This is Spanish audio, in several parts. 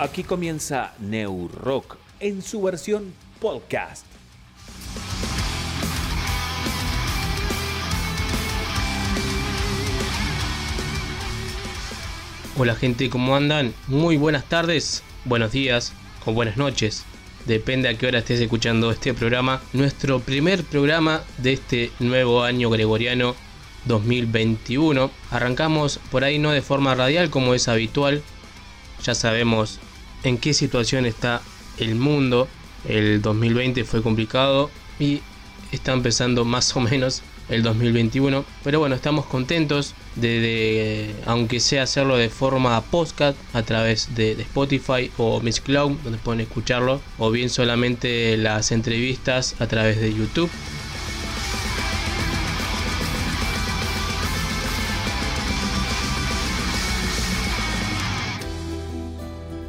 Aquí comienza New Rock en su versión podcast. Hola gente, ¿cómo andan? Muy buenas tardes, buenos días o buenas noches. Depende a qué hora estés escuchando este programa. Nuestro primer programa de este nuevo año gregoriano 2021. Arrancamos por ahí no de forma radial como es habitual. Ya sabemos en qué situación está el mundo. El 2020 fue complicado y está empezando más o menos el 2021. Pero bueno, estamos contentos de, aunque sea hacerlo de forma podcast a través de, de Spotify o Miss Cloud, donde pueden escucharlo, o bien solamente las entrevistas a través de YouTube.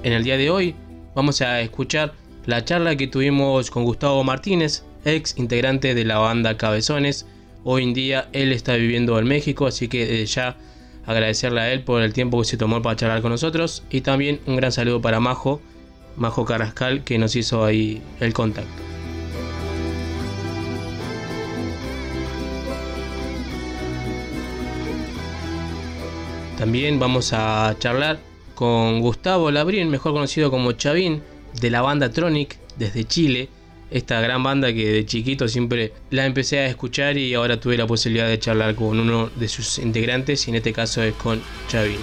En el día de hoy vamos a escuchar la charla que tuvimos con Gustavo Martínez, ex integrante de la banda Cabezones. Hoy en día él está viviendo en México, así que ya agradecerle a él por el tiempo que se tomó para charlar con nosotros. Y también un gran saludo para Majo, Majo Carrascal, que nos hizo ahí el contacto. También vamos a charlar con Gustavo Labrín, mejor conocido como Chavín, de la banda Tronic desde Chile. Esta gran banda que de chiquito siempre la empecé a escuchar y ahora tuve la posibilidad de charlar con uno de sus integrantes y en este caso es con Chavín.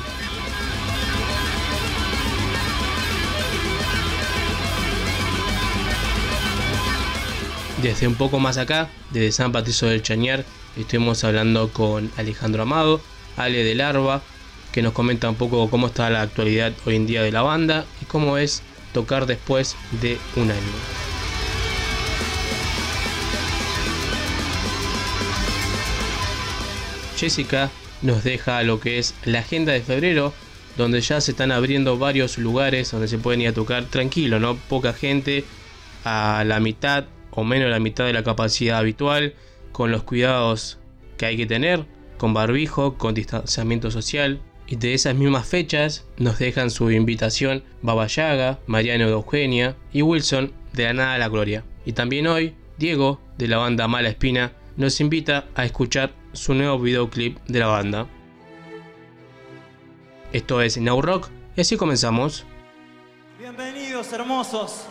Desde un poco más acá, desde San Patricio del Chañar, estuvimos hablando con Alejandro Amado, Ale de Larva, que nos comenta un poco cómo está la actualidad hoy en día de la banda y cómo es tocar después de un año. Jessica nos deja lo que es la agenda de febrero, donde ya se están abriendo varios lugares donde se pueden ir a tocar tranquilo, ¿no? Poca gente, a la mitad o menos la mitad de la capacidad habitual, con los cuidados que hay que tener, con barbijo, con distanciamiento social, y de esas mismas fechas nos dejan su invitación Baba Yaga, Mariano de Eugenia y Wilson de la Nada a la Gloria. Y también hoy, Diego, de la banda Mala Espina, nos invita a escuchar su nuevo videoclip de la banda. Esto es Now Rock y así comenzamos. Bienvenidos hermosos.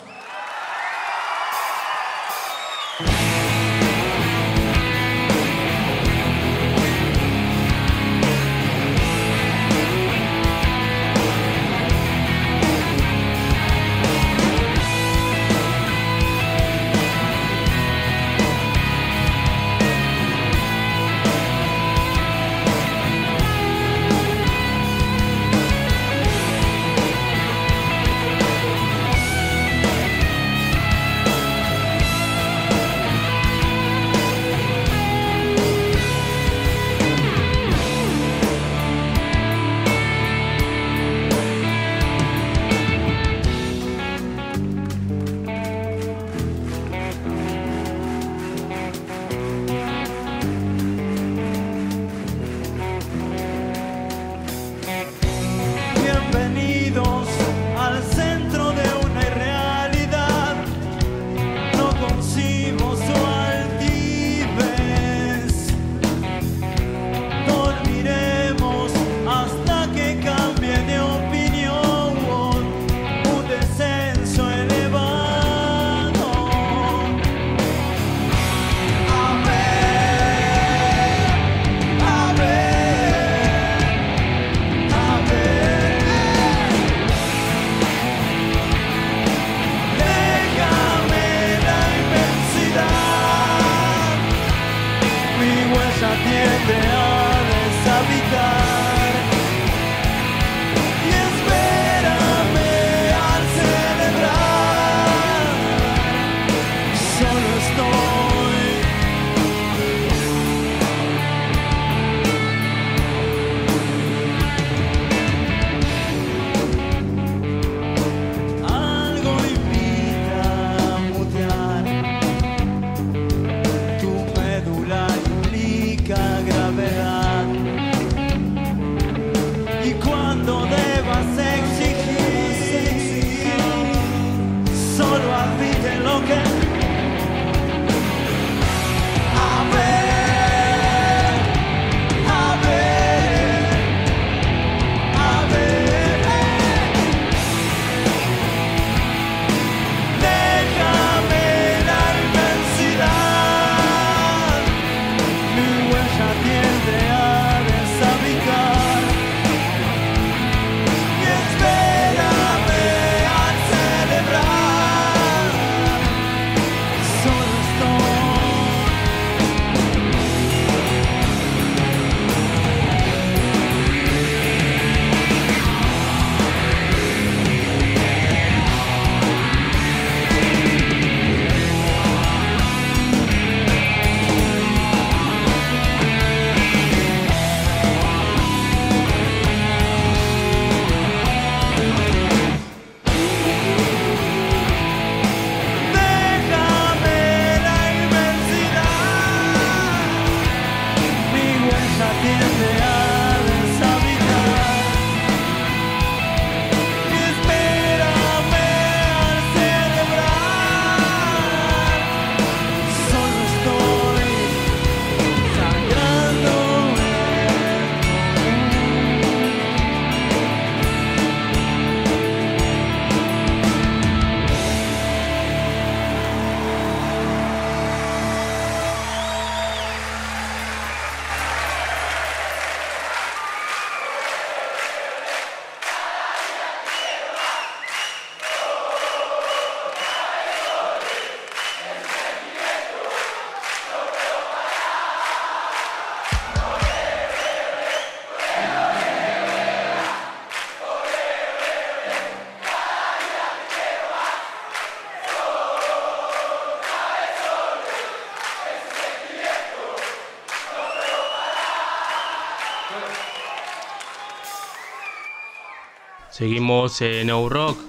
Seguimos en No Rock.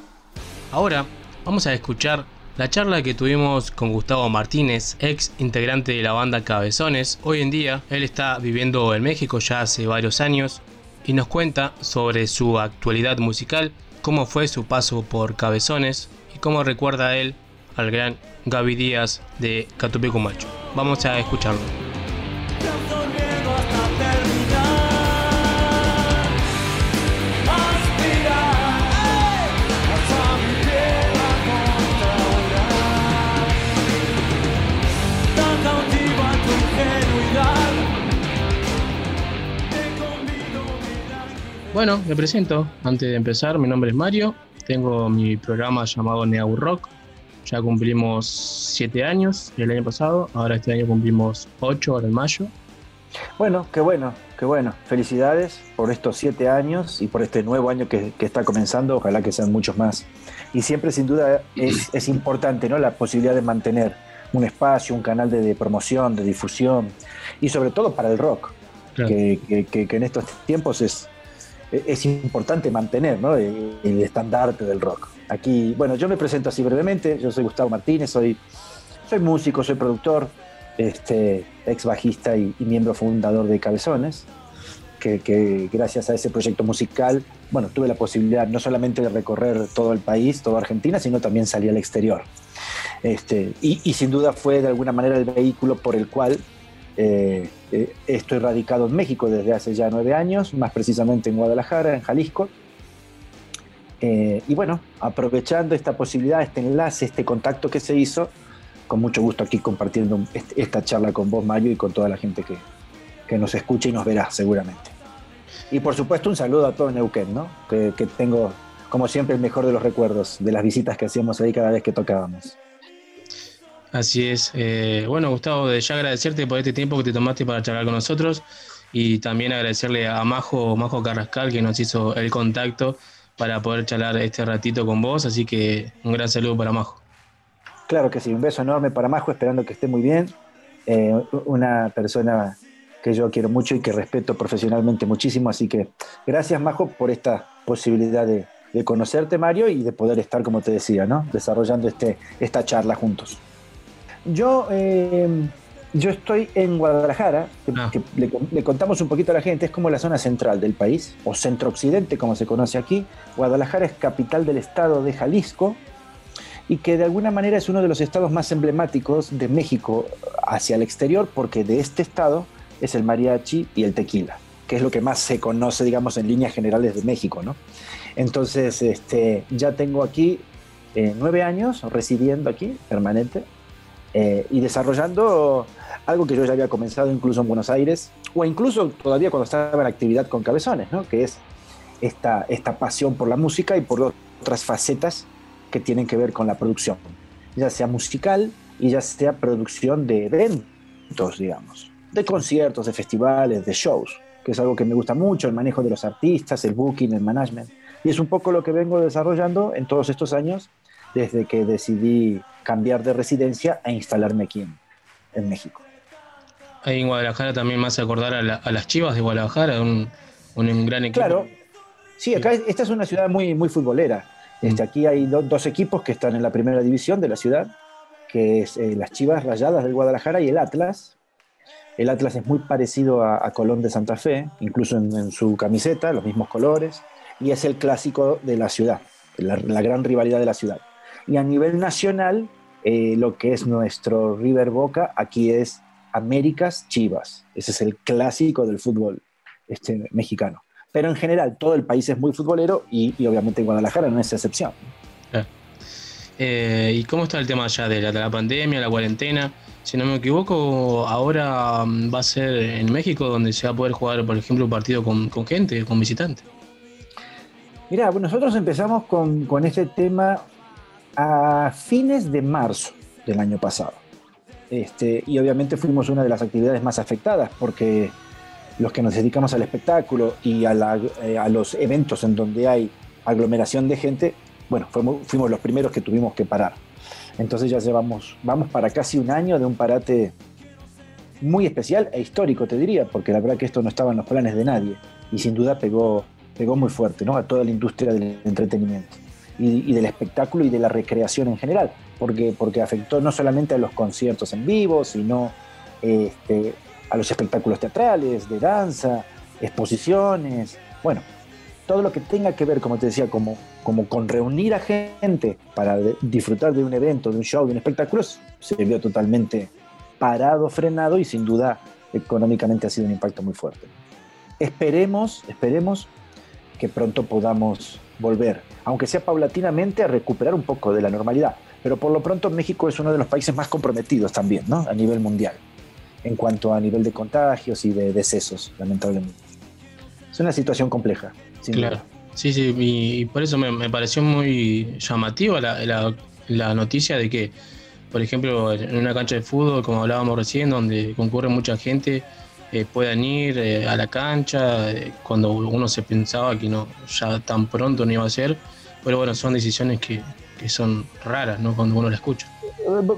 Ahora vamos a escuchar la charla que tuvimos con Gustavo Martínez, ex integrante de la banda Cabezones. Hoy en día él está viviendo en México ya hace varios años y nos cuenta sobre su actualidad musical, cómo fue su paso por Cabezones y cómo recuerda él al gran Gaby Díaz de Catupecu Macho. Vamos a escucharlo. Bueno, me presento. Antes de empezar, mi nombre es Mario. Tengo mi programa llamado Neo Rock. Ya cumplimos 7 años el año pasado. Ahora este año cumplimos 8, ahora en mayo. Bueno, qué bueno, qué bueno. Felicidades por estos siete años y por este nuevo año que, que está comenzando. Ojalá que sean muchos más. Y siempre, sin duda, es, es importante ¿no? la posibilidad de mantener un espacio, un canal de, de promoción, de difusión y sobre todo para el rock, Claro. que, que- que- que en estos tiempos es, es importante mantener ¿no? el, el estandarte del rock. Aquí, bueno, yo me presento así brevemente. Yo soy Gustavo Martínez, soy, soy músico, soy productor, este, ex bajista y, y miembro fundador de Cabezones, que, que gracias a ese proyecto musical, bueno, tuve la posibilidad no solamente de recorrer todo el país, toda Argentina, sino también salir al exterior. Este, y, y sin duda fue de alguna manera el vehículo por el cual eh, eh, estoy radicado en México desde hace ya nueve años, más precisamente en Guadalajara, en Jalisco. Eh, y bueno, aprovechando esta posibilidad, este enlace, este contacto que se hizo, con mucho gusto aquí compartiendo esta charla con vos, Mario, y con toda la gente que, que nos escucha y nos verá seguramente. Y por supuesto un saludo a todo Neuquén, ¿no? que, que tengo, como siempre, el mejor de los recuerdos de las visitas que hacíamos ahí cada vez que tocábamos. Así es. Eh, bueno, Gustavo, ya agradecerte por este tiempo que te tomaste para charlar con nosotros y también agradecerle a Majo, Majo Carrascal que nos hizo el contacto para poder charlar este ratito con vos. Así que un gran saludo para Majo. Claro que sí, un beso enorme para Majo, esperando que esté muy bien. Eh, una persona que yo quiero mucho y que respeto profesionalmente muchísimo, así que gracias Majo por esta posibilidad de, de conocerte, Mario, y de poder estar, como te decía, ¿no? desarrollando este, esta charla juntos. Yo, eh, yo estoy en Guadalajara, Ah. que le, le contamos un poquito a la gente, es como la zona central del país, o centro-occidente, como se conoce aquí. Guadalajara es capital del estado de Jalisco, y que de alguna manera es uno de los estados más emblemáticos de México hacia el exterior, porque de este estado es el mariachi y el tequila, que es lo que más se conoce, digamos, en líneas generales de México, ¿no? Entonces, este, ya tengo aquí eh, nueve años residiendo aquí, permanente, eh, y desarrollando algo que yo ya había comenzado incluso en Buenos Aires, o incluso todavía cuando estaba en actividad con Cabezones, ¿no? que es esta, esta pasión por la música y por otras facetas que tienen que ver con la producción, ya sea musical y ya sea producción de eventos, digamos, de conciertos, de festivales, de shows, que es algo que me gusta mucho, el manejo de los artistas, el booking, el management. Y es un poco lo que vengo desarrollando en todos estos años desde que decidí cambiar de residencia e instalarme aquí en, en México. Ahí en Guadalajara también me hace acordar a, la, a las Chivas de Guadalajara, un, un, gran equipo. Claro, sí, acá esta es una ciudad muy, muy futbolera. Este, aquí hay do, dos equipos que están en la primera división de la ciudad, que es eh, las Chivas Rayadas del Guadalajara y el Atlas. El Atlas es muy parecido a, a Colón de Santa Fe, incluso en, en, su camiseta, los mismos colores, y es el clásico de la ciudad, la, la gran rivalidad de la ciudad. Y a nivel nacional, eh, lo que es nuestro River Boca, aquí es Américas Chivas. Ese es el clásico del fútbol este, mexicano. Pero en general, todo el país es muy futbolero y, y obviamente Guadalajara no es excepción. Ah. Eh, ¿Y cómo está el tema allá de la, de la, pandemia, la cuarentena? Si no me equivoco, ahora mm, va a ser en México donde se va a poder jugar, por ejemplo, un partido con, con gente, con visitantes. Mira, nosotros empezamos con, con este tema a fines de marzo del año pasado. Este, y obviamente fuimos una de las actividades más afectadas porque los que nos dedicamos al espectáculo y eh, a los eventos en donde hay aglomeración de gente, bueno, fuimos, fuimos, los primeros que tuvimos que parar. Entonces ya llevamos, vamos para casi un año de un parate muy especial e histórico, te diría, porque la verdad que esto no estaba en los planes de nadie y sin duda pegó, pegó muy fuerte ¿no? a toda la industria del entretenimiento y, y, del espectáculo y de la recreación en general, porque, porque afectó no solamente a los conciertos en vivo, sino este, a los espectáculos teatrales, de danza, exposiciones, bueno, todo lo que tenga que ver, como te decía, como, como con reunir a gente para de, disfrutar de un evento, de un show, de un espectáculo, se vio totalmente parado, frenado y sin duda económicamente ha sido un impacto muy fuerte. Esperemos, esperemos que pronto podamos volver, aunque sea paulatinamente, a recuperar un poco de la normalidad. Pero por lo pronto México es uno de los países más comprometidos también, ¿no? A nivel mundial, en cuanto a nivel de contagios y de decesos, lamentablemente. Es una situación compleja. claro. Duda. Sí, sí, y, por eso me, me pareció muy llamativa la, la, la, noticia de que, por ejemplo, en una cancha de fútbol, como hablábamos recién, donde concurre mucha gente, eh, puedan ir eh, a la cancha eh, cuando uno se pensaba que no ya tan pronto no iba a ser. Pero bueno, son decisiones que, que son raras, ¿no? Cuando uno la escucha.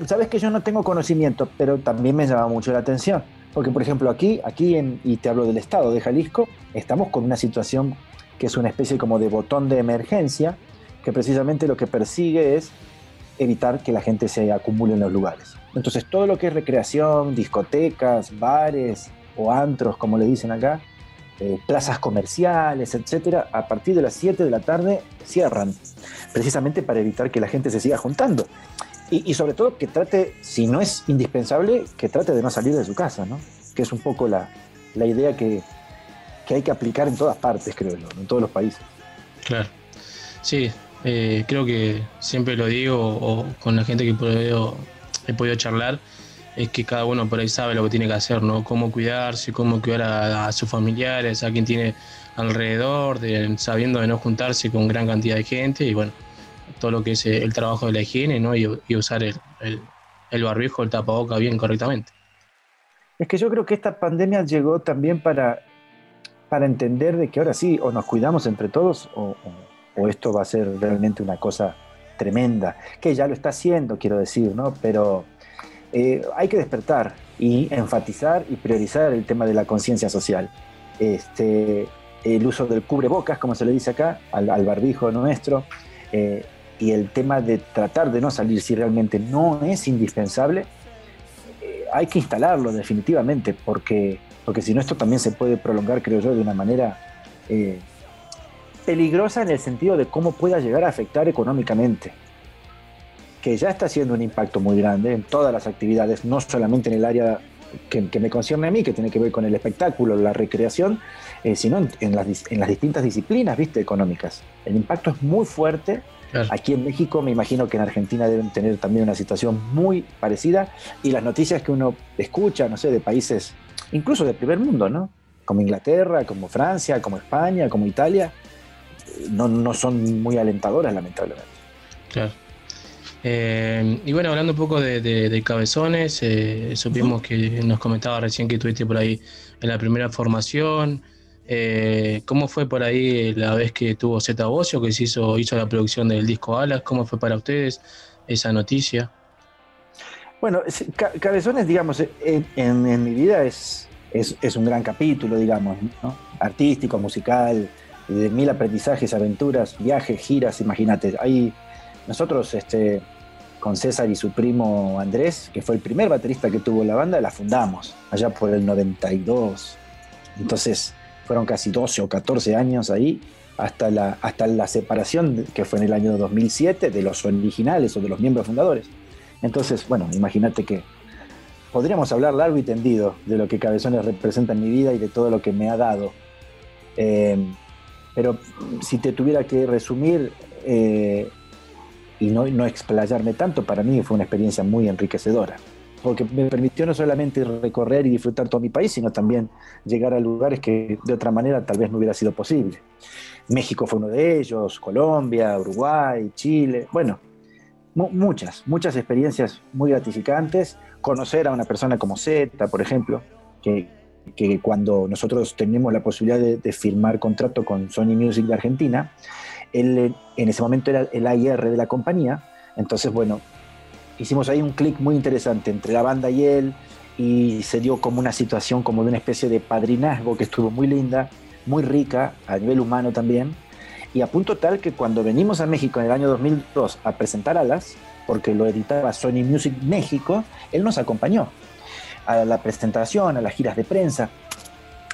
Sabes que yo no tengo conocimiento, pero también me llama mucho la atención. Porque, por ejemplo, aquí, aquí en, y te hablo del estado de Jalisco, estamos con una situación que es una especie como de botón de emergencia, que precisamente lo que persigue es evitar que la gente se acumule en los lugares. Entonces, todo lo que es recreación, discotecas, bares o antros, como le dicen acá, eh, plazas comerciales, etcétera, a partir de las 7 de la tarde cierran, precisamente para evitar que la gente se siga juntando. Y, sobre todo que trate, si no es indispensable, que trate de no salir de su casa, ¿no? Que es un poco la, la idea que, que, hay que aplicar en todas partes, creo yo, en todos los países. Claro. Sí, eh, creo que siempre lo digo, o con la gente que he he podido charlar, es que cada uno por ahí sabe lo que tiene que hacer, ¿no? Cómo cuidarse, cómo cuidar a, sus familiares, a quien tiene alrededor, de, sabiendo de no juntarse con gran cantidad de gente y bueno, todo lo que es el trabajo de la higiene ¿no? y, y usar el, el, barbijo, el tapaboca bien correctamente. Es que yo creo que esta pandemia llegó también para, para entender de que ahora sí, o nos cuidamos entre todos o, o esto va a ser realmente una cosa tremenda, que ya lo está haciendo, quiero decir, ¿no? Pero eh, hay que despertar y enfatizar y priorizar el tema de la conciencia social. Este, el uso del cubrebocas, como se le dice acá, al, barbijo nuestro, eh, y el tema de tratar de no salir si realmente no es indispensable, eh, hay que instalarlo definitivamente, porque, porque si no esto también se puede prolongar, creo yo, de una manera eh, peligrosa en el sentido de cómo pueda llegar a afectar económicamente. Que ya está haciendo un impacto muy grande en todas las actividades, no solamente en el área que, que me concierne a mí, que tiene que ver con el espectáculo, la recreación, eh, sino en, en las, en las distintas disciplinas ¿viste? económicas. El impacto es muy fuerte. Claro. Aquí en México, me imagino que en Argentina deben tener también una situación muy parecida. Y las noticias que uno escucha, no sé, de países, incluso de primer mundo, ¿no? Como Inglaterra, como Francia, como España, como Italia, eh, no, no son muy alentadoras, lamentablemente. Claro. Eh, y bueno, hablando un poco de, cabezones, eh, supimos que nos comentaba recién que estuviste por ahí en la primera formación. Eh, ¿Cómo fue por ahí la vez que tuvo Zeta Bocio, que se hizo, hizo la producción del disco Alas? ¿Cómo fue para ustedes esa noticia? Bueno, es- Ca- Cabezones, digamos, en, mi vida es, es, es un gran capítulo, digamos, ¿no? artístico, musical, de mil aprendizajes, aventuras, viajes, giras, imagínate. Ahí nosotros, este, con César y su primo Andrés, que fue el primer baterista que tuvo la banda, la fundamos allá por el 92. Entonces fueron casi 12 o 14 años ahí, hasta la, hasta la separación, que fue en el año 2007, de los originales o de los miembros fundadores. Entonces, bueno, imagínate que podríamos hablar largo y tendido de lo que Cabezones representa en mi vida y de todo lo que me ha dado. Eh, pero si te tuviera que resumir eh, y no, no explayarme tanto, para mí fue una experiencia muy enriquecedora. Porque me permitió no solamente recorrer y disfrutar todo mi país, sino también llegar a lugares que de otra manera tal vez no hubiera sido posible. México fue uno de ellos, Colombia, Uruguay, Chile, bueno, mu- muchas, muchas experiencias muy gratificantes. Conocer a una persona como Zeta, por ejemplo, que, que cuando nosotros teníamos la posibilidad de, de firmar contrato con Sony Music de Argentina, él en ese momento era el AIR de la compañía, entonces bueno, hicimos ahí un clic muy interesante entre la banda y él y se dio como una situación como de una especie de padrinazgo que estuvo muy linda, muy rica a nivel humano también y a punto tal que cuando venimos a México en el año 2002 a presentar Alas, porque lo editaba Sony Music México, él nos acompañó a la presentación, a las giras de prensa.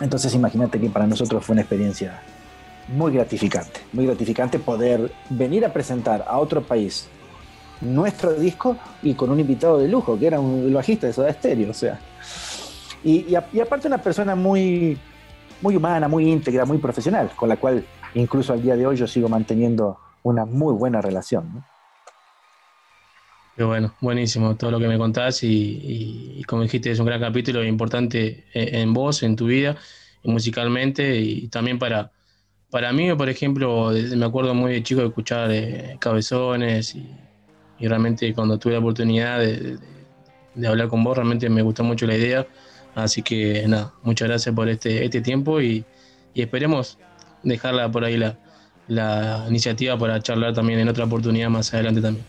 Entonces imagínate que para nosotros fue una experiencia muy gratificante, muy gratificante poder venir a presentar a otro país nuestro disco y con un invitado de lujo, que era un bajista de Soda Stereo, o sea. Y, y a- y aparte una persona muy, muy humana, muy íntegra, muy profesional, con la cual incluso al día de hoy yo sigo manteniendo una muy buena relación. ¿no? Qué bueno, buenísimo todo lo que me contás y- y como dijiste es un gran capítulo importante en, en vos, en tu vida, y musicalmente y también para, para mí, por ejemplo, me acuerdo muy de chico de escuchar eh, Cabezones y, realmente cuando tuve la oportunidad de, hablar con vos, realmente me gustó mucho la idea, así que nada, muchas gracias por este, este tiempo y, esperemos dejarla por ahí la, la iniciativa para charlar también en otra oportunidad más adelante también.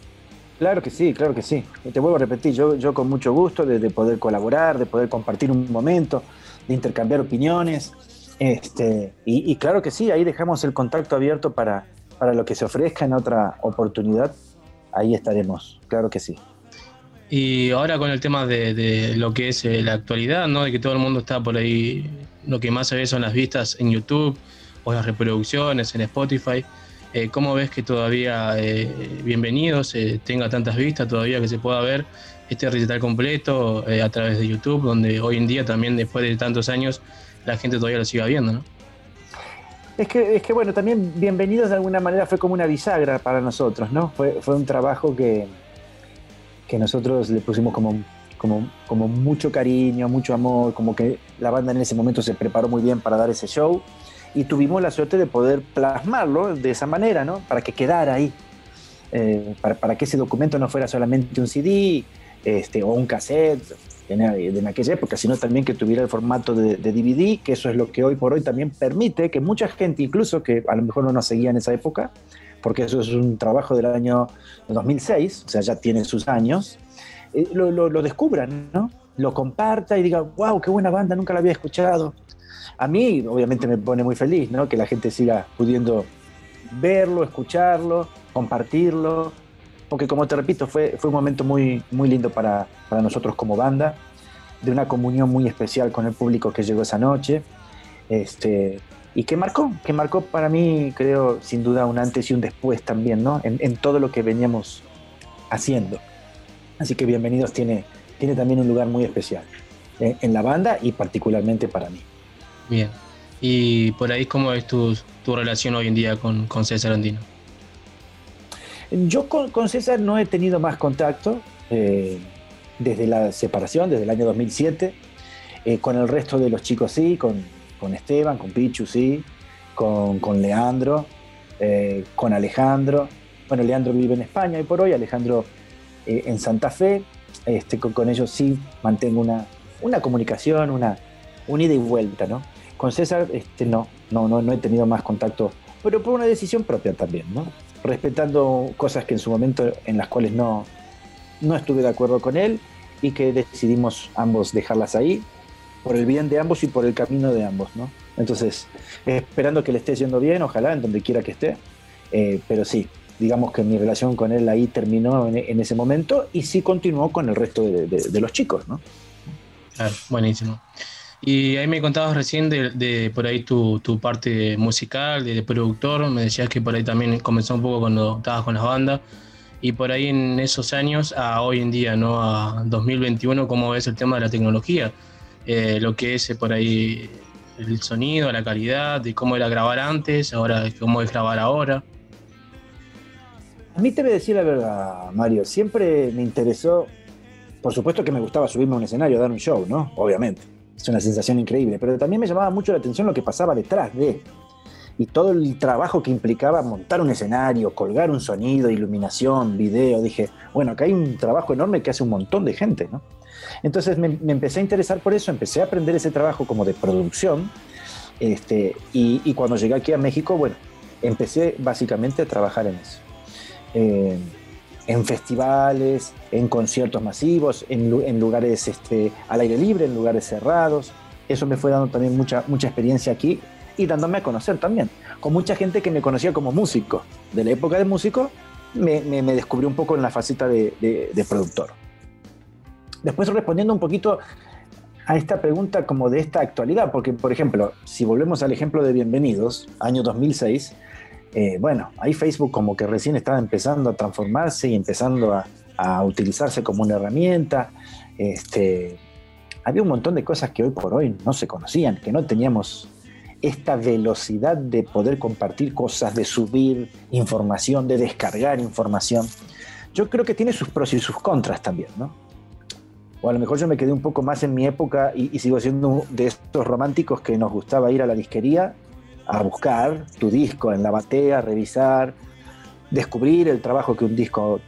Claro que sí, claro que sí. Y Te vuelvo a repetir, yo, yo con mucho gusto de, de poder colaborar, de poder compartir un momento, de intercambiar opiniones. Este, y, claro que sí, ahí dejamos el contacto abierto para, para lo que se ofrezca en otra oportunidad. Ahí estaremos, claro que sí. Y ahora con el tema de, de lo que es eh, la actualidad, ¿no? De que todo el mundo está por ahí, lo que más se ve son las vistas en YouTube o las reproducciones en Spotify. Eh, ¿Cómo ves que todavía, eh, bienvenidos, tenga tantas vistas todavía que se pueda ver este recital completo eh, a través de YouTube, donde hoy en día también después de tantos años la gente todavía lo siga viendo, ¿no? Es que, es que bueno, también Bienvenidos de alguna manera fue como una bisagra para nosotros, ¿no? Fue, un trabajo que, que nosotros le pusimos como, como, como mucho cariño, mucho amor, como que la banda en ese momento se preparó muy bien para dar ese show y tuvimos la suerte de poder plasmarlo de esa manera, ¿no? Para que quedara ahí, eh, para, para que ese documento no fuera solamente un CD este, o un cassette en, aquella época, sino también que tuviera el formato de, DVD, que eso es lo que hoy por hoy también permite que mucha gente, incluso que a lo mejor no nos seguía en esa época, porque eso es un trabajo del año 2006, o sea, ya tiene sus años, eh, lo, lo, lo descubran, ¿no? Lo comparta y diga, wow, qué buena banda, nunca la había escuchado. A mí, obviamente, me pone muy feliz, ¿no? Que la gente siga pudiendo verlo, escucharlo, compartirlo, porque como te repito, fue, fue un momento muy, muy lindo para, para nosotros como banda, de una comunión muy especial con el público que llegó esa noche, este, y que marcó, que marcó para mí, creo, sin duda un antes y un después también, ¿no? En, en todo lo que veníamos haciendo. Así que Bienvenidos tiene, tiene también un lugar muy especial eh, en la banda y particularmente para mí. Bien. Y por ahí, ¿cómo es tu, tu relación hoy en día con, con César Andino? Yo con, con César no he tenido más contacto eh, desde la separación, desde el año 2007. Eh, con el resto de los chicos sí, con, con Esteban, con Pichu sí, con, con Leandro, eh, con Alejandro. Bueno, Leandro vive en España y por hoy, Alejandro eh, en Santa Fe. Este, con, con ellos sí mantengo una, una comunicación, una, una ida y vuelta, ¿no? Con César este, no, no, no, no he tenido más contacto, pero por una decisión propia también, ¿no? Respetando cosas que en su momento en las cuales no, no estuve de acuerdo con él y que decidimos ambos dejarlas ahí por el bien de ambos y por el camino de ambos, ¿no? Entonces, esperando que le esté yendo bien, ojalá, en donde quiera que esté, eh, pero sí, digamos que mi relación con él ahí terminó en, ese momento y sí continuó con el resto de los chicos, ¿no? Claro, buenísimo. Y ahí me contabas recién de, por ahí tu, tu parte musical, de, de, productor, me decías que por ahí también comenzó un poco cuando estabas con las bandas, y por ahí en esos años a hoy en día, ¿no? A 2021, ¿cómo ves el tema de la tecnología? Eh, lo que es eh, por ahí el sonido, la calidad, de cómo era grabar antes, ahora cómo es grabar ahora. A mí te voy a decir la verdad, Mario, siempre me interesó, por supuesto que me gustaba subirme a un escenario, dar un show, ¿no? Obviamente, es una sensación increíble, pero también me llamaba mucho la atención lo que pasaba detrás de, y todo el trabajo que implicaba montar un escenario, colgar un sonido, iluminación, video. Dije, bueno, acá hay un trabajo enorme que hace un montón de gente, ¿no? Entonces me, me empecé a interesar por eso, empecé a aprender ese trabajo como de producción, este, y, y, cuando llegué aquí a México, bueno, empecé básicamente a trabajar en eso. Eh, en festivales, en conciertos masivos, en, lugares este, al aire libre, en lugares cerrados. Eso me fue dando también mucha, mucha experiencia aquí y dándome a conocer también, con mucha gente que me conocía como músico. De la época de músico, me, me, descubrí un poco en la faceta de, de, productor. Después respondiendo un poquito a esta pregunta como de esta actualidad, porque por ejemplo, si volvemos al ejemplo de Bienvenidos, año 2006, eh, bueno, ahí Facebook como que recién estaba empezando a transformarse y empezando a, utilizarse como una herramienta. Este, había un montón de cosas que hoy por hoy no se conocían, que no teníamos esta velocidad de poder compartir cosas, de subir información, de descargar información. Yo creo que tiene sus pros y sus contras también, ¿no? O a lo mejor yo me quedé un poco más en mi época y sigo siendo de estos románticos que nos gustaba ir a la disquería a buscar tu disco en la batea, revisar, descubrir el trabajo que un disco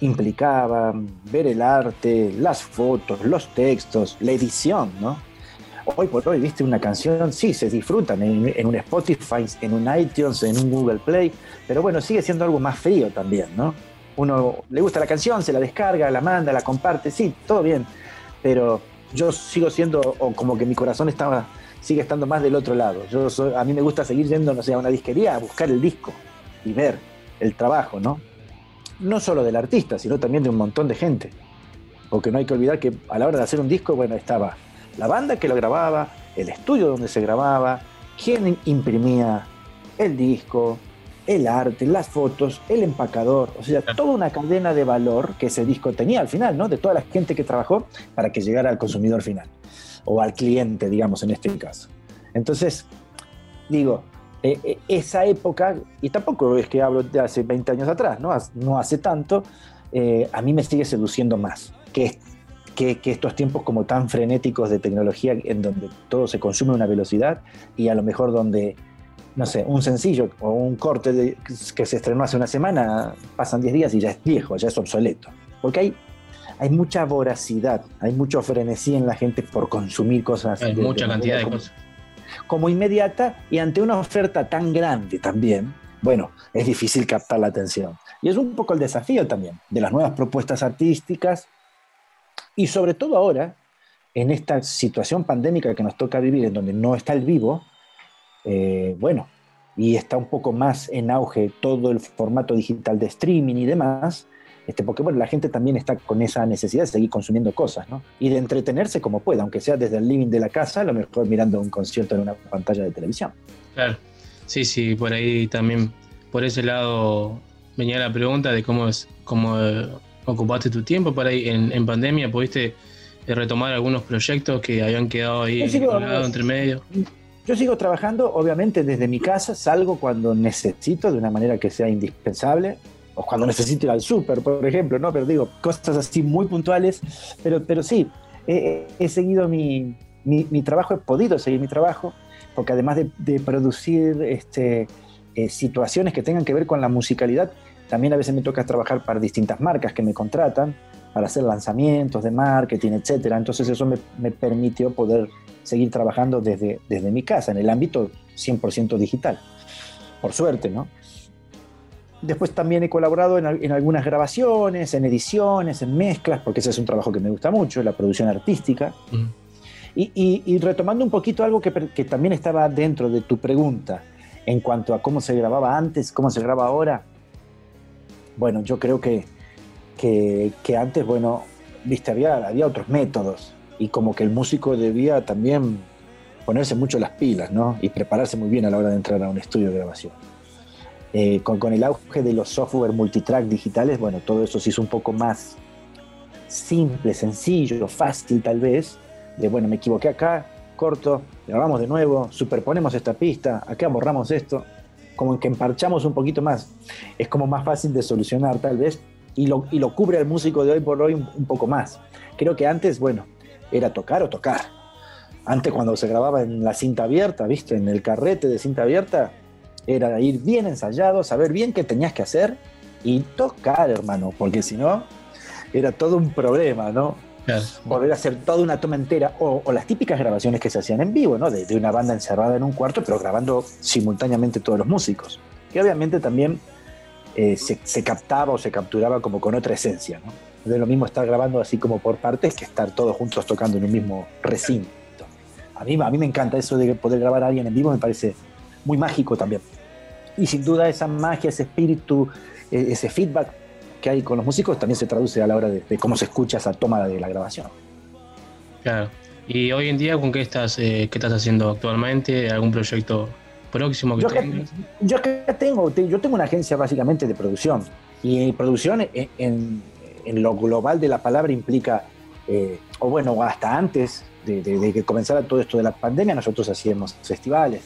implicaba, ver el arte, las fotos, los textos, la edición, ¿no? Hoy por hoy, viste, una canción, sí, se disfrutan en, en, un Spotify, en un iTunes, en un Google Play, pero bueno, sigue siendo algo más frío también, ¿no? Uno le gusta la canción, se la descarga, la manda, la comparte, sí, todo bien, pero yo sigo siendo, o como que mi corazón estaba, sigue estando más del otro lado. Yo soy, a mí me gusta seguir yendo, no sé, a una disquería a buscar el disco y ver el trabajo, ¿no? No solo del artista, sino también de un montón de gente. Porque no hay que olvidar que a la hora de hacer un disco, bueno, estaba la banda que lo grababa, el estudio donde se grababa, quién imprimía el disco, el arte, las fotos, el empacador, o sea, toda una cadena de valor que ese disco tenía al final, ¿no? De toda la gente que trabajó para que llegara al consumidor final, o al cliente, digamos, en este caso. Entonces, digo, eh, esa época, y tampoco es que hablo de hace 20 años atrás, no, no hace tanto, eh, a mí me sigue seduciendo más que que, que, estos tiempos como tan frenéticos de tecnología en donde todo se consume a una velocidad y a lo mejor donde, no sé, un sencillo o un corte de, que se estrenó hace una semana, pasan 10 días y ya es viejo, ya es obsoleto. Porque hay, hay mucha voracidad, hay mucho frenesí en la gente por consumir cosas. Hay de, mucha de cantidad de cosas. Como inmediata y ante una oferta tan grande también, bueno, es difícil captar la atención. Y es un poco el desafío también de las nuevas propuestas artísticas y sobre todo ahora, en esta situación pandémica que nos toca vivir, en donde no está el vivo, eh, bueno, y está un poco más en auge todo el formato digital de streaming y demás, este, porque bueno, la gente también está con esa necesidad de seguir consumiendo cosas, ¿no? Y de entretenerse como pueda, aunque sea desde el living de la casa, a lo mejor mirando un concierto en una pantalla de televisión. Claro, sí, sí, por ahí también, por ese lado venía la pregunta de cómo es, cómo ocupaste tu tiempo para ahí en, en pandemia, pudiste eh, retomar algunos proyectos que habían quedado ahí sigo- entre medio. Yo sigo trabajando, obviamente, desde mi casa, salgo cuando necesito, de una manera que sea indispensable, o cuando necesito ir al súper, por ejemplo, ¿no? Pero digo, cosas así muy puntuales, pero, pero sí, he, he seguido mi, mi- mi trabajo, he podido seguir mi trabajo, porque además de, de producir este, eh, situaciones que tengan que ver con la musicalidad, también a veces me toca trabajar para distintas marcas que me contratan para hacer lanzamientos de marketing, etcétera. Entonces eso me, me permitió poder seguir trabajando desde, desde mi casa, en el ámbito 100% digital. Por suerte, ¿no? Después también he colaborado en, al- en algunas grabaciones, en ediciones, en mezclas, porque ese es un trabajo que me gusta mucho, la producción artística. Mm. Y, y- y retomando un poquito algo que también estaba dentro de tu pregunta en cuanto a cómo se grababa antes, cómo se graba ahora. Bueno, yo creo que, que, que antes, bueno, viste, había, había otros métodos y como que el músico debía también ponerse mucho las pilas, ¿no? Y prepararse muy bien a la hora de entrar a un estudio de grabación. Eh, con, el auge de los software multitrack digitales, bueno, todo eso se hizo un poco más simple, sencillo, fácil tal vez, de bueno, me equivoqué acá, corto, grabamos de nuevo, superponemos esta pista, acá borramos esto, como que emparchamos un poquito más. Es como más fácil de solucionar tal vez y lo, y lo cubre el músico de hoy por hoy un, un poco más. Creo que antes, bueno, era tocar o tocar. Antes cuando se grababa en la cinta abierta, ¿viste? En el carrete de cinta abierta, era ir bien ensayado, saber bien qué tenías que hacer y tocar, hermano, porque si no, era todo un problema, ¿no? Claro. Volver a hacer toda una toma entera, o, o las típicas grabaciones que se hacían en vivo, ¿no? De, de una banda encerrada en un cuarto, pero grabando simultáneamente todos los músicos. Que obviamente también eh, se, se captaba o se capturaba como con otra esencia, ¿no? Es lo mismo estar grabando así como por partes que estar todos juntos tocando en un mismo recinto. A mí, a mí me encanta eso de poder grabar a alguien en vivo, me parece muy mágico también. Y sin duda esa magia, ese espíritu, eh, ese feedback que hay con los músicos también se traduce a la hora de, de cómo se escucha esa toma de la grabación. Claro. Y hoy en día, ¿con qué estás, eh, qué estás haciendo actualmente? ¿Algún proyecto próximo que Yo tengas? yo acá tengo, te- yo tengo una agencia básicamente de producción. Y producción en, en- en lo global de la palabra implica, eh, o bueno, hasta antes de, de- de que comenzara todo esto de la pandemia, nosotros hacíamos festivales.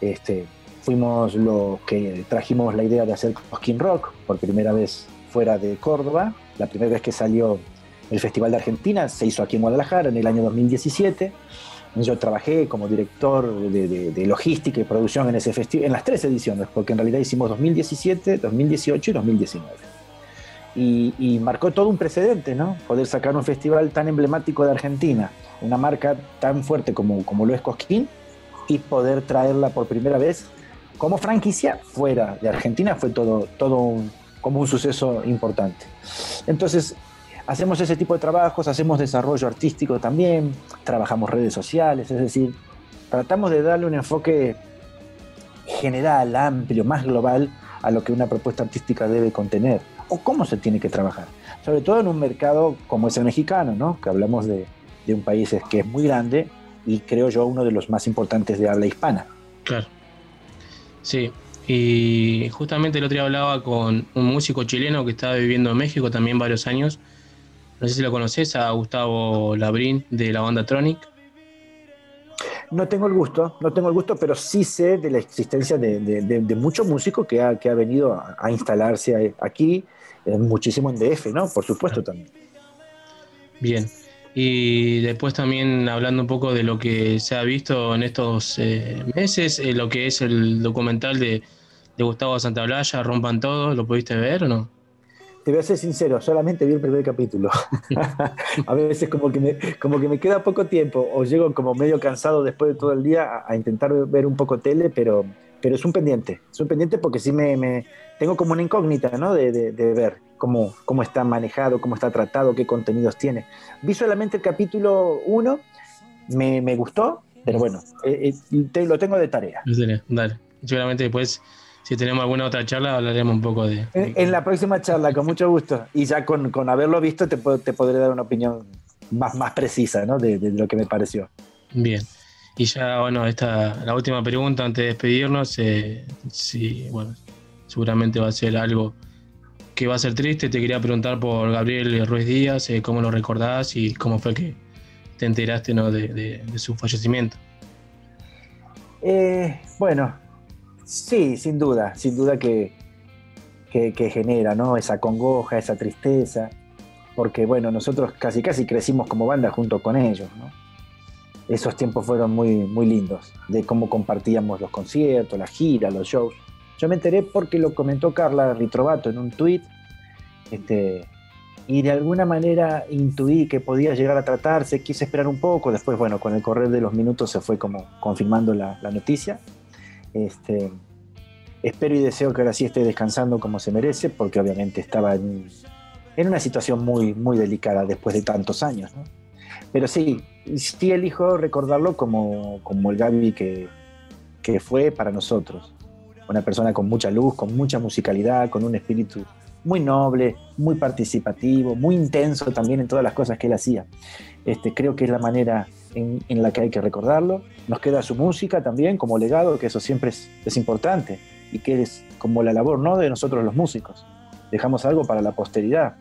Este, fuimos los que trajimos la idea de hacer Cosquín Rock por primera vez fuera de Córdoba. La primera vez que salió el Festival de Argentina se hizo aquí en Guadalajara en el año 2017. Yo trabajé como director de, de- de logística y producción en ese en las tres ediciones, porque en realidad hicimos 2017, 2018 y 2019. Y, y marcó todo un precedente, ¿no? Poder sacar un festival tan emblemático de Argentina, una marca tan fuerte como, como lo es Cosquín, y poder traerla por primera vez como franquicia fuera de Argentina fue todo, todo un- como un suceso importante. Entonces, hacemos ese tipo de trabajos, hacemos desarrollo artístico también, trabajamos redes sociales, es decir, tratamos de darle un enfoque general, amplio, más global a lo que una propuesta artística debe contener o cómo se tiene que trabajar. Sobre todo en un mercado como es el mexicano, ¿no? que hablamos de, de un país que es muy grande y creo yo uno de los más importantes de habla hispana. Claro. Sí. Y justamente el otro día hablaba con un músico chileno que estaba viviendo en México también varios años. No sé si lo conoces, a Gustavo Labrín de la banda Tronic. No tengo el gusto, no tengo el gusto, pero sí sé de la existencia de, de, de, de mucho músico que ha, que ha venido a, a instalarse aquí, eh, muchísimo en DF, ¿no? Por supuesto también. Bien. Y después también hablando un poco de lo que se ha visto en estos eh, meses, eh, lo que es el documental de, de Gustavo Santaolalla, Rompan Todo, ¿lo pudiste ver o no? Te voy a ser sincero, solamente vi el primer capítulo. a veces como que, me, como que me queda poco tiempo o llego como medio cansado después de todo el día a, a intentar ver un poco tele, pero, pero es un pendiente. Es un pendiente porque sí me, me tengo como una incógnita ¿no? de, de, de ver cómo, cómo está manejado, cómo está tratado, qué contenidos tiene. Vi solamente el capítulo 1, me, me, gustó, pero bueno, eh, eh, te, lo tengo de tarea. Dale. Seguramente después si tenemos alguna otra charla, hablaremos un poco de. En, en la próxima charla, con mucho gusto. Y ya con, con haberlo visto, te, te, podré dar una opinión más, más precisa ¿no? de, de, lo que me pareció. Bien. Y ya, bueno, esta, la última pregunta antes de despedirnos. Eh, si, bueno, seguramente va a ser algo que va a ser triste, te quería preguntar por Gabriel Ruiz Díaz, eh, cómo lo recordás y cómo fue que te enteraste ¿no? de, su fallecimiento. Eh, bueno, sí, sin duda, sin duda que, que, que genera, ¿no? Esa congoja, esa tristeza, porque bueno, nosotros casi casi crecimos como banda junto con ellos, ¿no? Esos tiempos fueron muy, muy lindos, de cómo compartíamos los conciertos, las giras, los shows. Yo me enteré porque lo comentó Carla Ritrovato en un tweet, este, y de alguna manera intuí que podía llegar a tratarse, quise esperar un poco, después, bueno, con el correr de los minutos se fue como confirmando la, la noticia. Este, espero y deseo que ahora sí esté descansando como se merece, porque obviamente estaba en, en una situación muy, muy delicada después de tantos años. ¿no? Pero sí, sí elijo recordarlo como, como el Gaby que, que fue para nosotros. Una persona con mucha luz, con mucha musicalidad, con un espíritu muy noble, muy participativo, muy intenso también en todas las cosas que él hacía. Este, creo que es la manera en, la que hay que recordarlo. Nos queda su música también como legado, que eso siempre es, importante y que es como la labor ¿no? de nosotros los músicos. Dejamos algo para la posteridad,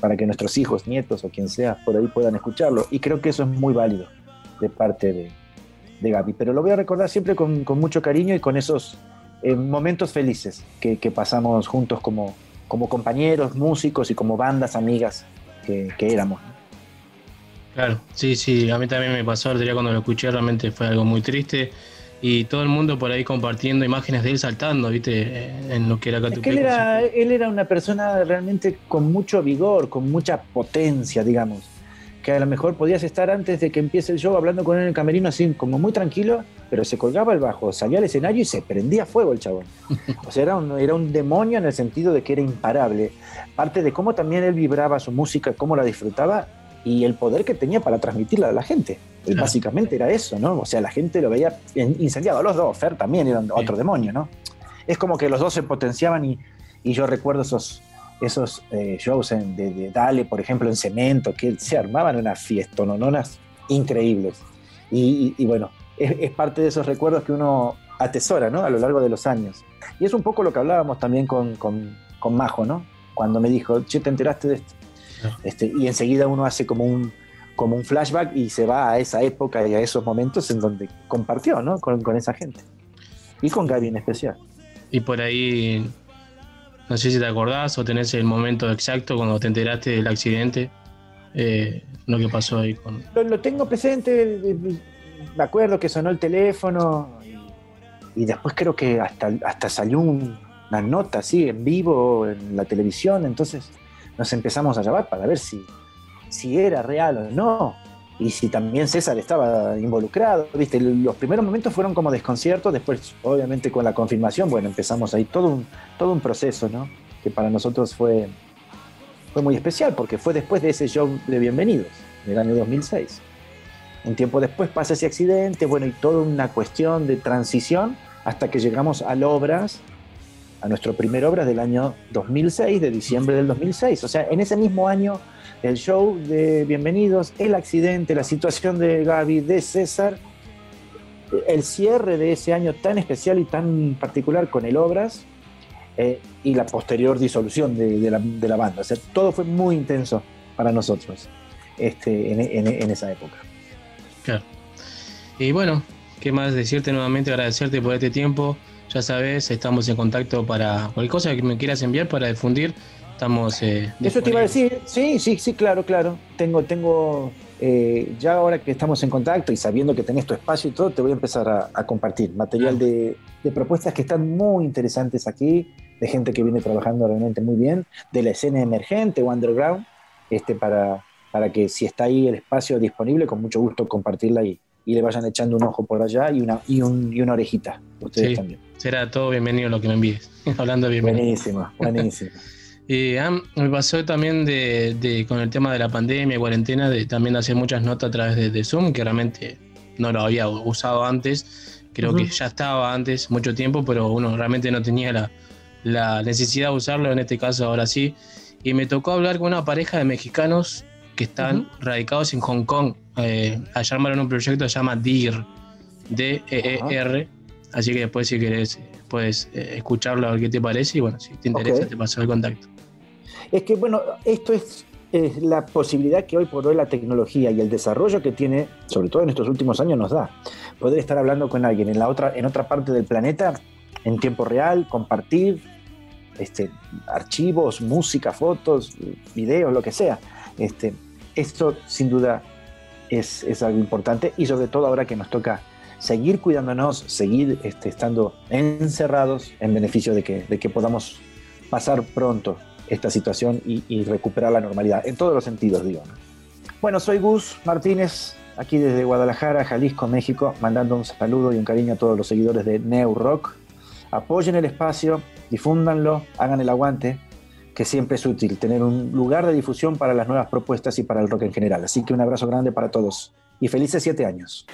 para que nuestros hijos, nietos o quien sea por ahí puedan escucharlo. Y creo que eso es muy válido de parte de, de Gaby. Pero lo voy a recordar siempre con mucho cariño y con esos eh, momentos felices que, que pasamos juntos como, como compañeros, músicos y como bandas amigas que, que éramos. Claro, sí, sí, a mí también me pasó el día cuando lo escuché, realmente fue algo muy triste. Y todo el mundo por ahí compartiendo imágenes de él saltando, ¿viste? Eh, En lo que era Es que él era, él era una persona realmente con mucho vigor, con mucha potencia, digamos. Que a lo mejor podías estar antes de que empiece el show hablando con él en el camerino así, como muy tranquilo, pero se colgaba el bajo, salía al escenario y se prendía fuego el chabón. O sea, era un, era un demonio en el sentido de que era imparable. Parte de cómo también él vibraba su música, cómo la disfrutaba y el poder que tenía para transmitirla a la gente. Él Claro. Básicamente era eso, ¿no? O sea, la gente lo veía en- incendiado. Los dos, Fer también era otro demonio, ¿no? Es como que los dos se potenciaban y, y yo recuerdo esos, esos eh, shows en- de, de Dale, por ejemplo, en Cemento, que se armaban unas fiestonononas increíbles. Y, y- y bueno, es, es parte de esos recuerdos que uno atesora, ¿no? A lo largo de los años. Y es un poco lo que hablábamos también con, con, con Majo, ¿no? Cuando me dijo, che, ¿te enteraste de esto? Claro. Este, y enseguida uno hace como un, como un flashback y se va a esa época y a esos momentos en donde compartió, ¿no? Con, con esa gente. Y con Gaby en especial. Y por ahí, no sé si te acordás o tenés el momento exacto cuando te enteraste del accidente, eh, lo que pasó ahí con... Lo, tengo presente, me acuerdo que sonó el teléfono y, y después creo que hasta, hasta salió un- una nota así en vivo en la televisión, entonces nos empezamos a llamar para ver si, si era real o no y si también César estaba involucrado, viste, los primeros momentos fueron como desconciertos, después obviamente con la confirmación, bueno, empezamos ahí todo un, todo un proceso, ¿no? Que para nosotros fue, fue muy especial porque fue después de ese show de Bienvenidos, del año 2006. Un tiempo después pasa ese accidente, bueno, y toda una cuestión de transición hasta que llegamos al Obras, a nuestro primer Obras del año 2006, de diciembre del 2006. O sea, en ese mismo año, el show de Bienvenidos, el accidente, la situación de Gaby, de César, el cierre de ese año tan especial y tan particular con el Obras, eh, y la posterior disolución de, la, banda. O sea, todo fue muy intenso para nosotros este, en, en- en esa época. Claro. Y bueno, ¿qué más decirte nuevamente? Agradecerte por este tiempo. Ya sabes, estamos en contacto para cualquier cosa que me quieras enviar para difundir. Estamos. eh, Eso te iba a decir, sí, sí, sí, claro, claro. Tengo, tengo, eh, ya ahora que estamos en contacto y sabiendo que tenés tu espacio y todo, te voy a empezar a, a compartir material de, de propuestas que están muy interesantes aquí, de gente que viene trabajando realmente muy bien, de la escena emergente o underground, este, para, para que si está ahí el espacio disponible, con mucho gusto compartirla y, y le vayan echando un ojo por allá y una, y un- y una orejita. Ustedes Sí. también. Será todo bienvenido lo que me envíes. Hablando de bienvenido. Buenísimo, buenísimo. Y ah, me pasó también de, de- con el tema de la pandemia, cuarentena, de también hacer muchas notas a través de, de Zoom, que realmente no lo había usado antes. Creo que ya estaba antes mucho tiempo, pero uno realmente no tenía la, la necesidad de usarlo, en este caso ahora sí. Y me tocó hablar con una pareja de mexicanos que están Ujú. radicados en Hong Kong. Eh, allá armaron un proyecto que se llama DIR, D-E-E-R. Así que después si querés puedes eh, escucharlo a ver qué te parece y bueno, si te interesa te paso el contacto. Es que, bueno, esto es, es la posibilidad que hoy por hoy la tecnología y el desarrollo que tiene, sobre todo en estos últimos años, nos da. Poder estar hablando con alguien en, la otra, en otra parte del planeta en tiempo real, compartir este, archivos, música, fotos, videos, lo que sea. Este, esto sin duda es, es algo importante y sobre todo ahora que nos toca seguir cuidándonos, seguir este, estando encerrados en beneficio de que, de que podamos pasar pronto esta situación y, y recuperar la normalidad, en todos los sentidos, digo. ¿no? Bueno, soy Gus Martínez, aquí desde Guadalajara, Jalisco, México, mandando un saludo y un cariño a todos los seguidores de Neo Rock. Apoyen el espacio, difúndanlo, hagan el aguante, que siempre es útil tener un lugar de difusión para las nuevas propuestas y para el rock en general. Así que un abrazo grande para todos y felices siete años.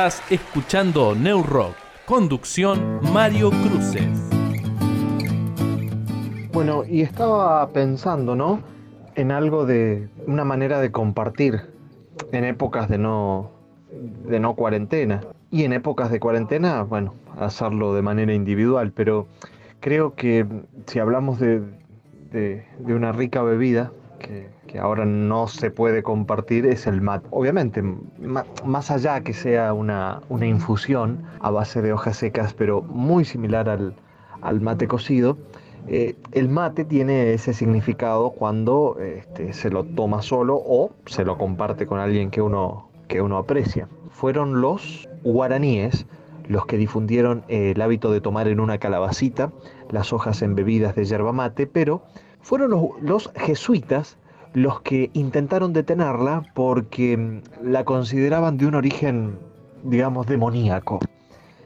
Estás escuchando New Rock. Conducción Mario Cruces. Bueno, y estaba pensando, ¿no? En algo de una manera de compartir en épocas de no de no cuarentena y en épocas de cuarentena, bueno, hacerlo de manera individual, pero creo que si hablamos de, de, de una rica bebida que, que, ahora no se puede compartir es el mate. Obviamente, más allá que sea una, una infusión a base de hojas secas, pero muy similar al, al mate cocido, eh, el mate tiene ese significado cuando este, se lo toma solo o se lo comparte con alguien que uno, que uno aprecia. Fueron los guaraníes los que difundieron eh, el hábito de tomar en una calabacita las hojas embebidas de yerba mate, pero fueron los, los jesuitas los que intentaron detenerla porque mm, la consideraban de un origen, digamos, demoníaco.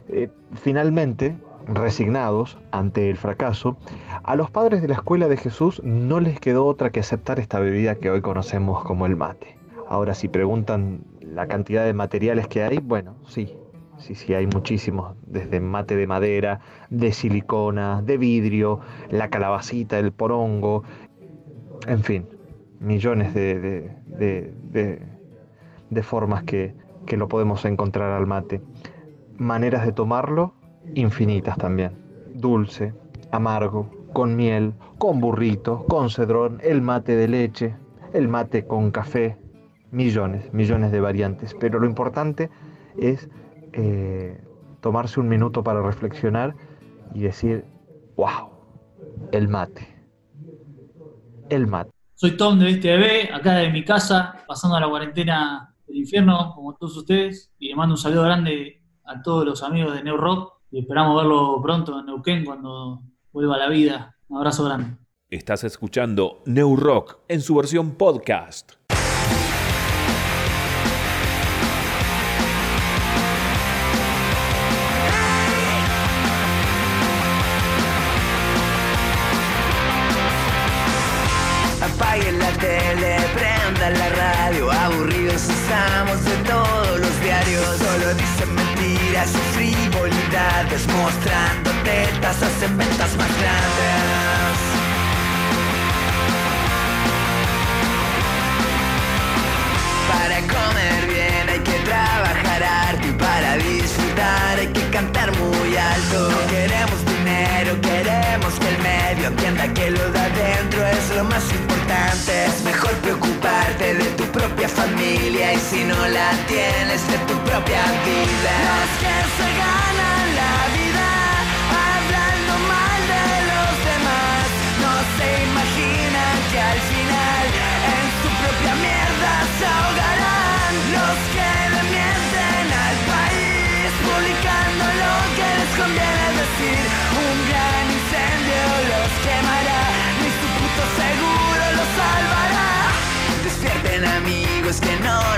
Eh, finalmente, resignados ante el fracaso, a los padres de la escuela de Jesús no les quedó otra que aceptar esta bebida que hoy conocemos como el mate. Ahora, si preguntan la cantidad de materiales que hay, bueno, sí, sí, sí, hay muchísimos, desde mate de madera, de silicona, de vidrio, la calabacita, el porongo, en fin, millones de, de, de, formas que, que lo podemos encontrar al mate. Maneras de tomarlo, infinitas también. Dulce, amargo, con miel, con burrito, con cedrón, el mate de leche, el mate con café, millones, millones de variantes. Pero lo importante es eh, tomarse un minuto para reflexionar y decir, wow, el mate, el mate. Soy Tom de TV, acá de mi casa, pasando la cuarentena del infierno, como todos ustedes, y le mando un saludo grande a todos los amigos de New Rock y esperamos verlo pronto en Neuquén cuando vuelva a la vida. Un abrazo grande. Estás escuchando New Rock en su versión podcast. La radio, aburridos estamos de todos los diarios. Solo dicen mentiras y frivolidades, mostrando tetas, hacen ventas más grandes. Para comer bien hay que trabajar harto y para disfrutar hay que cantar muy alto. No queremos dinero, queremos que el medio entienda que lo de adentro es lo más importante. Es mejor preocuparte de tu propia familia y si no la tienes de tu propia vida. Los que se ganan la vida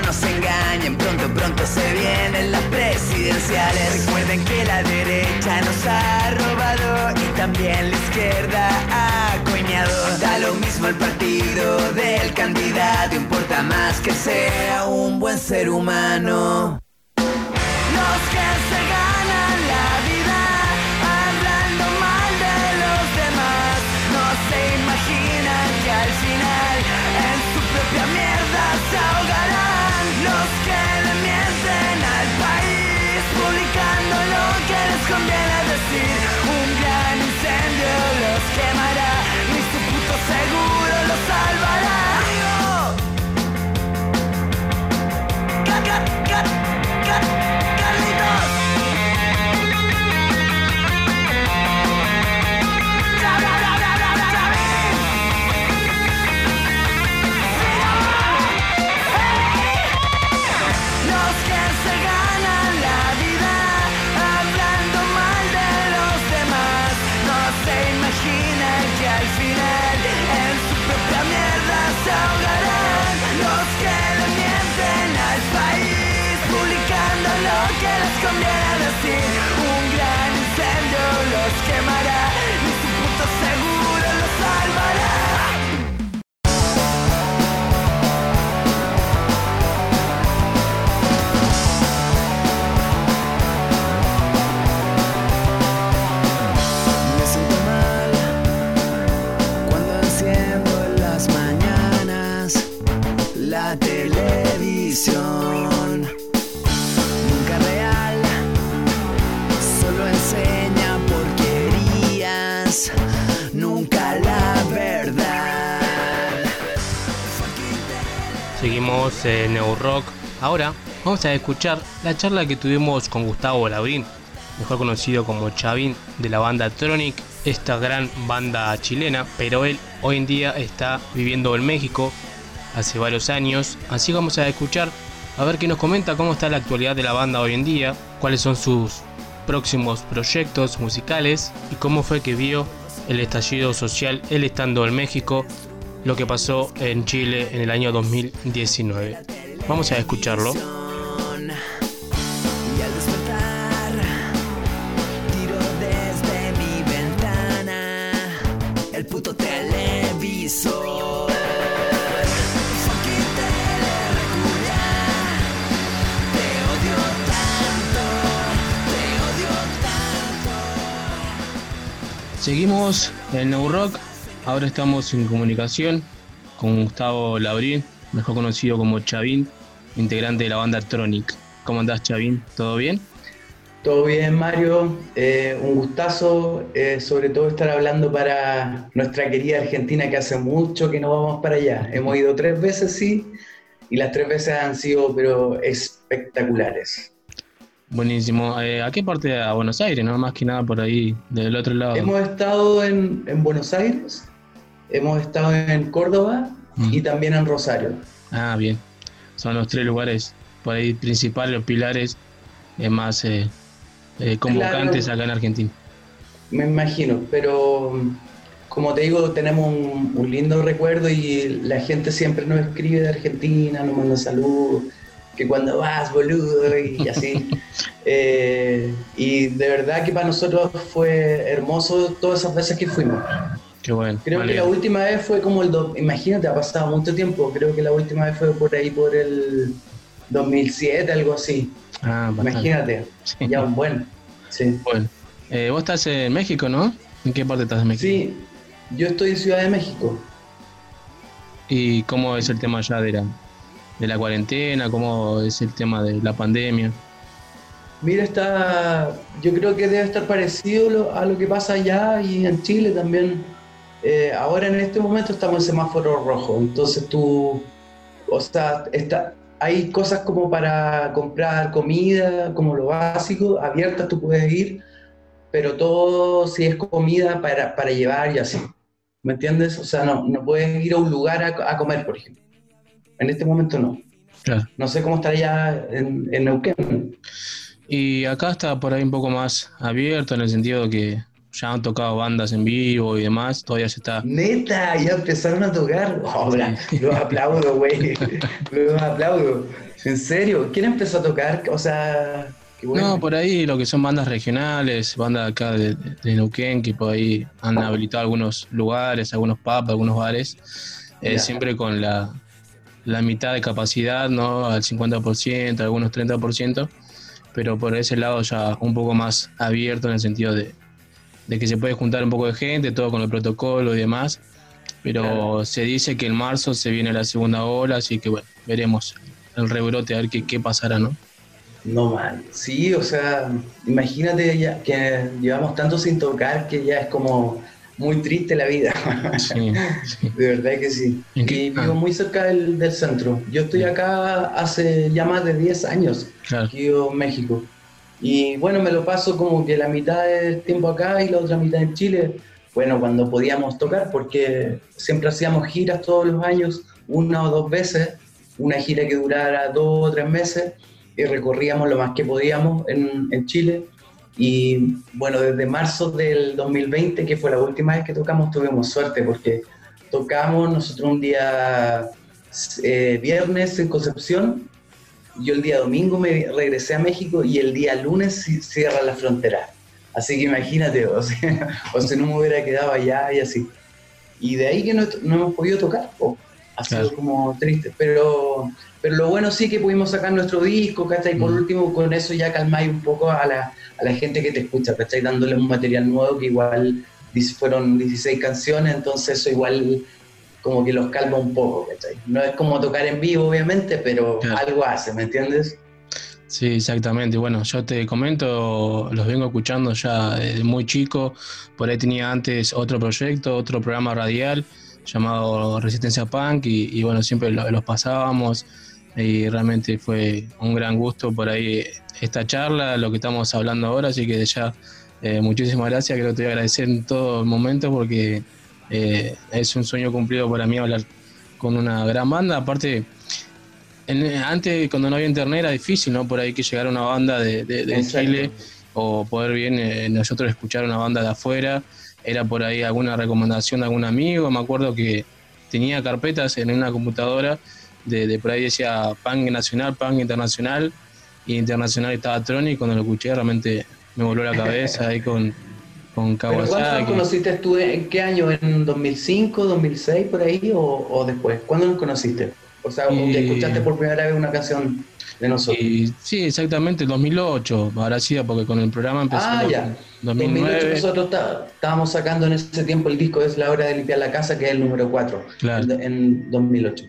nos engañen, pronto pronto se vienen las presidenciales. Recuerden que la derecha nos ha robado y también la izquierda ha coñado. Da lo mismo el partido del candidato, importa más que sea un buen ser humano. Que En New Rock. Ahora vamos a escuchar la charla que tuvimos con Gustavo Labrín, mejor conocido como Chavín de la banda Tronic, esta gran banda chilena, pero él hoy en día está viviendo en México hace varios años, así que vamos a escuchar a ver qué nos comenta cómo está la actualidad de la banda hoy en día, cuáles son sus próximos proyectos musicales y cómo fue que vio el estallido social él estando en México, lo que pasó en Chile en el año 2019. Vamos a escucharlo. Y al despertar, tiro desde mi ventana el puto televisor. Fucking telereculia, te odio tanto, te odio tanto. Seguimos en New Rock, ahora estamos en comunicación con Gustavo Labrín, mejor conocido como Chavín, integrante de la banda Tronic. ¿Cómo andás Chavín? ¿Todo bien? Todo bien, Mario. Eh, un gustazo, eh, sobre todo estar hablando para nuestra querida Argentina, que hace mucho que no vamos para allá. Hemos ido tres veces, sí, y las tres veces han sido, pero espectaculares. Buenísimo. Eh, ¿A qué parte de Buenos Aires? No, más que nada por ahí, del otro lado. Hemos estado en, en Buenos Aires, hemos estado en Córdoba y también en Rosario. Ah, bien. Son los tres lugares por ahí principales, los pilares eh, más eh, eh, convocantes Claro. acá en Argentina. Me imagino, pero mm, como te digo, tenemos un, un lindo recuerdo y la gente siempre nos escribe de Argentina, nos manda saludos, que cuando vas, boludo, y así. Eh, y de verdad que para nosotros fue hermoso todas esas veces que fuimos. Qué bueno. Creo vale. que la última vez fue como el... do- Imagínate, ha pasado mucho tiempo. Creo que la última vez fue por ahí, por el 2007, algo así. Ah. Imagínate, ya un buen. Sí. Bueno. Eh, vos estás en México, ¿no? ¿En qué parte estás de México? Sí, yo estoy en Ciudad de México. ¿Y cómo es el tema ya de la, de la cuarentena? ¿Cómo es el tema de la pandemia? Mira, está, yo creo que debe estar parecido a lo que pasa allá y en Chile también. Eh, ahora en este momento estamos en semáforo rojo, entonces tú, o sea, está, hay cosas como para comprar comida, como lo básico, abiertas tú puedes ir, pero todo si es comida para, para llevar y así. ¿Me entiendes? O sea, no, no puedes ir a un lugar a, a comer, por ejemplo. En este momento no. Claro. No sé cómo estará allá en, en Neuquén. Y acá está por ahí un poco más abierto en el sentido de que ya han tocado bandas en vivo y demás, todavía se está... Neta, ya empezaron a tocar. Obra, los aplaudo, güey. Los aplaudo. En serio, ¿quién empezó a tocar? O sea, qué bueno. No, por ahí lo que son bandas regionales, bandas acá de, de- de Neuquén, que por ahí han habilitado algunos lugares, algunos pubs, algunos bares, eh, siempre con la, la mitad de capacidad, ¿no? Al 50%, algunos 30%, pero por ese lado ya un poco más abierto en el sentido de, de que se puede juntar un poco de gente, todo con el protocolo y demás, pero Claro. se dice que en marzo se viene la segunda ola, así que bueno, veremos el rebrote, a ver qué, qué pasará, ¿no? No mal. Sí, o sea, imagínate ya que llevamos tanto sin tocar que ya es como muy triste la vida. Sí, sí. De verdad que sí. ¿En qué- Y vivo muy cerca del, del centro. Yo estoy acá hace ya más de 10 años. Claro. vivo en México. Y bueno, me lo paso como que la mitad del tiempo acá y la otra mitad en Chile. Bueno, cuando podíamos tocar, porque siempre hacíamos giras todos los años, una o dos veces, una gira que durara dos o tres meses, y recorríamos lo más que podíamos en, en Chile. Y bueno, desde marzo del 2020, que fue la última vez que tocamos, tuvimos suerte, porque tocamos nosotros un día eh, viernes en Concepción, yo el día domingo me regresé a México y el día lunes ci- cierra la frontera. Así que imagínate, o sea, o sea, no me hubiera quedado allá y así. Y de ahí que no, no hemos podido tocar, po. ha sido Claro. como triste. Pero, pero lo bueno sí que pudimos sacar nuestro disco, ¿cachai? Por último, con eso ya calmáis un poco a la, a la gente que te escucha, ¿cachai? Dándole un material nuevo que igual fueron 16 canciones, entonces eso igual como que los calma un poco, ¿cachai? No es como tocar en vivo, obviamente, pero algo hace, ¿me entiendes? Sí, exactamente. Bueno, yo te comento, los vengo escuchando ya desde muy chico. Por ahí tenía antes otro proyecto, otro programa radial llamado Resistencia Punk y, y bueno, siempre lo- los pasábamos. y realmente fue un gran gusto por ahí esta charla, lo que estamos hablando ahora, así que ya eh, muchísimas gracias, creo que te voy a agradecer en todo momento porque eh, es un sueño cumplido para mí hablar con una gran banda, aparte en- antes cuando no había internet era difícil, ¿no? Por ahí que llegara una banda de, de- de Exacto. Chile o poder bien eh, nosotros escuchar una banda de afuera, era por ahí alguna recomendación de algún amigo, me acuerdo que tenía carpetas en una computadora de, de por ahí decía punk nacional, punk internacional, y internacional estaba Troni, y cuando lo escuché realmente me voló la cabeza ahí con, con ¿Pero cuándo Kawasaki. nos conociste tú? ¿En qué año? ¿En 2005, 2006, por ahí o, o después? ¿Cuándo nos conociste? O sea, Y- escuchaste por primera vez una canción de nosotros. Y, sí, exactamente, 2008, habrá sido porque con el programa empezó Ah, ya. 2009. 2008 nosotros tá- estábamos sacando en ese tiempo el disco Es la hora de limpiar la casa, que es el número 4, Claro. en, en 2008.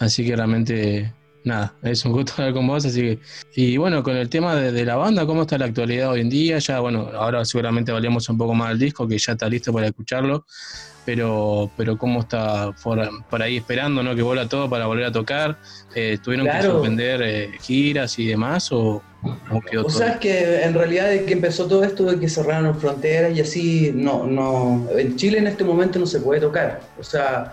Así que realmente, nada, es un gusto hablar con vos. Así que, y bueno, con el tema de, de la banda, ¿cómo está la actualidad hoy en día? Ya, bueno, ahora seguramente valemos un poco más el disco, que ya está listo para escucharlo. Pero, pero ¿cómo está por, por ahí esperando ¿no? que vuelva todo para volver a tocar? Eh, ¿Tuvieron que suspender eh, giras y demás? ¿O, o quedó O todo? sea, es que en realidad de que empezó todo esto de que cerraron fronteras y así, no, no, en Chile en este momento no se puede tocar. O sea,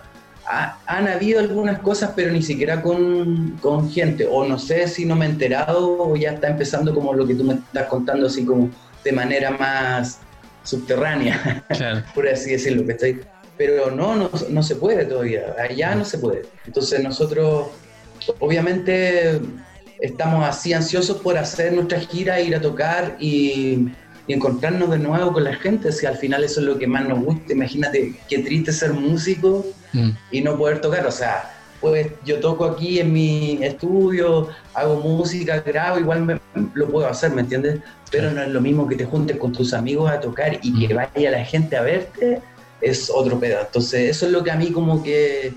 ha- han habido algunas cosas, pero ni siquiera con, con gente. O no sé si no me he enterado o ya está empezando como lo que tú me estás contando, así como de manera más subterránea, Claro. por así decirlo, que estoy. Pero no, no, no se puede todavía, allá no se puede. Entonces nosotros, obviamente, estamos así ansiosos por hacer nuestra gira, ir a tocar y, y encontrarnos de nuevo con la gente, si al final eso es lo que más nos gusta. Imagínate qué triste ser músico Mm. y no poder tocar, o sea, pues yo toco aquí en mi estudio, hago música, grabo, igual me- lo puedo hacer, ¿me entiendes? Pero no es lo mismo que te juntes con tus amigos a tocar y que vaya la gente a verte, es otro pedazo. Entonces, eso es lo que a mí como que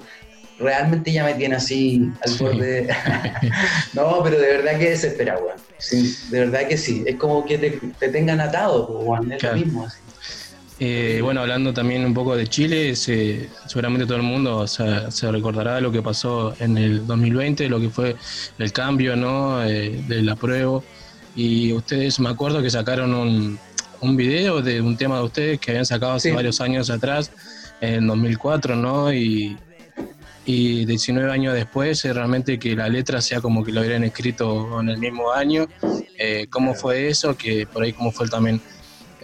realmente ya me tiene así al borde. no, pero de verdad que desespera, weón. Sí, de verdad que sí. Es como que te, te tengan atado, pues, weón. Es Claro. lo mismo. Así. Eh, bueno, hablando también un poco de Chile, se- seguramente todo el mundo se, se recordará de lo que pasó en el 2020, lo que fue el cambio ¿no? Eh, del apruebo. Y ustedes, me acuerdo que sacaron un, un video de un tema de ustedes que habían sacado hace Sí. varios años atrás, en 2004, ¿no? Y, y 19 años después, eh, realmente que la letra sea como que lo hubieran escrito en el mismo año. Eh, ¿Cómo fue eso? Que por ahí, ¿cómo fue también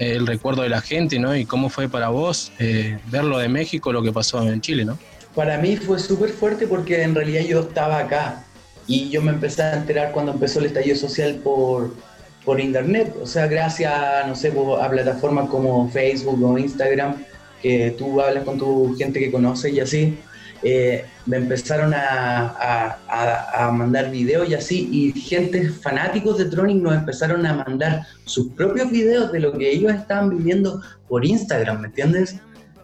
eh, el recuerdo de la gente, ¿no? Y cómo fue para vos eh, verlo de México, lo que pasó en Chile, ¿no? Para mí fue súper fuerte porque en realidad yo estaba acá y yo me empecé a enterar cuando empezó el estallido social por, por internet, o sea, gracias, no sé, a plataformas como Facebook o Instagram, que tú hablas con tu gente que conoces y así, eh, me empezaron a, a- a- mandar videos y así, y gente fanáticos de Tronic nos empezaron a mandar sus propios videos de lo que ellos estaban viviendo por Instagram, ¿me entiendes?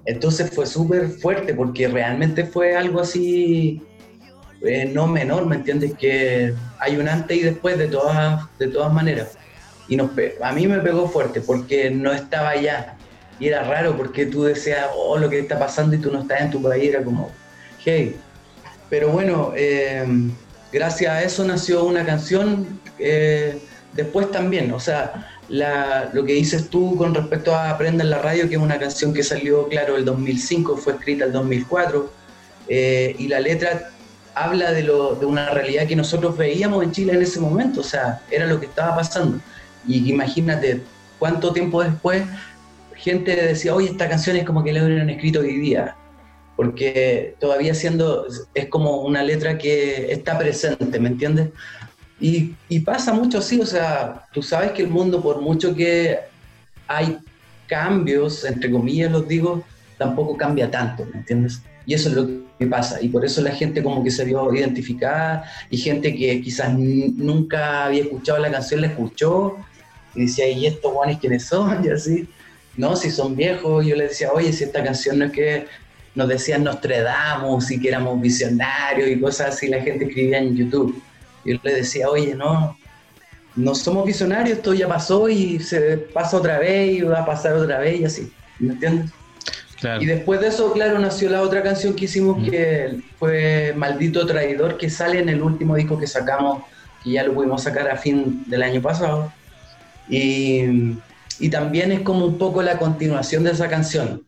Entonces fue súper fuerte porque realmente fue algo así eh, no menor, ¿me entiendes? Que hay un antes y después de todas, de todas maneras. Y nos a mí me pegó fuerte porque no estaba allá. Y era raro porque tú decías, oh, lo que está pasando y tú no estás en tu país. Era como, hey. Pero bueno, eh, gracias a eso nació una canción eh, después también. O sea, lo que dices tú con respecto a Aprenda en la radio, que es una canción que salió, claro, el 2005, fue escrita el 2004. eh, y la letra habla de, lo, de una realidad que nosotros veíamos en Chile en ese momento, o sea, era lo que estaba pasando. Y imagínate cuánto tiempo después gente decía, oye, esta canción es como que la hubieran escrito hoy día, porque todavía siendo, es como una letra que está presente, ¿me entiendes? Y, y pasa mucho así, o sea, tú sabes que el mundo, por mucho que hay cambios, entre comillas los digo, tampoco cambia tanto, ¿me entiendes? Y eso es lo que pasa, y por eso la gente como que se vio identificada, y gente que quizás nunca había escuchado la canción la escuchó, y decía, ¿y estos guanes quiénes son? Y así, no, si son viejos, yo les decía, oye, si esta canción no es que nos decían Nostradamus y que éramos visionarios y cosas así, la gente escribía en YouTube. Yo les decía, oye, no, no somos visionarios, esto ya pasó y se pasa otra vez y va a pasar otra vez y así, ¿me entiendes? Claro. Y después de eso, claro, nació la otra canción que hicimos que fue Maldito Traidor, que sale en el último disco que sacamos, que ya lo pudimos sacar a fin del año pasado. Y, y también es como un poco la continuación de esa canción.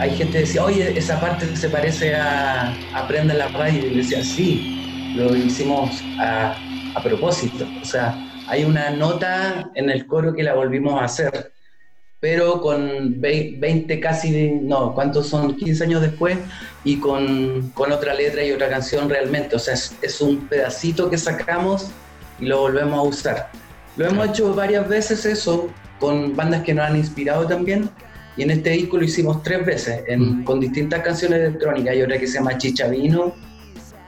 Hay gente que decía, oye, esa parte se parece a Aprenda la radio. Y le decía, sí, lo hicimos a, a propósito. O sea, hay una nota en el coro que la volvimos a hacer, pero con vei- 20 casi, no, ¿cuántos son? 15 años después y con, con otra letra y otra canción realmente. O sea, es, es un pedacito que sacamos y lo volvemos a usar. Lo hemos hecho varias veces eso, con bandas que nos han inspirado también. Y en este disco lo hicimos tres veces, en- con distintas canciones electrónicas. Hay otra que se llama Chichavino,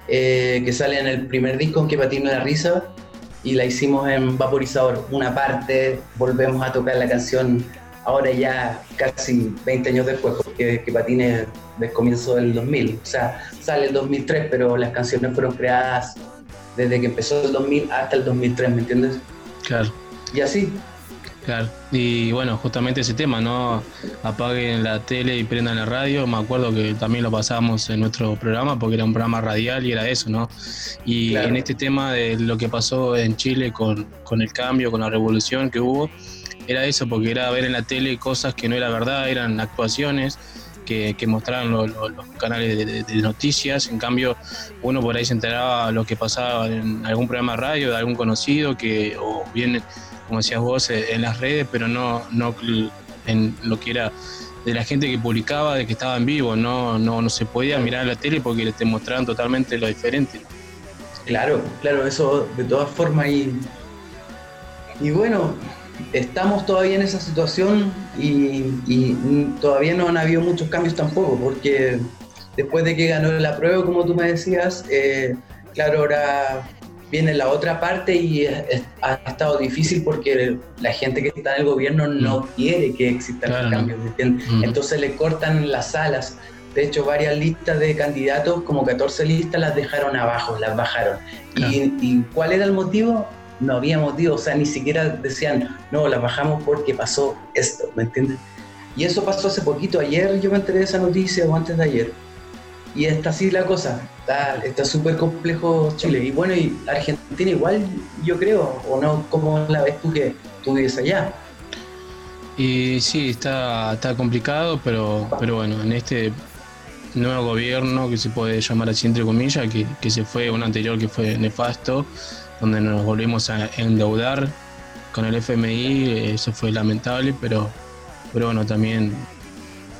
eh, que sale en el primer disco, en Que Patino la Risa, y la hicimos en Vaporizador. Una parte, volvemos a tocar la canción ahora ya casi 20 años después, porque Que Patine es del comienzo del 2000. O sea, sale el 2003, pero las canciones fueron creadas desde que empezó el 2000 hasta el 2003, ¿me entiendes? Claro. Y así. Claro, y bueno, justamente ese tema, ¿no? Apaguen la tele y prendan la radio. Me acuerdo que también lo pasábamos en nuestro programa porque era un programa radial y era eso, ¿no? Y Claro. en este tema de lo que pasó en Chile con, con el cambio, con la revolución que hubo, era eso, porque era ver en la tele cosas que no era verdad, eran actuaciones que, que mostraban lo- lo- los canales de, de- de noticias. En cambio, uno por ahí se enteraba lo que pasaba en algún programa de radio de algún conocido, que o bien, como decías vos, eh, en las redes, pero no, no en lo que era de la gente que publicaba, de que estaba en vivo. No, no, no se podía mirar la tele porque te mostraban totalmente lo diferente. Claro, claro, eso de todas formas y, y bueno, estamos todavía en esa situación y, y todavía no han habido muchos cambios tampoco, porque después de que ganó la prueba, como tú me decías, eh, claro, ahora viene la otra parte y es- ha estado difícil porque la gente que está en el gobierno no quiere que existan Claro, cambios. Mm. Entonces le cortan las salas. De hecho, varias listas de candidatos, como 14 listas, las dejaron abajo, las bajaron. ¿Y, y cuál era el motivo? No había motivo, o sea, ni siquiera decían, no, las bajamos porque pasó esto, ¿me entiendes? Y eso pasó hace poquito, ayer yo me enteré de esa noticia o antes de ayer. Y está así la cosa, está súper complejo Chile. Y bueno, y Argentina igual, yo creo, o no, como la ves tú que tú vives allá. Y sí, está, está complicado, pero, pero bueno, en este nuevo gobierno que se puede llamar así entre comillas, que, que se fue un anterior que fue nefasto, donde nos volvimos a endeudar con el FMI, eso fue lamentable, pero, pero bueno, también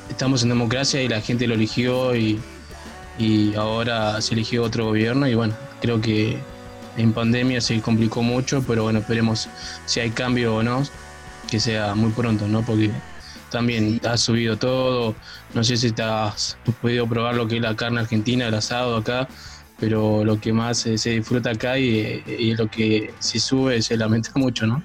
estamos en democracia y la gente lo eligió y, y ahora se eligió otro gobierno y bueno, creo que en pandemia se complicó mucho, pero bueno, esperemos si hay cambio o no, que sea muy pronto, ¿no? Porque también ha subido todo, no sé si te has podido probar lo que es la carne argentina, el asado acá, pero lo que más se disfruta acá y, y lo que si sube se lamenta mucho, ¿no?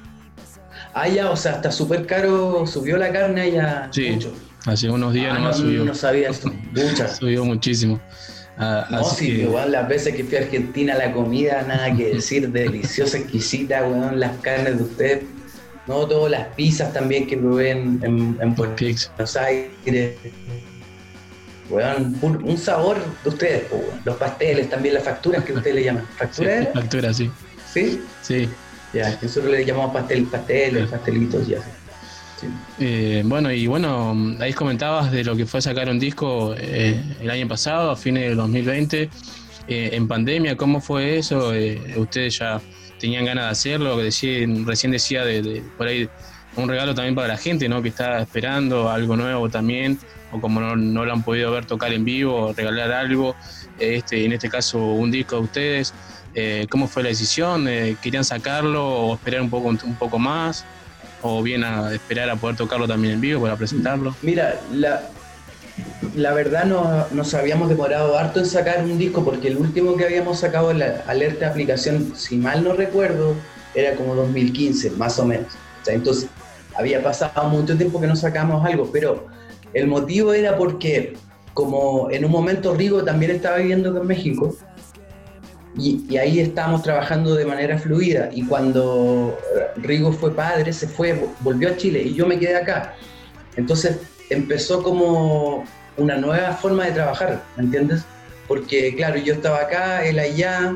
Ah, ya, o sea, está súper caro, subió la carne allá. Sí, mucho. Hace unos días Ah, nomás no, subió. no sabía eso, mucha. Subió muchísimo. Ah, No, así sí, que- igual las veces que fui a Argentina, la comida, nada que decir, deliciosa, exquisita, weón, las carnes de ustedes, no, todas las pizzas también que probé en, en, en Buenos Aires, weón, pur- un sabor de ustedes, weón. los pasteles, también las facturas que ustedes le llaman, Sí, ¿factura era? factura, sí. ¿Sí? Sí. Ya, nosotros le llamamos pastel, pasteles, pastelitos y así. Eh, bueno, y bueno, ahí comentabas de lo que fue sacar un disco eh, el año pasado, a fines del 2020, eh, en pandemia, ¿cómo fue eso? Eh, ¿Ustedes ya tenían ganas de hacerlo? Decían- recién decía de, por ahí un regalo también para la gente, ¿no? Que está esperando algo nuevo también, o como no, no lo han podido ver tocar en vivo, regalar algo, este, en este caso un disco a ustedes. Eh, ¿Cómo fue la decisión? ¿Querían sacarlo o esperar un poco, un poco más? ¿O bien a esperar a poder tocarlo también en vivo para presentarlo? Mira, la, la verdad no- nos habíamos demorado harto en sacar un disco porque el último que habíamos sacado en la alerta aplicación, si mal no recuerdo, era como 2015, más o menos. O sea, entonces había pasado mucho tiempo que no sacábamos algo, pero el motivo era porque como en un momento Rigo también estaba viviendo en México, y, ahí estábamos trabajando de manera fluida. Y cuando eh, Rigo fue padre, se fue, vo- volvió a Chile y yo me quedé acá. Entonces empezó como una nueva forma de trabajar, ¿me entiendes? Porque claro, yo estaba acá, él allá,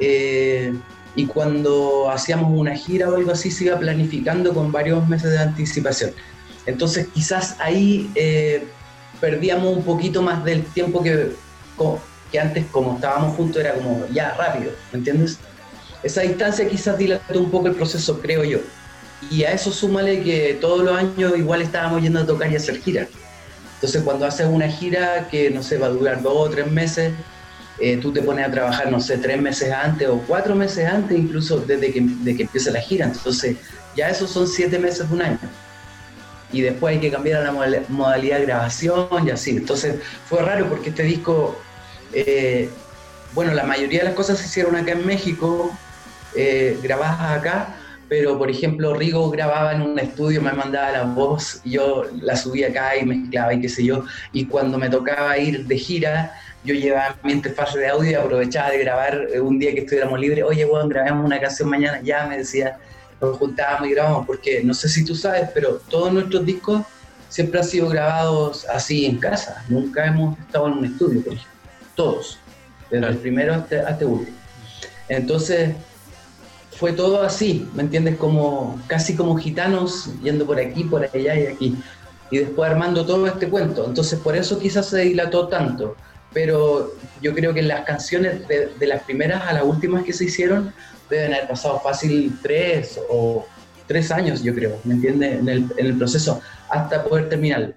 eh, y cuando hacíamos una gira o algo así se iba planificando con varios meses de anticipación. Entonces quizás ahí eh, perdíamos un poquito más del tiempo que, que antes como estábamos juntos era como ya rápido, ¿me entiendes? Esa distancia quizás dilató un poco el proceso, creo yo. Y a eso súmale que todos los años igual estábamos yendo a tocar y a hacer giras. Entonces cuando haces una gira que no sé, va a durar dos o tres meses, eh, tú te pones a trabajar, no sé, tres meses antes o cuatro meses antes, incluso desde que, de que empieza la gira. Entonces ya esos son siete meses de un año. Y después hay que cambiar a la moda- modalidad de grabación y así. Entonces fue raro porque este disco, eh, bueno, la mayoría de las cosas se hicieron acá en México, eh, grabadas acá, pero por ejemplo Rigo grababa en un estudio, me mandaba la voz, yo la subía acá y mezclaba y qué sé yo, y cuando me tocaba ir de gira, yo llevaba mi interfaz de audio y aprovechaba de grabar eh, un día que estuviéramos libres, oye, weón, grabemos una canción mañana, ya me decía, nos juntábamos y grabamos, porque no sé si tú sabes, pero todos nuestros discos siempre han sido grabados así en casa, nunca hemos estado en un estudio, por ejemplo, todos, desde el primero hasta, hasta último. Entonces, fue todo así, ¿me entiendes? Como casi como gitanos yendo por aquí, por allá y aquí. y después armando todo este cuento. Entonces por eso quizás se dilató tanto. Pero yo creo que las canciones de, de las primeras a las últimas que se hicieron deben haber pasado fácil tres o tres años, yo creo, ¿me entiendes? En el, en el proceso, hasta poder terminarlo.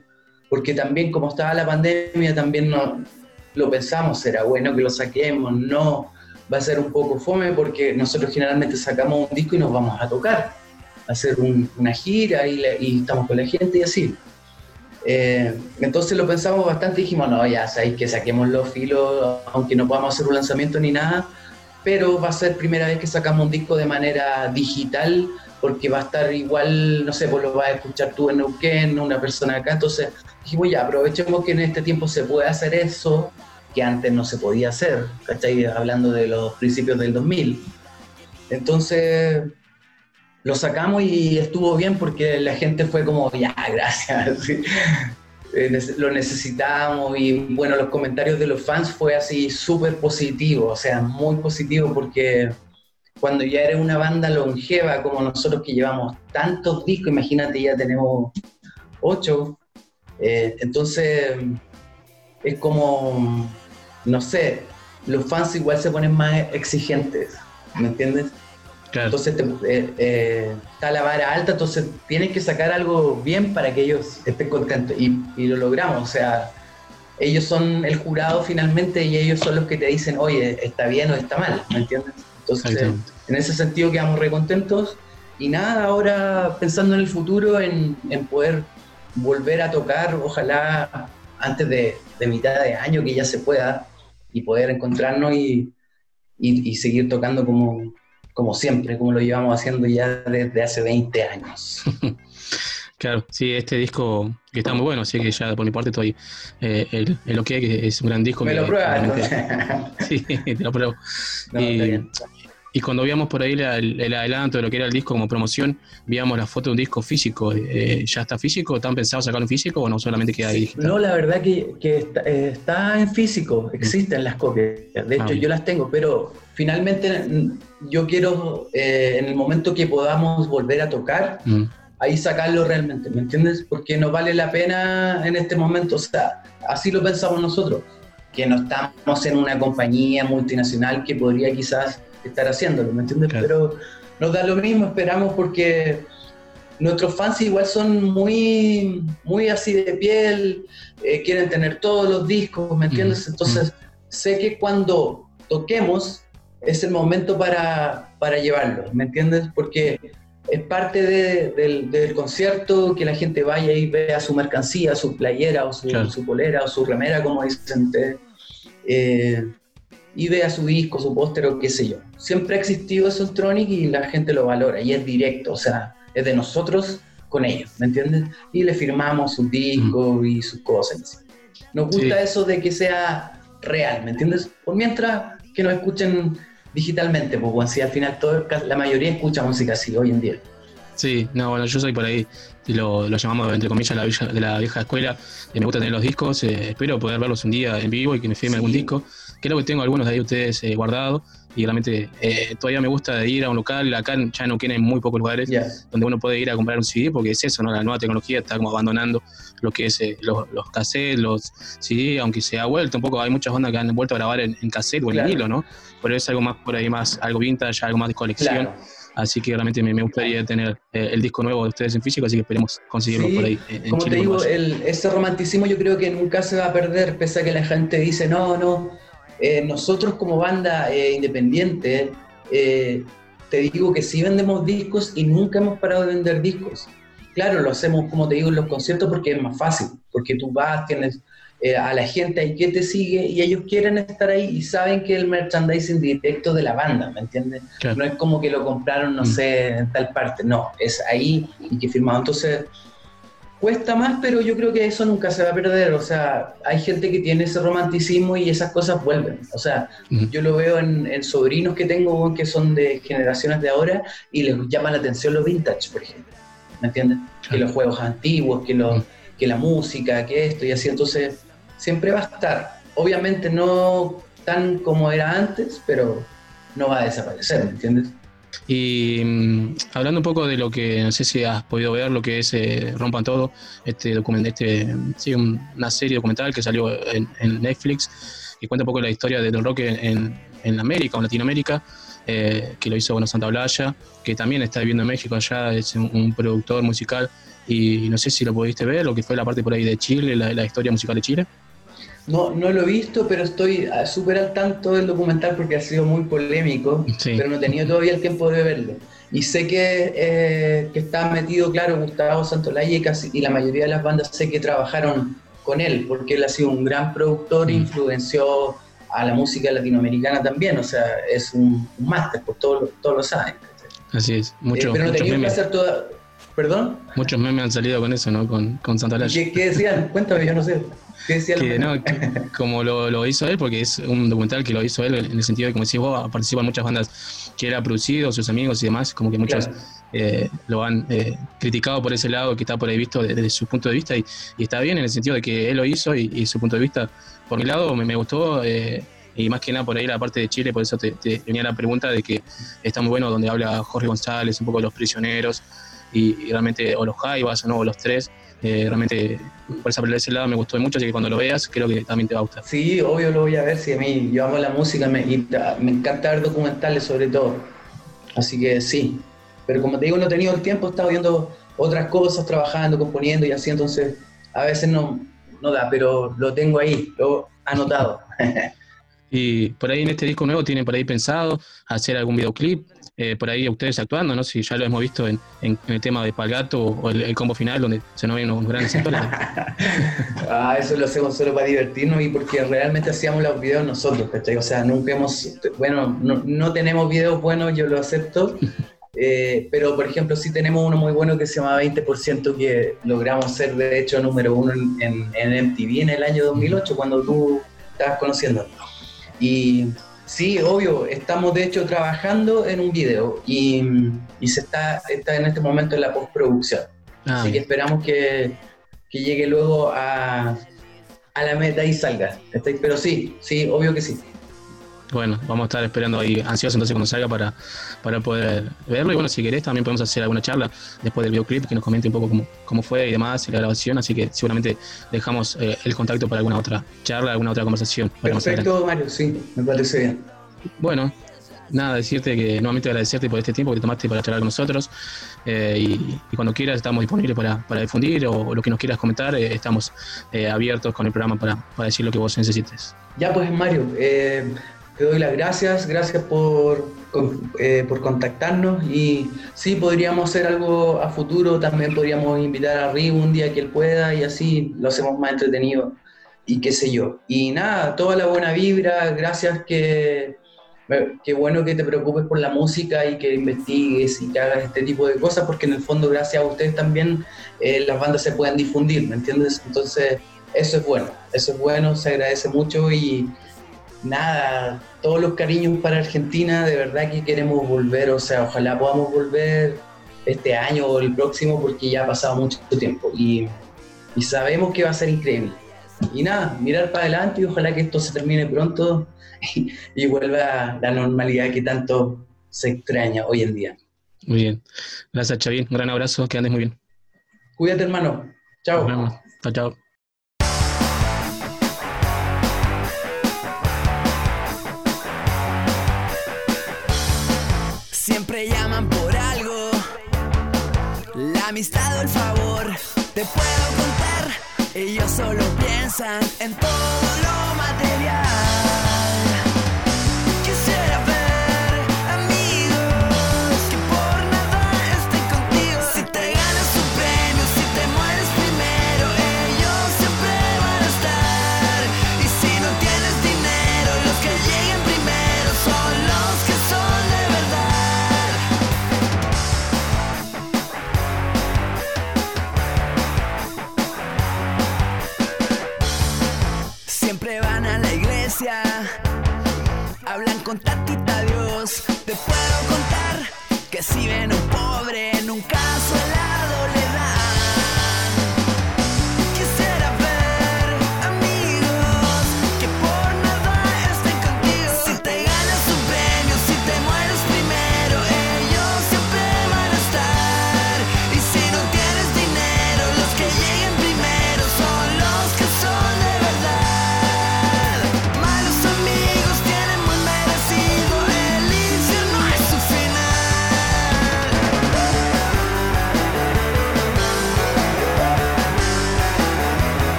Porque también como estaba la pandemia, también no, lo pensamos, será bueno que lo saquemos, no, va a ser un poco fome porque nosotros generalmente sacamos un disco y nos vamos a tocar, a hacer un- una gira y, le- y estamos con la gente y así. Eh, entonces lo pensamos bastante y dijimos, no, ya sabéis que saquemos los filos, aunque no podamos hacer un lanzamiento ni nada, pero va a ser primera vez que sacamos un disco de manera digital, porque va a estar igual, no sé, pues lo vas a escuchar tú en Neuquén, una persona acá, entonces dijimos, ya, aprovechemos que en este tiempo se puede hacer eso, que antes no se podía hacer, ¿cachai? Hablando de los principios del 2000. Entonces lo sacamos y estuvo bien porque la gente fue como, ya, gracias. Eh, lo necesitábamos y bueno, los comentarios de los fans fue así súper positivo, o sea, muy positivo porque cuando ya eres una banda longeva como nosotros que llevamos tantos discos, imagínate, ya tenemos ocho, eh, entonces es como, no sé, los fans igual se ponen más exigentes, ¿me entiendes? Entonces te- eh, eh, está la vara alta, entonces tienes que sacar algo bien para que ellos estén contentos. Y, y lo logramos, o sea, ellos son el jurado finalmente y ellos son los que te dicen, oye, está bien o está mal, ¿me entiendes? Entonces, en ese sentido quedamos recontentos. Y nada, ahora pensando en el futuro, en, en poder volver a tocar, ojalá antes de, de mitad de año que ya se pueda, y poder encontrarnos y, y- y seguir tocando como, como siempre, como lo llevamos haciendo ya desde hace 20 años. Claro, sí, este disco que está muy bueno, así que ya por mi parte estoy eh, el, el OK, que es un gran disco. Me que lo pruebas, Sí, te lo pruebo. No, y. y cuando veíamos por ahí la- el, el adelanto de lo que era el disco como promoción, veíamos la foto de un disco físico. Eh, ¿Ya está físico? ¿Están pensados sacarlo en físico o no solamente queda ahí digital? No, la verdad que, que está, eh, está en físico, existen las copias, de hecho Ah, yo las tengo, pero finalmente mm, yo quiero, eh, en el momento que podamos volver a tocar, Mm. ahí sacarlo realmente, ¿me entiendes? Porque no vale la pena en este momento, o sea, así lo pensamos nosotros, que no estamos en una compañía multinacional que podría quizás estar haciéndolo, ¿me entiendes? Pero nos da lo mismo, esperamos porque nuestros fans igual son muy, muy así de piel, eh, quieren tener todos los discos, ¿me entiendes? Entonces, sé que cuando toquemos es el momento para, para llevarlo, ¿me entiendes? Porque es parte de- del, del concierto que la gente vaya y vea su mercancía, su playera o su, Claro. su polera o su remera, como dicen ustedes, eh, y vea su disco, su póster o qué sé yo. Siempre ha existido eso en Tronic y la gente lo valora y es directo, o sea, es de nosotros con ellos, ¿me entiendes? Y le firmamos sus discos y sus cosas. Nos gusta Sí. eso de que sea real, ¿me entiendes? Por mientras que nos escuchen digitalmente, pues bueno, si al final todo, la mayoría escucha música así hoy en día. Sí, no, bueno, yo soy por ahí, y lo, lo llamamos entre comillas la vieja- de la vieja escuela, y me gusta tener los discos, eh, espero poder verlos un día en vivo y que me firme algún disco. Creo que tengo algunos de ahí ustedes eh, guardados y realmente eh, todavía me gusta ir a un local, acá ya no hay muy pocos lugares donde uno puede ir a comprar un CD porque es eso, ¿no? La nueva tecnología está como abandonando lo que es eh, los, los cassettes, los CD, aunque se ha vuelto un poco, hay muchas bandas que han vuelto a grabar en, en cassette o en Claro. vinilo, ¿no? Pero es algo más por ahí, más algo vintage, algo más de colección. Claro. Así que realmente me, me gustaría tener eh, el disco nuevo de ustedes en físico, así que esperemos conseguirlo Sí, por ahí eh, en Como Chile. te digo, el- ese romanticismo yo creo que nunca se va a perder, pese a que la gente dice, no, no, eh, nosotros como banda eh, independiente, eh, te digo que sí vendemos discos y nunca hemos parado de vender discos. Claro, lo hacemos, como te digo, en los conciertos porque es más fácil, porque tú vas, tienes eh, a la gente ahí que te sigue y ellos quieren estar ahí y saben que el merchandising directo de la banda, ¿me entiendes? No es como que lo compraron, no sé, en tal parte, no, es ahí y que firmado. Entonces, cuesta más, pero yo creo que eso nunca se va a perder. O sea, hay gente que tiene ese romanticismo y esas cosas vuelven. O sea, yo lo veo en, en sobrinos que tengo que son de generaciones de ahora y les llama la atención los vintage, por ejemplo. ¿Me entiendes? Que los juegos antiguos, que, los, que la música, que esto y así. Entonces, siempre va a estar. Obviamente no tan como era antes, pero no va a desaparecer, ¿me entiendes? Y mm, hablando un poco de lo que, no sé si has podido ver, lo que es eh, Rompan Todo, este documental, este, sí, un- una serie documental que salió en, Netflix y cuenta un poco la historia del rock en, en América o Latinoamérica, eh, que lo hizo bueno Santa Blaya, que también está viviendo en México allá, es un, un productor musical y no sé si lo pudiste ver, lo que fue la parte por ahí de Chile, la, la historia musical de Chile. No, no lo he visto, pero estoy ah, súper al tanto del documental porque ha sido muy polémico, pero no he tenido todavía el tiempo de verlo. Y sé que, eh, que está metido, claro, Gustavo Santolaya y, casi, y la mayoría de las bandas sé que trabajaron con él, porque él ha sido un gran productor, influenció a la música latinoamericana también, o sea, es un, un máster, pues todos todos lo saben. Así es, muchos, Eh, pero no muchos tenía que memes. hacer toda... ¿Perdón? Muchos memes han salido con eso, ¿no? Con, con Santa Blaya. ¿Qué, qué decían? Cuéntame, yo no sé. Que no, que- como lo, lo hizo él, porque es un documental que lo hizo él en el sentido de, como decís vos, participan muchas bandas que él ha producido, sus amigos y demás, como que muchos Claro. eh, lo han eh, criticado por ese lado, que está por ahí visto desde, desde su punto de vista, y, y está bien en el sentido de que él lo hizo y, y su punto de vista, por mi lado, me, me gustó. eh, y más que nada por ahí la parte de Chile, por eso te, te venía la pregunta de que está muy bueno donde habla Jorge González, un poco de los prisioneros, y, y realmente, o los Jaivas, o no, o los tres, eh, realmente por esa, por ese lado me gustó mucho, así que cuando lo veas creo que también te va a gustar. Sí, obvio lo voy a ver, sí, a mí yo amo la música me, y me encanta ver documentales sobre todo. Así que sí, pero como te digo, no he tenido el tiempo, he estado viendo otras cosas, trabajando, componiendo y así, entonces a veces no, no da, pero lo tengo ahí, lo anotado. Y por ahí en este disco nuevo tienen por ahí pensado hacer algún videoclip, eh, por ahí ustedes actuando, ¿no? Si ya lo hemos visto en, en- en el tema de Palgato o el, el combo final donde se nos ven unos grandes actores. Ah, eso lo hacemos solo para divertirnos y porque realmente hacíamos los videos nosotros, ¿cachai? O sea, nunca hemos, bueno, no, no tenemos videos buenos, yo lo acepto, eh, pero por ejemplo sí tenemos uno muy bueno que se llama 20% que logramos ser de hecho número uno en, en, en MTV en el año 2008 cuando tú estabas conociendo. Y sí, obvio, estamos de hecho trabajando en un video y, y se está, está en este momento en la postproducción. Ah, Así que esperamos que, que llegue luego a, a la meta y salga. Pero sí, sí, obvio que sí. Bueno, vamos a estar esperando ahí ansiosos entonces cuando salga para, para poder verlo. Y bueno, si querés también podemos hacer alguna charla después del videoclip que nos comente un poco cómo, cómo fue y demás y la grabación. Así que seguramente dejamos eh, el contacto para alguna otra charla, alguna otra conversación. Perfecto, Mario, sí, me parece bien. Bueno, nada, decirte que nuevamente agradecerte por este tiempo que te tomaste para charlar con nosotros. eh, y, y cuando quieras estamos disponibles para, para difundir o, lo que nos quieras comentar. eh, estamos eh, abiertos con el programa para, para decir lo que vos necesites. Ya pues, Mario, eh, te doy las gracias, gracias por, eh, por contactarnos y sí, podríamos hacer algo a futuro, también podríamos invitar a Rigo un día que él pueda y así lo hacemos más entretenido y qué sé yo. Y nada, toda la buena vibra, gracias que... Qué bueno que te preocupes por la música y que investigues y que hagas este tipo de cosas, porque en el fondo, gracias a ustedes también, eh, las bandas se pueden difundir, ¿me entiendes? Entonces, eso es bueno, eso es bueno, se agradece mucho y, nada, todos los cariños para Argentina, de verdad que queremos volver, o sea, ojalá podamos volver este año o el próximo porque ya ha pasado mucho tiempo y, y sabemos que va a ser increíble. Y nada, mirar para adelante y ojalá que esto se termine pronto y, y vuelva la normalidad que tanto se extraña hoy en día. Muy bien. Gracias, Chavín. Un gran abrazo. Que andes muy bien. Cuídate, hermano. Chao. Chao, chao. Amistad o el favor. Te puedo contar, ellos solo piensan en todo lo material. Con tatita Dios. Te puedo contar que si ven un pobre,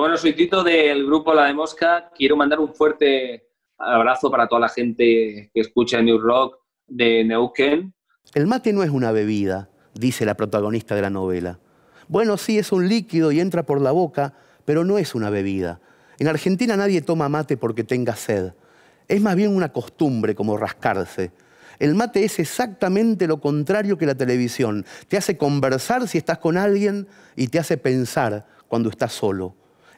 bueno, soy Tito del grupo La de Mosca. Quiero mandar un fuerte abrazo para toda la gente que escucha New Rock de Neuquén. El mate no es una bebida, dice la protagonista de la novela. Bueno, sí, es un líquido y entra por la boca, pero no es una bebida. En Argentina nadie toma mate porque tenga sed. Es más bien una costumbre como rascarse. El mate es exactamente lo contrario que la televisión. Te hace conversar si estás con alguien y te hace pensar cuando estás solo.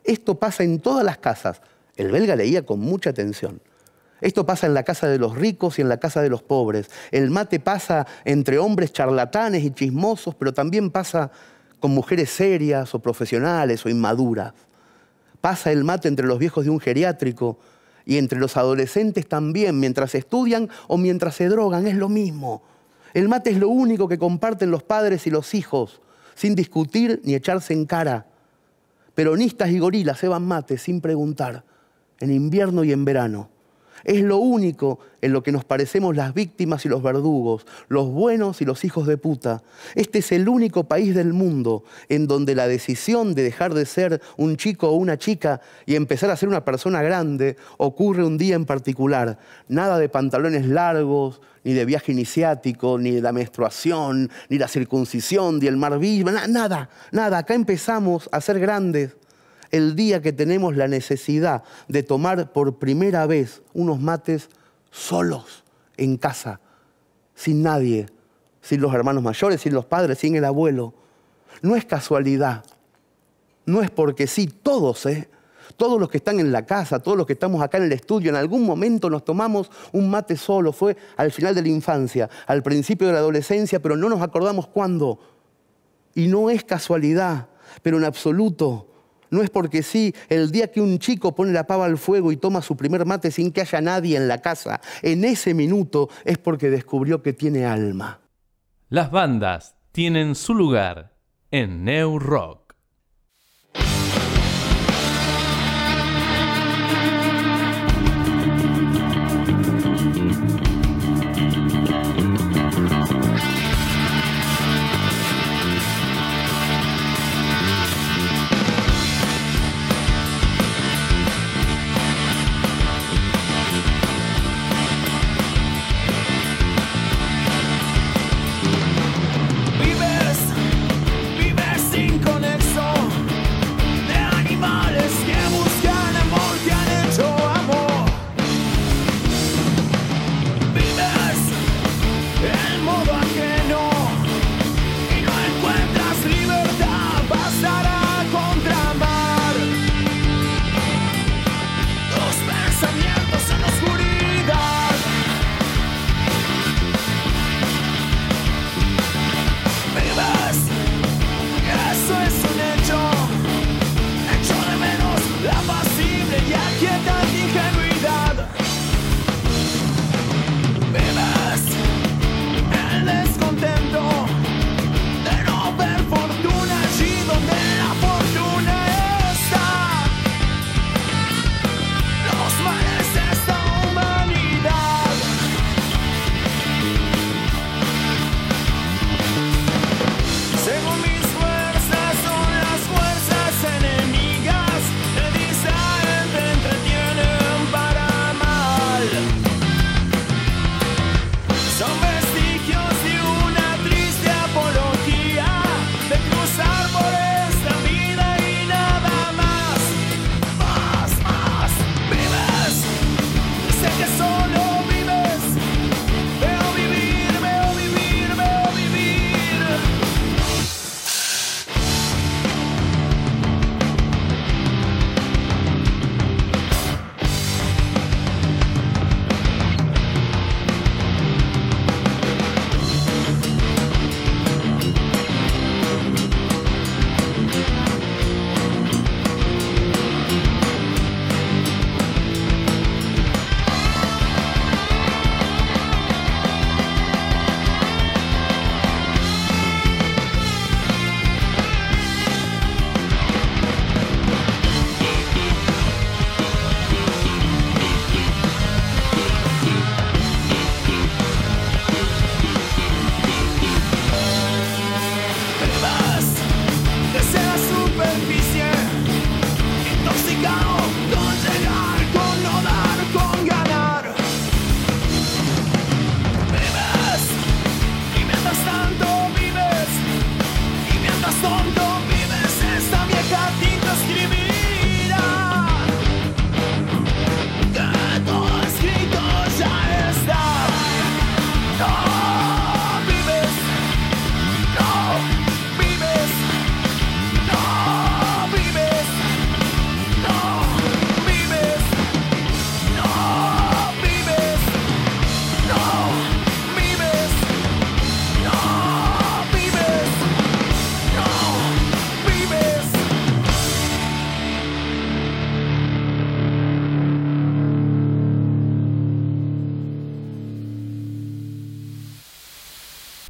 Esto pasa en todas las casas. El belga leía con mucha atención. Esto pasa en la casa de los ricos y en la casa de los pobres. El mate pasa entre hombres charlatanes y chismosos, pero también pasa con mujeres serias o profesionales o inmaduras. Pasa el mate entre los viejos de un geriátrico y entre los adolescentes también, mientras estudian o mientras se drogan, es lo mismo. El mate es lo único que comparten los padres y los hijos, sin discutir ni echarse en cara. Peronistas y gorilas se van mate sin preguntar, en invierno y en verano. Es lo único en lo que nos parecemos las víctimas y los verdugos, los buenos y los hijos de puta. Este es el único país del mundo en donde la decisión de dejar de ser un chico o una chica y empezar a ser una persona grande ocurre un día en particular. Nada de pantalones largos, ni de viaje iniciático, ni de la menstruación, ni la circuncisión, ni el mar nada, nada. Acá empezamos a ser grandes el día que tenemos la necesidad de tomar por primera vez unos mates solos en casa, sin nadie, sin los hermanos mayores, sin los padres, sin el abuelo. No es casualidad, no es porque sí, todos, ¿eh? Todos los que están en la casa, todos los que estamos acá en el estudio, en algún momento nos tomamos un mate solo, fue al final de la infancia, al principio de la adolescencia, pero no nos acordamos cuándo. Y no es casualidad, pero en absoluto no es porque sí, el día que un chico pone la pava al fuego y toma su primer mate sin que haya nadie en la casa, en ese minuto es porque descubrió que tiene alma. Las bandas tienen su lugar en New.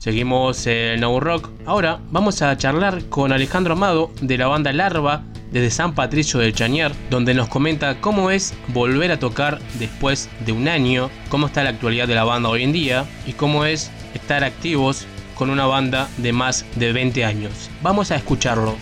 Seguimos en No Rock. Ahora vamos a charlar con Alejandro Amado de la banda Larva desde San Patricio del Chañar, donde nos comenta cómo es volver a tocar después de un año, cómo está la actualidad de la banda hoy en día y cómo es estar activos con una banda de más de 20 años. Vamos a escucharlo.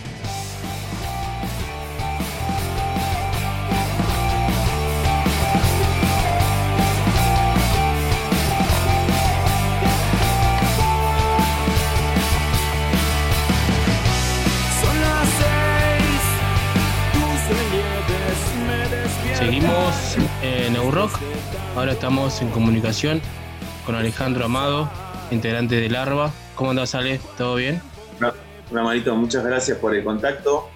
Ahora estamos en comunicación con Alejandro Amado, integrante de Larva. ¿Cómo andás, Ale? ¿Todo bien? Hola, hola, Marito, muchas gracias por el contacto.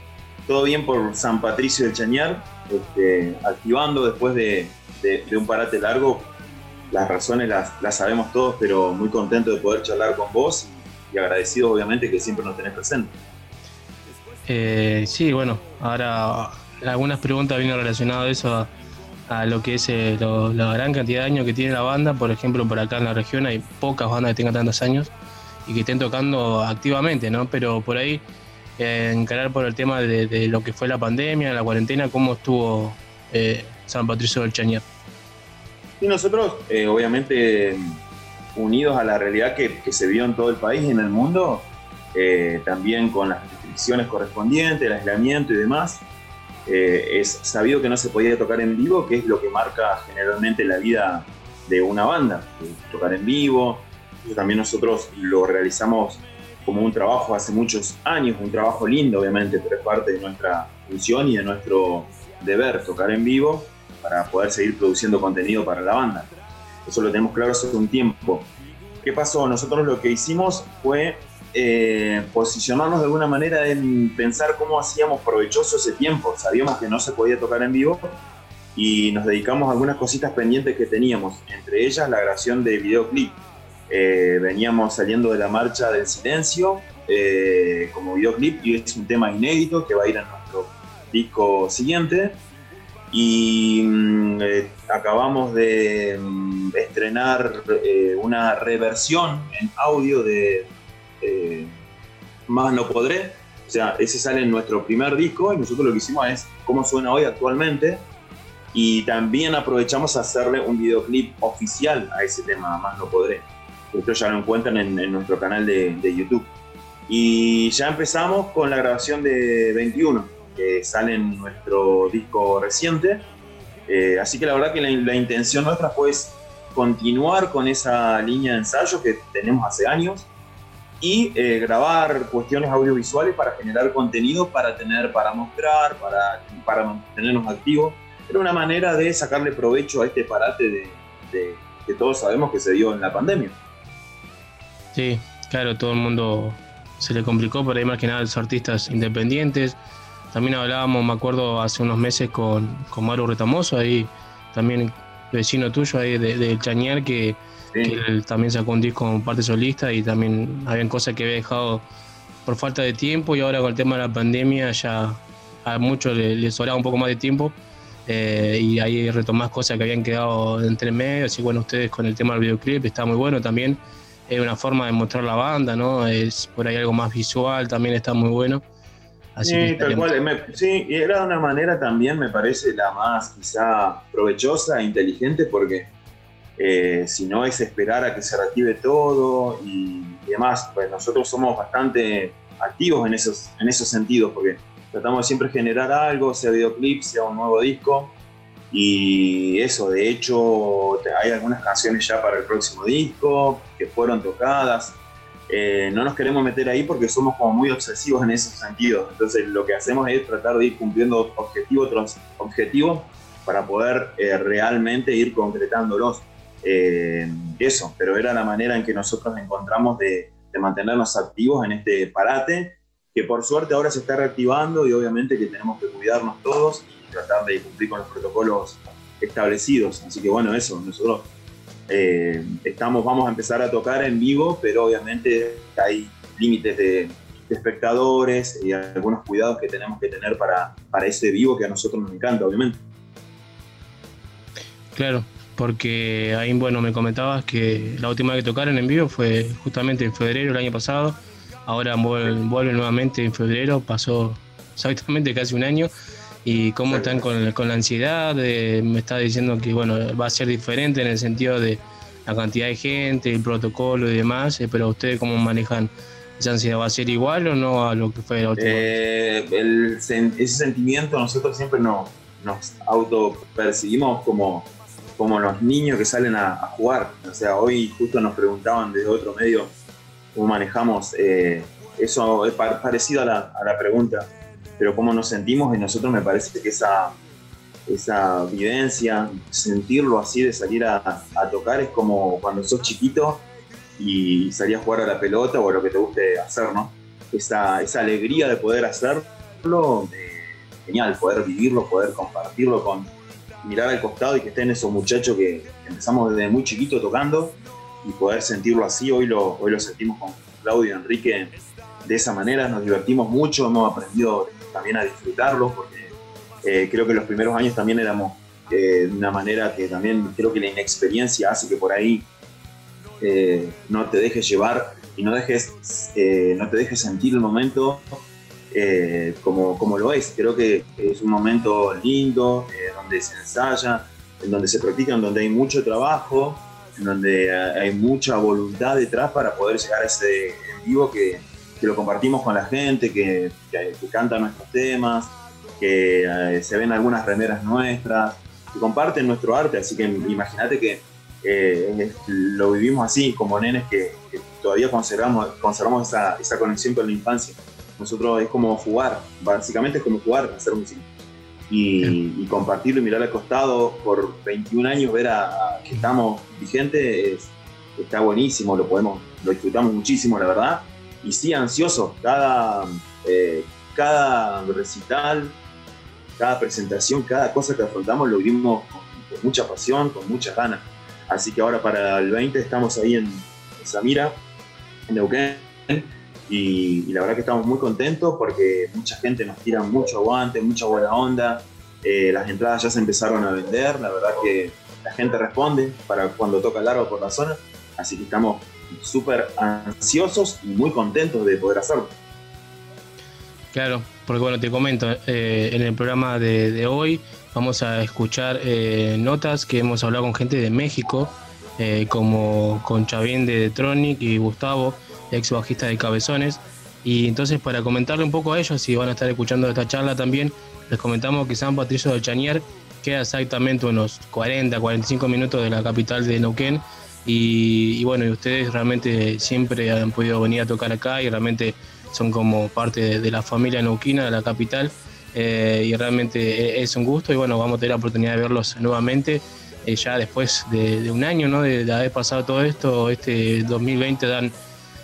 Todo bien por San Patricio del Chañar, este, activando después de, de- de un parate largo. Las razones las, las sabemos todos, pero muy contento de poder charlar con vos y agradecido obviamente que siempre nos tenés presente. Eh, sí, bueno, ahora algunas preguntas vienen relacionadas a eso, a, a lo que es eh, lo- la gran cantidad de años que tiene la banda. Por ejemplo, por acá en la región hay pocas bandas que tengan tantos años y que estén tocando activamente, ¿no? Pero por ahí, eh, encarar por el tema de, lo que fue la pandemia, la cuarentena, ¿cómo estuvo eh, San Patricio del Chañar? Y nosotros, eh, obviamente, unidos a la realidad que, que se vio en todo el país y en el mundo, eh, también con las restricciones correspondientes, el aislamiento y demás, eh, es sabido que no se podía tocar en vivo, que es lo que marca generalmente la vida de una banda, eh, tocar en vivo. Eso también nosotros lo realizamos como un trabajo hace muchos años, un trabajo lindo obviamente, pero es parte de nuestra función y de nuestro deber tocar en vivo para poder seguir produciendo contenido para la banda. Eso lo tenemos claro hace un tiempo. ¿Qué pasó? Nosotros lo que hicimos fue eh, posicionarnos de alguna manera en pensar cómo hacíamos provechoso ese tiempo. Sabíamos que no se podía tocar en vivo y nos dedicamos a algunas cositas pendientes que teníamos, entre ellas la grabación de videoclip. Eh, veníamos saliendo de la marcha del silencio eh, como videoclip y es un tema inédito que va a ir en nuestro disco siguiente. Y mm, acabamos de mm, estrenar una reversión en audio de eh, Más No Podré. O sea, ese sale en nuestro primer disco y nosotros lo que hicimos es cómo suena hoy actualmente. Y también aprovechamos a hacerle un videoclip oficial a ese tema, Más No Podré. Esto ya lo encuentran en, nuestro canal de, YouTube. Y ya empezamos con la grabación de 21, que sale en nuestro disco reciente. Eh, así que la verdad que la, la intención nuestra fue continuar con esa línea de ensayo que tenemos hace años y eh, grabar cuestiones audiovisuales para generar contenido, para tener, para mostrar, para, para mantenernos activos. Era una manera de sacarle provecho a este parate de, de- que todos sabemos que se dio en la pandemia. Sí, claro, todo el mundo se le complicó, por ahí más que nada los artistas independientes. También hablábamos, me acuerdo, hace unos meses con, con Maru Retamoso, ahí también vecino tuyo ahí de- del Chañar, que, él también sacó un disco con parte solista y también habían cosas que había dejado por falta de tiempo y ahora con el tema de la pandemia ya a muchos le- les sobraba un poco más de tiempo eh, y ahí retomás cosas que habían quedado entre medio, así bueno, ustedes con el tema del videoclip está muy bueno también, es una forma de mostrar la banda, ¿no? Es por ahí algo más visual, también está muy bueno. Así Sí, tal cual. Me- sí, y era de una manera también, me parece, la más quizá provechosa e inteligente, porque eh, si no es esperar a que se reactive todo y, y demás, pues nosotros somos bastante activos en esos, en esos sentidos, porque tratamos de siempre generar algo, sea videoclip, sea un nuevo disco, y eso, de hecho, hay algunas canciones ya para el próximo disco que fueron tocadas. Eh, no nos queremos meter ahí porque somos como muy obsesivos en esos sentidos. Entonces lo que hacemos es tratar de ir cumpliendo objetivo tras objetivo para poder eh, realmente ir concretándolos. Eh, eso, pero era la manera en que nosotros encontramos de, de mantenernos activos en este parate, que por suerte ahora se está reactivando y obviamente que tenemos que cuidarnos todos y tratar de cumplir con los protocolos establecidos. Así que bueno, eso, nosotros eh, estamos, vamos a empezar a tocar en vivo, pero obviamente hay límites de, de espectadores y algunos cuidados que tenemos que tener para, para ese vivo que a nosotros nos encanta, obviamente. Claro, porque ahí, bueno, me comentabas que la última vez que tocaron en vivo fue justamente en febrero del año pasado, ahora vuelven, nuevamente en febrero, pasó exactamente casi un año. ¿Y cómo están con, con la ansiedad? Eh, me está diciendo que bueno va a ser diferente en el sentido de la cantidad de gente, el protocolo y demás, eh, pero ustedes cómo manejan esa ansiedad, ¿va a ser igual o no a lo que fue la última? Eh, ese sentimiento nosotros siempre nos, nos autopercibimos como, como los niños que salen a, jugar. O sea, hoy justo nos preguntaban desde otro medio cómo manejamos eh, eso, es pa- parecido a la, pregunta, pero cómo nos sentimos y nosotros me parece que esa, vivencia, sentirlo así de salir a, tocar es como cuando sos chiquito y salías a jugar a la pelota o a lo que te guste hacer, ¿no? Esa, alegría de poder hacerlo, eh, genial, poder vivirlo, poder compartirlo con mirar al costado y que estén esos muchachos que empezamos desde muy chiquito tocando y poder sentirlo así, hoy lo, hoy lo sentimos con Claudio y Enrique de esa manera, nos divertimos mucho, hemos aprendido también a disfrutarlo porque eh, creo que los primeros años también éramos eh, de una manera que también creo que la inexperiencia hace que por ahí eh, no te dejes llevar y no, dejes, eh, no te dejes sentir el momento eh, como, como lo es. Creo que es un momento lindo, eh, donde se ensaya, en donde se practica, en donde hay mucho trabajo, en donde eh, hay mucha voluntad detrás para poder llegar a ese en vivo que, que lo compartimos con la gente, que, que, que canta nuestros temas, que eh, se ven algunas remeras nuestras, que comparten nuestro arte, así que imagínate que eh, lo vivimos así, como nenes que, que todavía conservamos, conservamos esa, esa conexión con la infancia. Nosotros es como jugar, básicamente es como jugar, hacer música. Y, y compartirlo y mirar al costado por 21 años, ver a, a que estamos vigentes, es- está buenísimo, lo podemos, lo disfrutamos muchísimo, la verdad. Y sí, ansioso, cada, eh, cada recital, cada presentación, cada cosa que afrontamos lo vivimos con, con mucha pasión, con muchas ganas. Así que ahora para el 20 estamos ahí en, en Samira, en Neuquén, y, la verdad que estamos muy contentos porque mucha gente nos tira mucho aguante, mucha buena onda. Eh, las entradas ya se empezaron a vender, la verdad que la gente responde para cuando toca largo por la zona, así que estamos súper ansiosos y muy contentos de poder hacerlo. Claro, porque bueno, te comento, eh, en el programa de, hoy vamos a escuchar eh, notas que hemos hablado con gente de México, como con Chavín de Tronic y Gustavo, ex bajista de Cabezones. Y entonces para comentarle un poco a ellos, si van a estar escuchando esta charla también, les comentamos que San Patricio del Chanier queda exactamente unos 40, 45 minutos de la capital de Neuquén. Y, bueno, y ustedes realmente siempre han podido venir a tocar acá y realmente son como parte de, la familia neuquina de la capital. eh, y realmente e- es un gusto y bueno, vamos a tener la oportunidad de verlos nuevamente eh, ya después de, un año, ¿no? De, de haber pasado todo esto, este 2020 tan,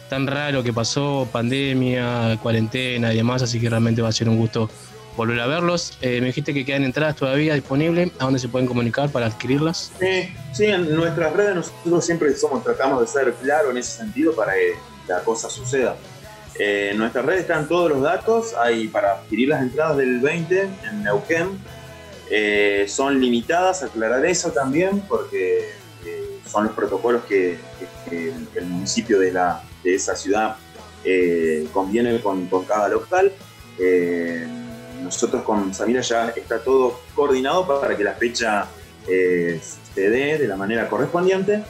tan raro que pasó, pandemia, cuarentena y demás, así que realmente va a ser un gusto volver a verlos. Eh, me dijiste que quedan entradas todavía disponibles, ¿a dónde se pueden comunicar para adquirirlas? Sí, en nuestras redes nosotros siempre somos, tratamos de ser claros en ese sentido para que la cosa suceda. Eh, en nuestras redes están todos los datos, hay para adquirir las entradas del 20 en Neuquén. Eh, son limitadas, aclarar eso también, porque son los protocolos que el municipio de, la, de esa ciudad eh, conviene con, cada local. Eh, nosotros con Samira ya está todo coordinado para que la fecha eh, se dé de la manera correspondiente.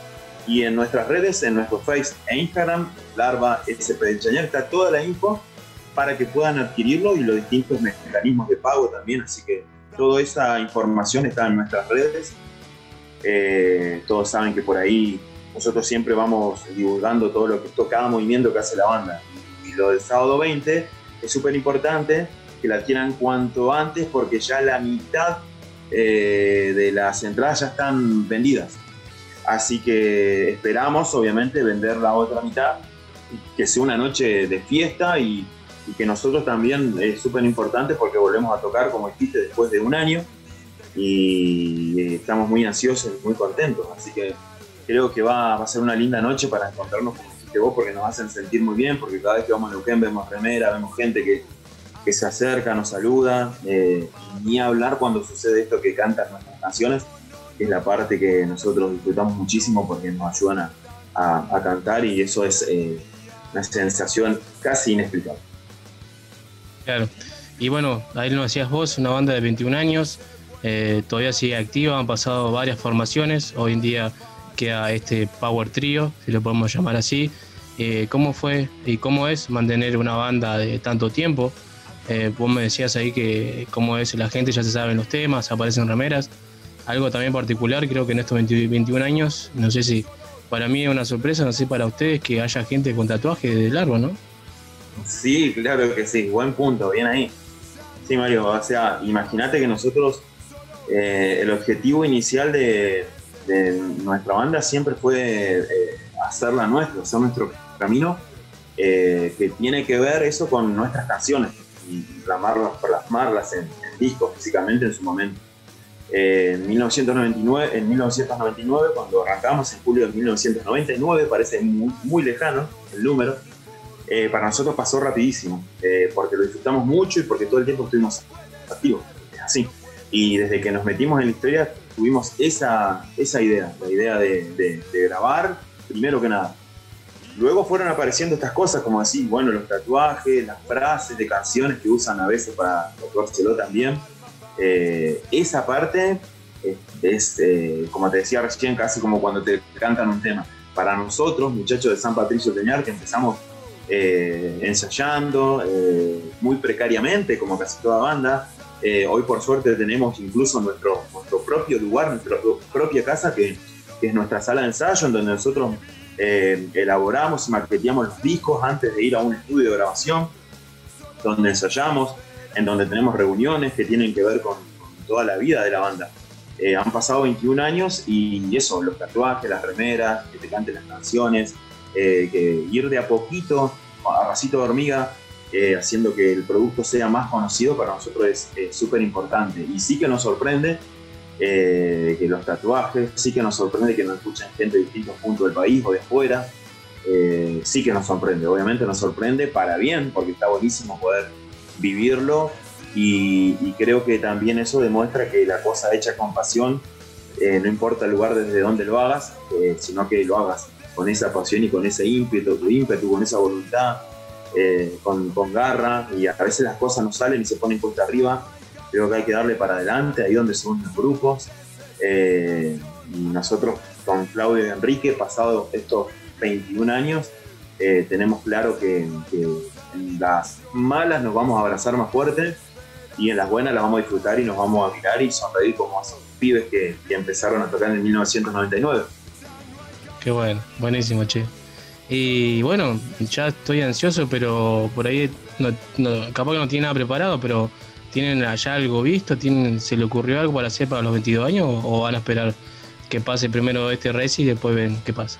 Y en nuestras redes, en nuestro Face e Instagram, Larva SP está toda la info para que puedan adquirirlo y los distintos mecanismos de pago también. Así que toda esa información está en nuestras redes. Eh, todos saben que por ahí nosotros siempre vamos divulgando todo lo que cada movimiento que hace la banda. Y lo del sábado 20 es súper importante que la adquieran cuanto antes porque ya la mitad eh, de las entradas ya están vendidas. Así que esperamos, obviamente, vender la otra mitad, que sea una noche de fiesta y, y que nosotros también es súper importante porque volvemos a tocar, como dijiste, después de un año y eh, estamos muy ansiosos muy contentos. Así que creo que va, a ser una linda noche para encontrarnos, como dijiste vos, porque nos hacen sentir muy bien, porque cada vez que vamos a Neuquén vemos remera, vemos gente que, se acerca, nos saluda, eh, ni hablar cuando sucede esto que cantan nuestras canciones, que es la parte que nosotros disfrutamos muchísimo porque nos ayudan a cantar y eso es eh, una sensación casi inexplicable. Claro. Y bueno, ahí lo decías vos, una banda de 21 años, eh, todavía sigue activa, han pasado varias formaciones, hoy en día queda este Power Trio, si lo podemos llamar así. Eh, ¿Cómo fue y cómo es mantener una banda de tanto tiempo? Eh, vos me decías ahí que cómo es la gente, ya se saben los temas, aparecen remeras. Algo también particular, creo que en estos 20 21 años, no sé si para mí es una sorpresa, no sé para ustedes que haya gente con tatuaje de largo, ¿no? Sí, claro que sí, buen punto, bien ahí. Sí, Mario, o sea, imagínate que nosotros, eh, el objetivo inicial de, de nuestra banda siempre fue eh, hacerla nuestra, hacer nuestro camino, eh, que tiene que ver eso con nuestras canciones y plasmarlas, plasmarlas en, en discos físicamente en su momento. Eh, en, 1999, en 1999, cuando arrancamos en julio de 1999, parece muy, muy lejano el número, eh, para nosotros pasó rapidísimo, eh, porque lo disfrutamos mucho y porque todo el tiempo estuvimos activos, así. Y desde que nos metimos en la historia tuvimos esa, esa idea, la idea de, de- de grabar, primero que nada. Luego fueron apareciendo estas cosas, como así, bueno, los tatuajes, las frases de canciones que usan a veces para tatuárselo también. Eh, esa parte es, es, eh, como te decía recién, casi como cuando te cantan un tema. Para nosotros, muchachos de San Patricio Teñar, que empezamos eh, ensayando eh, muy precariamente, como casi toda banda. Eh, hoy por suerte tenemos incluso nuestro, nuestro propio lugar, nuestra pro- propia casa, que, que es nuestra sala de ensayo, en donde nosotros eh, elaboramos y maqueteamos los discos antes de ir a un estudio de grabación, donde ensayamos, en donde tenemos reuniones que tienen que ver con, con toda la vida de la banda. Eh, han pasado 21 años y eso, los tatuajes, las remeras, que te canten las canciones, eh, que ir de a poquito, a rasito de hormiga, eh, haciendo que el producto sea más conocido para nosotros es eh, súper importante. Y sí que nos sorprende eh, que los tatuajes, sí que nos sorprende que nos escuchen gente de distintos puntos del país o de afuera. Eh, sí que nos sorprende, obviamente nos sorprende para bien, porque está buenísimo poder vivirlo y, y creo que también eso demuestra que la cosa hecha con pasión, eh, no importa el lugar desde donde lo hagas, sino que lo hagas con esa pasión y con ese ímpetu, ímpetu con esa voluntad, eh, con, con garra, y a veces las cosas no salen y se ponen cuesta arriba. Creo que hay que darle para adelante, ahí donde son los grupos. Eh, nosotros con Claudio y Enrique, pasado estos 21 años, eh, tenemos claro que, que en las malas nos vamos a abrazar más fuerte y en las buenas las vamos a disfrutar y nos vamos a mirar y sonreír como esos pibes que, que empezaron a tocar en 1999. Qué bueno, buenísimo, che. Y bueno, ya estoy ansioso, pero por ahí no, no- capaz que no tiene nada preparado, pero ¿tienen allá algo visto? ¿Tienen, ¿Se le ocurrió algo para hacer para los 22 años o, o van a esperar que pase primero este race y después ven qué pasa?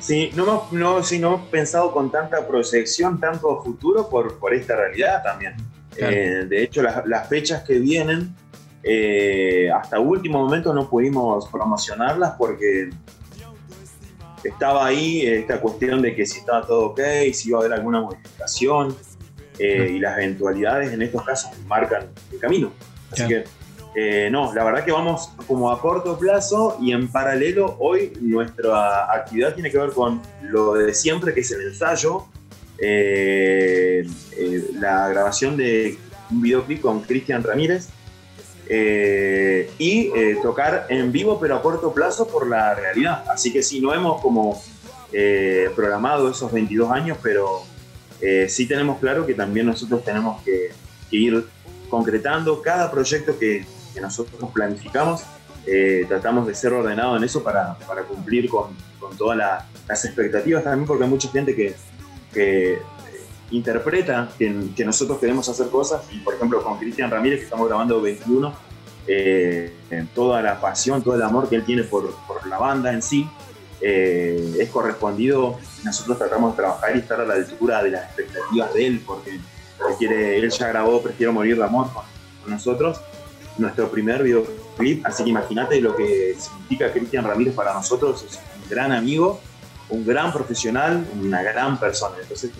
Sí, no hemos, no, sí, no hemos pensado con tanta proyección, tanto futuro por, por esta realidad también. Claro. Eh, de hecho, las, las fechas que vienen, eh, hasta último momento no pudimos promocionarlas porque estaba ahí esta cuestión de que si estaba todo ok, si iba a haber alguna modificación, eh, y las eventualidades en estos casos marcan el camino. Así que, eh, no, la verdad que vamos como a corto plazo y en paralelo hoy nuestra actividad tiene que ver con lo de siempre, que es el ensayo, eh, eh, la grabación de un videoclip con Cristian Ramírez eh, y eh, tocar en vivo pero a corto plazo por la realidad. Así que sí, no hemos como eh, programado esos 22 años, pero sí tenemos claro que también nosotros tenemos que, ir concretando cada proyecto que, nosotros planificamos. tratamos de ser ordenados en eso para, cumplir con, todas la- las expectativas también, porque hay mucha gente que, interpreta que, que nosotros queremos hacer cosas, y por ejemplo con Cristian Ramírez, que estamos grabando 21, eh, toda la pasión, todo el amor que él tiene por, por la banda en sí, eh, es correspondido. Nosotros tratamos de trabajar y estar a la altura de las expectativas de él, porque él, quiere, él ya grabó Prefiero Morir de Amor con, con nosotros, nuestro primer videoclip, así que imagínate lo que significa Cristian Ramírez para nosotros, es un gran amigo, un gran profesional, una gran persona. Entonces,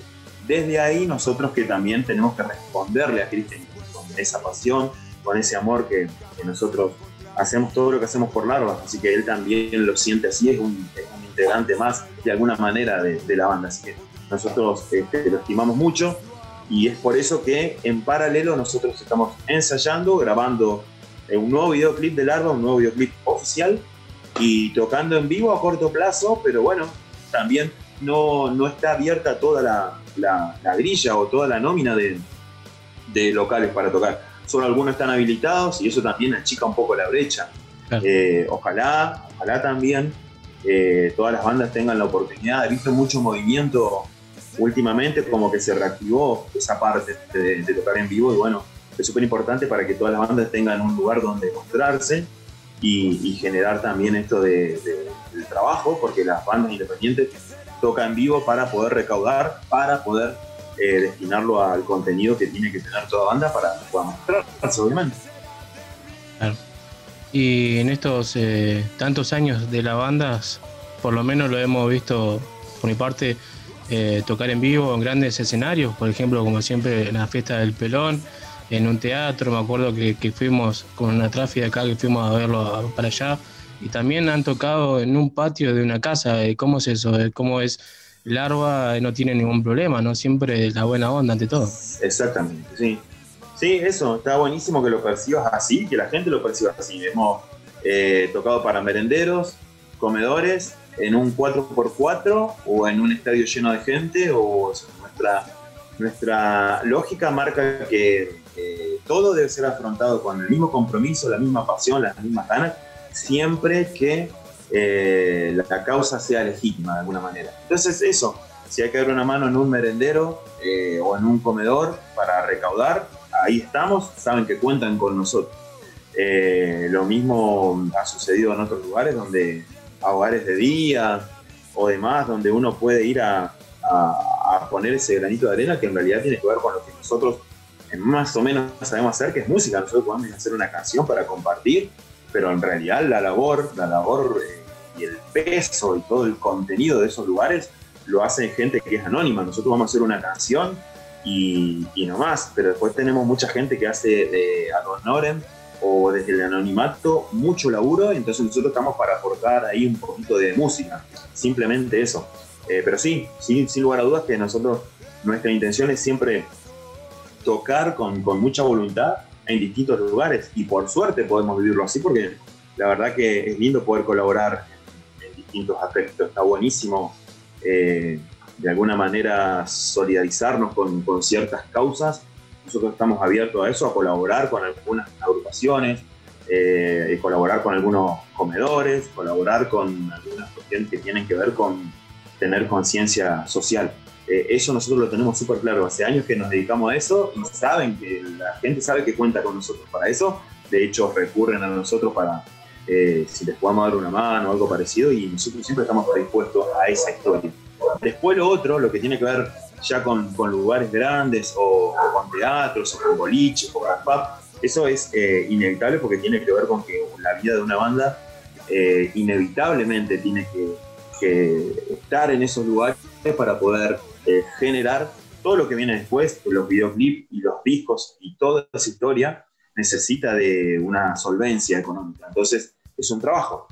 desde ahí nosotros que también tenemos que responderle a Cristian con esa pasión, con ese amor que, nosotros hacemos todo lo que hacemos por Larva, así que él también lo siente así, es un, es un integrante más de alguna manera de, de la banda, así que nosotros este, lo estimamos mucho y es por eso que en paralelo nosotros estamos ensayando, grabando eh, un nuevo videoclip de Larva, un nuevo videoclip oficial y tocando en vivo a corto plazo, pero bueno, también no, no está abierta toda la, la- la grilla o toda la nómina de, de locales para tocar. Solo algunos están habilitados y eso también achica un poco la brecha. Eh, ojalá, ojalá también eh, todas las bandas tengan la oportunidad. He visto mucho movimiento últimamente, como que se reactivó esa parte de, de tocar en vivo y bueno, es súper importante para que todas las bandas tengan un lugar donde mostrarse y, y generar también esto de, de- del trabajo, porque las bandas independientes tocan en vivo para poder recaudar, para poder eh, destinarlo al contenido que tiene que tener toda banda para que pueda mostrarse, obviamente. Y en estos eh, tantos años de la banda, por lo menos lo hemos visto, por mi parte, eh, tocar en vivo en grandes escenarios, por ejemplo, como siempre en la fiesta del pelón, en un teatro, me acuerdo que, que fuimos con una tráfica acá, que fuimos a verlo para allá, y también han tocado en un patio de una casa, eh, ¿cómo es eso? Eh, ¿Cómo es? Larva eh, no tiene ningún problema, ¿no? Siempre la buena onda ante todo. Exactamente, sí. Sí, eso, está buenísimo que lo percibas así, que la gente lo perciba así. Hemos tocado para merenderos, comedores, en un 4x4 o en un estadio lleno de gente, o nuestra, nuestra lógica marca que todo debe ser afrontado con el mismo compromiso, la misma pasión, las mismas ganas, siempre que eh, la causa sea legítima de alguna manera. Entonces, eso, si hay que dar una mano en un merendero eh, o en un comedor para recaudar, ahí estamos, saben que cuentan con nosotros. Eh, lo mismo ha sucedido en otros lugares donde a hogares de día o demás, donde uno puede ir a, a- a poner ese granito de arena que en realidad tiene que ver con lo que nosotros más o menos sabemos hacer, que es música. Nosotros podemos hacer una canción para compartir, pero en realidad la labor, la labor eh, y el peso y todo el contenido de esos lugares lo hace gente que es anónima. Nosotros vamos a hacer una canción y, y no más, pero después tenemos mucha gente que hace de ad honorem o desde el anonimato mucho laburo, entonces nosotros estamos para aportar ahí un poquito de música, simplemente eso. Eh, pero sí, sí, sin lugar a dudas que nosotros, nuestra intención es siempre tocar con, con mucha voluntad en distintos lugares y por suerte podemos vivirlo así porque la verdad que es lindo poder colaborar en, distintos aspectos, está buenísimo eh, de alguna manera solidarizarnos con, ciertas causas. Nosotros estamos abiertos a eso, a colaborar con algunas agrupaciones, eh, colaborar con algunos comedores, colaborar con algunas cuestiones que tienen que ver con tener conciencia social. Eh, eso nosotros lo tenemos súper claro. Hace años que nos dedicamos a eso y saben que la gente sabe que cuenta con nosotros para eso. De hecho, recurren a nosotros para eh, si les podamos dar una mano o algo parecido y nosotros siempre estamos predispuestos a esa historia. Después lo otro, lo que tiene que ver ya con, con lugares grandes o, con teatros o con boliches o con pub, eso es eh, inevitable porque tiene que ver con que la vida de una banda inevitablemente tiene que estar en esos lugares para poder generar todo lo que viene después, los videoclips y los discos y toda esa historia necesita de una solvencia económica. Entonces, es un trabajo.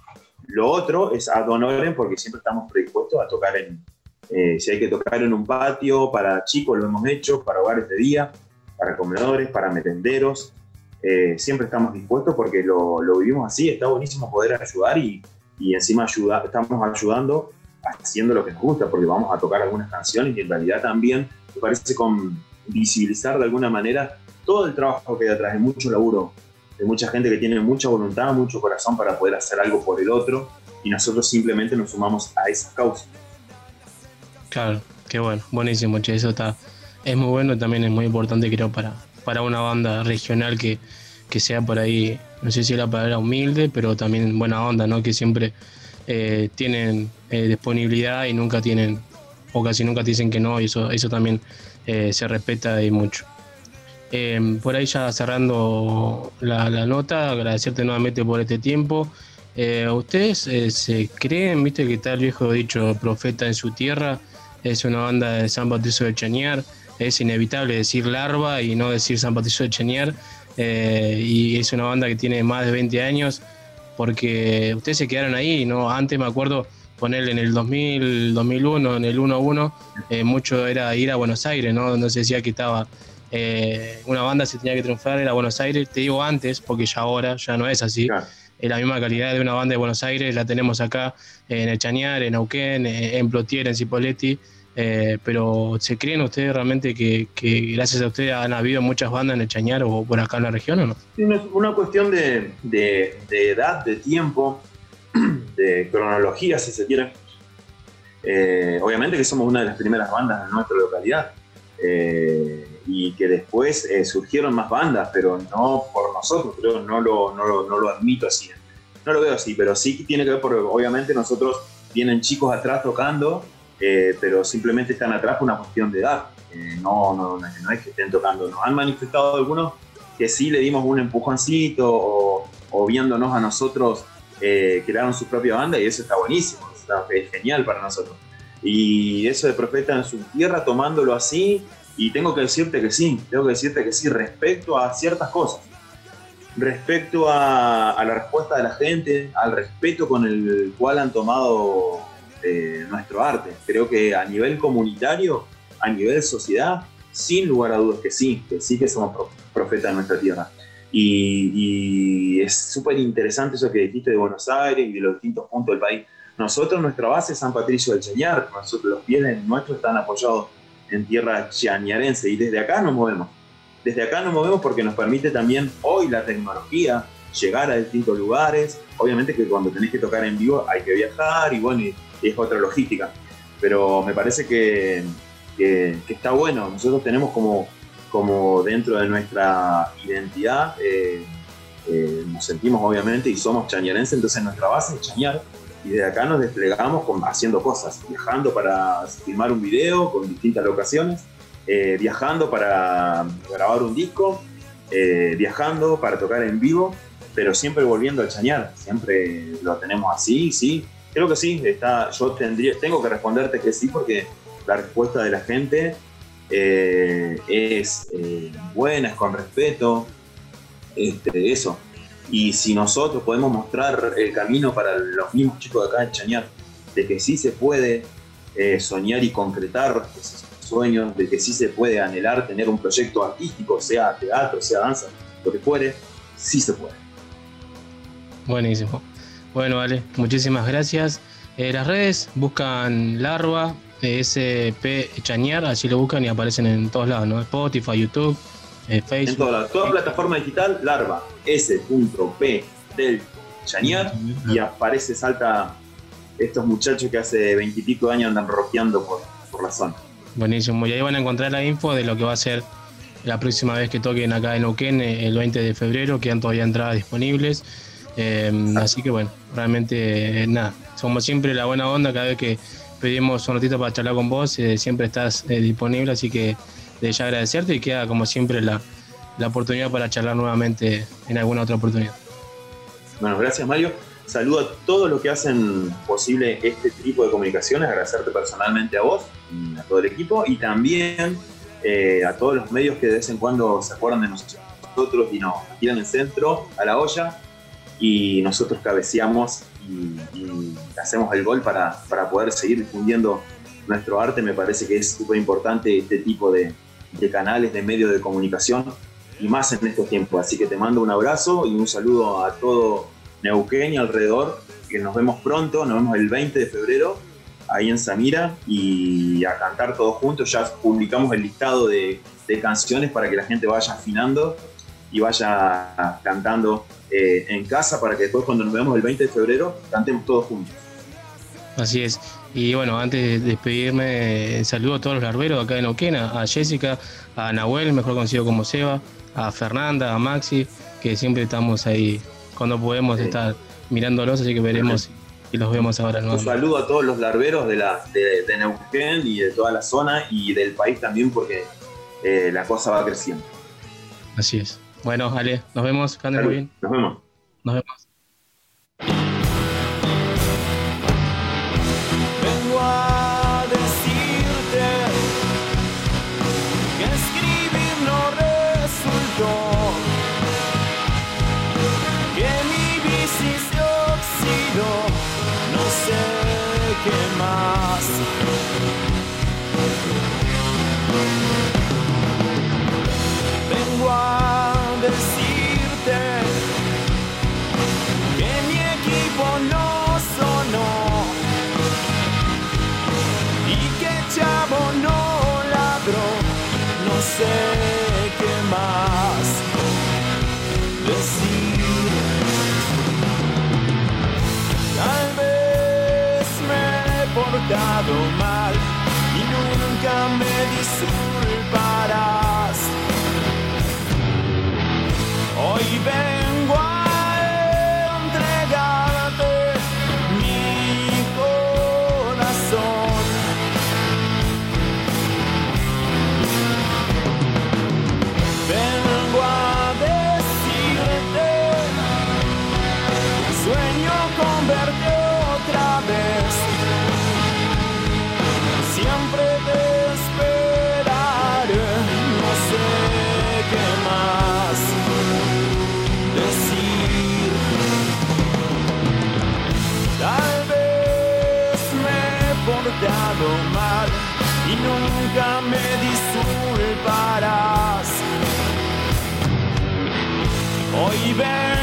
Lo otro es ad honorem porque siempre estamos predispuestos a tocar en, eh, si hay que tocar en un patio, para chicos lo hemos hecho, para hogares de día, para comedores, para merenderos. Eh, siempre estamos dispuestos porque lo, lo vivimos así, está buenísimo poder ayudar y, y encima ayuda, estamos ayudando haciendo lo que nos gusta, porque vamos a tocar algunas canciones y en realidad también me parece con visibilizar de alguna manera todo el trabajo que hay detrás, de mucho laburo, de mucha gente que tiene mucha voluntad, mucho corazón para poder hacer algo por el otro y nosotros simplemente nos sumamos a esa causa. Claro, qué bueno, buenísimo, che, eso está, es muy bueno también es muy importante creo para, para una banda regional que, que sea por ahí, no sé si la palabra humilde, pero también buena onda, ¿no? Que siempre eh, tienen eh, disponibilidad y nunca tienen, o casi nunca dicen que no, y eso, eso también eh, se respeta y mucho. Eh, por ahí ya cerrando la, la nota, agradecerte nuevamente por este tiempo. Eh, ¿Ustedes eh, se creen, viste que el viejo dicho profeta en su tierra? Es una banda de San Bautizo de Chañar. es inevitable decir Larva y no decir San Patricio de Chañar. eh, y es una banda que tiene más de 20 años porque ustedes se quedaron ahí, ¿no? Antes me acuerdo ponerle en el 2000, 2001, en el 1-1, eh, mucho era ir a Buenos Aires, ¿no? Donde se decía que estaba eh, una banda se tenía que triunfar, era Buenos Aires, te digo antes, porque ya ahora ya no es así. Es la misma calidad de una banda de Buenos Aires, la tenemos acá en el Chañar, en Neuquén, en Plotier, en Cipoletti. Eh, pero ¿se creen ustedes realmente que, que gracias a ustedes han habido muchas bandas en el Chañar o por acá en la región o no? Es una cuestión de, de- de edad, de tiempo, de cronología, si se quiere. Eh, obviamente que somos una de las primeras bandas de nuestra localidad eh, y que después eh, surgieron más bandas, pero no por nosotros, creo, no lo, no lo, no lo admito así. No lo veo así, pero sí tiene que ver porque obviamente nosotros vienen chicos atrás tocando, eh, pero simplemente están atrás por una cuestión de edad. Eh, no, no, no, es que estén tocando. Nos han manifestado algunos que sí le dimos un empujoncito o, o viéndonos a nosotros eh, crearon su propia banda y eso está buenísimo, está, es genial para nosotros. Y eso de Profeta en su tierra tomándolo así, y tengo que decirte que sí, tengo que decirte que sí respecto a ciertas cosas. Respecto a, a la respuesta de la gente, al respeto con el cual han tomado eh, nuestro arte. Creo que a nivel comunitario, a nivel sociedad, sin lugar a dudas que sí, que sí que somos pro- profetas de nuestra tierra. Y, y es súper interesante eso que dijiste de Buenos Aires y de los distintos puntos del país. Nosotros, nuestra base es San Patricio del Chañar, nosotros los pies de nuestros están apoyados en tierra chañarense y desde acá nos movemos. Desde acá nos movemos porque nos permite también hoy la tecnología llegar a distintos lugares. Obviamente que cuando tenés que tocar en vivo hay que viajar y bueno, es otra logística. Pero me parece que, que- está bueno. Nosotros tenemos como, como dentro de nuestra identidad, eh, eh, nos sentimos obviamente y somos chañarenses, entonces nuestra base es chañar. Y desde acá nos desplegamos con- haciendo cosas, viajando para filmar un video con distintas locaciones, eh, viajando para grabar un disco, viajando para tocar en vivo, pero siempre volviendo al chañar, siempre lo tenemos así, sí. Creo que sí, está, yo tendría, tengo que responderte que sí porque la respuesta de la gente eh, es eh, buena, es con respeto, este, eso. Y si nosotros podemos mostrar el camino para los mismos chicos de acá de Chañar, de que sí se puede eh, soñar y concretar esos sueños, de que sí se puede anhelar tener un proyecto artístico, sea teatro, sea danza, lo que fuere, sí se puede. Buenísimo. Bueno, vale, muchísimas gracias. Eh, las redes buscan Larva, eh, SP Chañar, así lo buscan y aparecen en todos lados, ¿no? Spotify, YouTube, eh, En Facebook. toda, la- toda plataforma digital, larva, S.P del Chañar, y aparece, salta estos muchachos que hace veintipico de años andan rockeando por, por la zona. Buenísimo. Y ahí van a encontrar la info de lo que va a ser la próxima vez que toquen acá en Neuquén, eh, el 20 de febrero. Quedan todavía entradas disponibles. Eh, así que bueno, realmente eh, nada. Como siempre, la buena onda. Cada vez que pedimos un ratito para charlar con vos, eh, siempre estás eh, disponible. Así que de ya agradecerte y queda como siempre la, la oportunidad para charlar nuevamente en alguna otra oportunidad. Bueno, gracias Mario. Saludo a todos los que hacen posible este tipo de comunicaciones, agradecerte personalmente a vos a todo el equipo y también eh, a todos los medios que de vez en cuando se acuerdan de nosotros y nos tiran el centro a la olla y nosotros cabeceamos y, y hacemos el gol para, para poder seguir difundiendo nuestro arte. Me parece que es súper importante este tipo de, de canales, de medios de comunicación y más en estos tiempos. Así que te mando un abrazo y un saludo a todo Neuquén y alrededor, que nos vemos pronto, nos vemos el 20 de febrero ahí en Samira y a cantar todos juntos. Ya publicamos el listado de, de canciones para que la gente vaya afinando y vaya cantando eh, en casa para que después cuando nos vemos el 20 de febrero cantemos todos juntos. Así es. Y bueno, antes de despedirme, saludo a todos los larberos acá de Neuquén, a Jessica, a Nahuel, mejor conocido como Seba, a Fernanda, a Maxi, que siempre estamos ahí cuando podemos estar mirándolos, así que veremos y los vemos ahora Un nuevamente. saludo a todos los larberos de, la, de, de Neuquén y de toda la zona y del país también porque eh, la cosa va creciendo. Así es. Bueno, Ale, nos vemos, que muy. Nos vemos. Nos vemos. Vengo a decirte que escribir no resultó, que mi bici se oxidó, no sé qué más. Hoy Hoy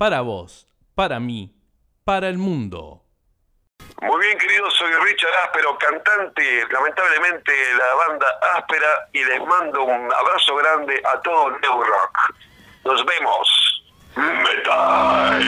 Para vos, para mí, para el mundo. Muy bien, queridos, soy Richard Áspero, cantante, lamentablemente, de la banda Áspera, y les mando un abrazo grande a todo New Rock. Nos vemos. Metal.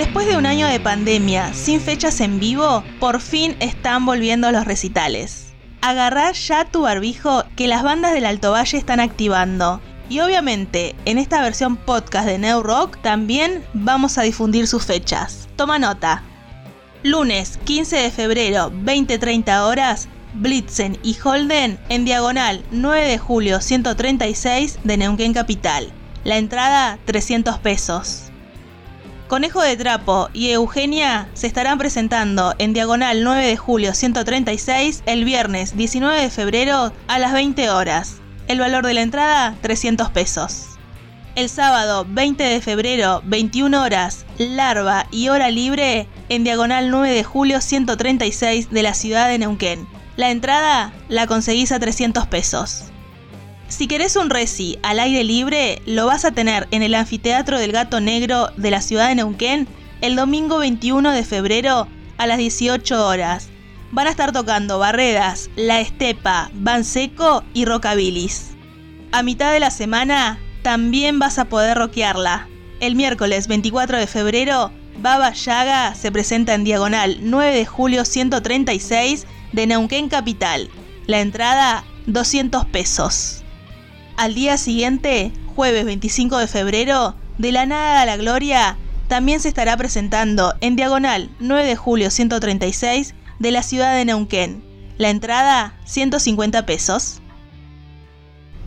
Después de un año de pandemia, sin fechas en vivo, por fin están volviendo los recitales. Agarrá ya tu barbijo que las bandas del Alto Valle están activando. Y obviamente, en esta versión podcast de New Rock también vamos a difundir sus fechas. Toma nota. Lunes 15 de febrero, 20-30 horas, Blitzen y Holden en diagonal 9 de julio 136 de Neuquén Capital. La entrada 300 pesos. Conejo de Trapo y Eugenia se estarán presentando en Diagonal 9 de julio 136 el viernes 19 de febrero a las 20 horas. El valor de la entrada 300 pesos. El sábado 20 de febrero 21 horas, larva y hora libre en Diagonal 9 de julio 136 de la ciudad de Neuquén. La entrada la conseguís a 300 pesos. Si querés un reci al aire libre, lo vas a tener en el Anfiteatro del Gato Negro de la ciudad de Neuquén el domingo 21 de febrero a las 18 horas. Van a estar tocando Barredas, La Estepa, Van Seco y Rockabilis. A mitad de la semana también vas a poder rockearla. El miércoles 24 de febrero, Baba Yaga se presenta en diagonal 9 de julio 136 de Neuquén Capital. La entrada 200 pesos. Al día siguiente, jueves 25 de febrero, de la nada a la gloria, también se estará presentando en diagonal 9 de julio 136 de la ciudad de Neuquén. La entrada 150 pesos.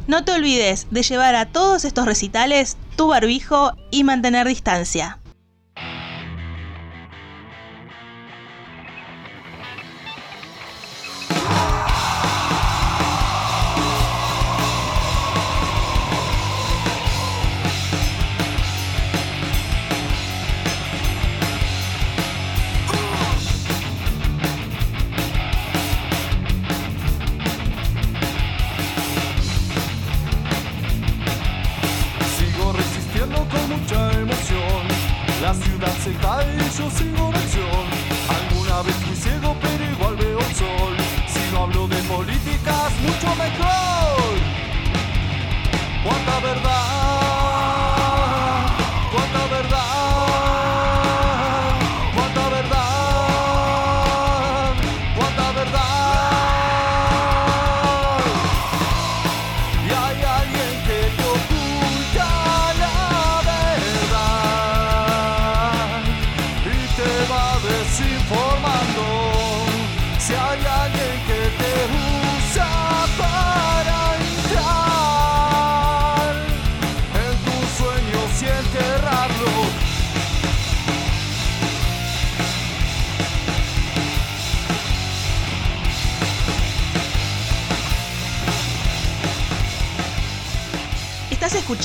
No te olvides de llevar a todos estos recitales tu barbijo y mantener distancia.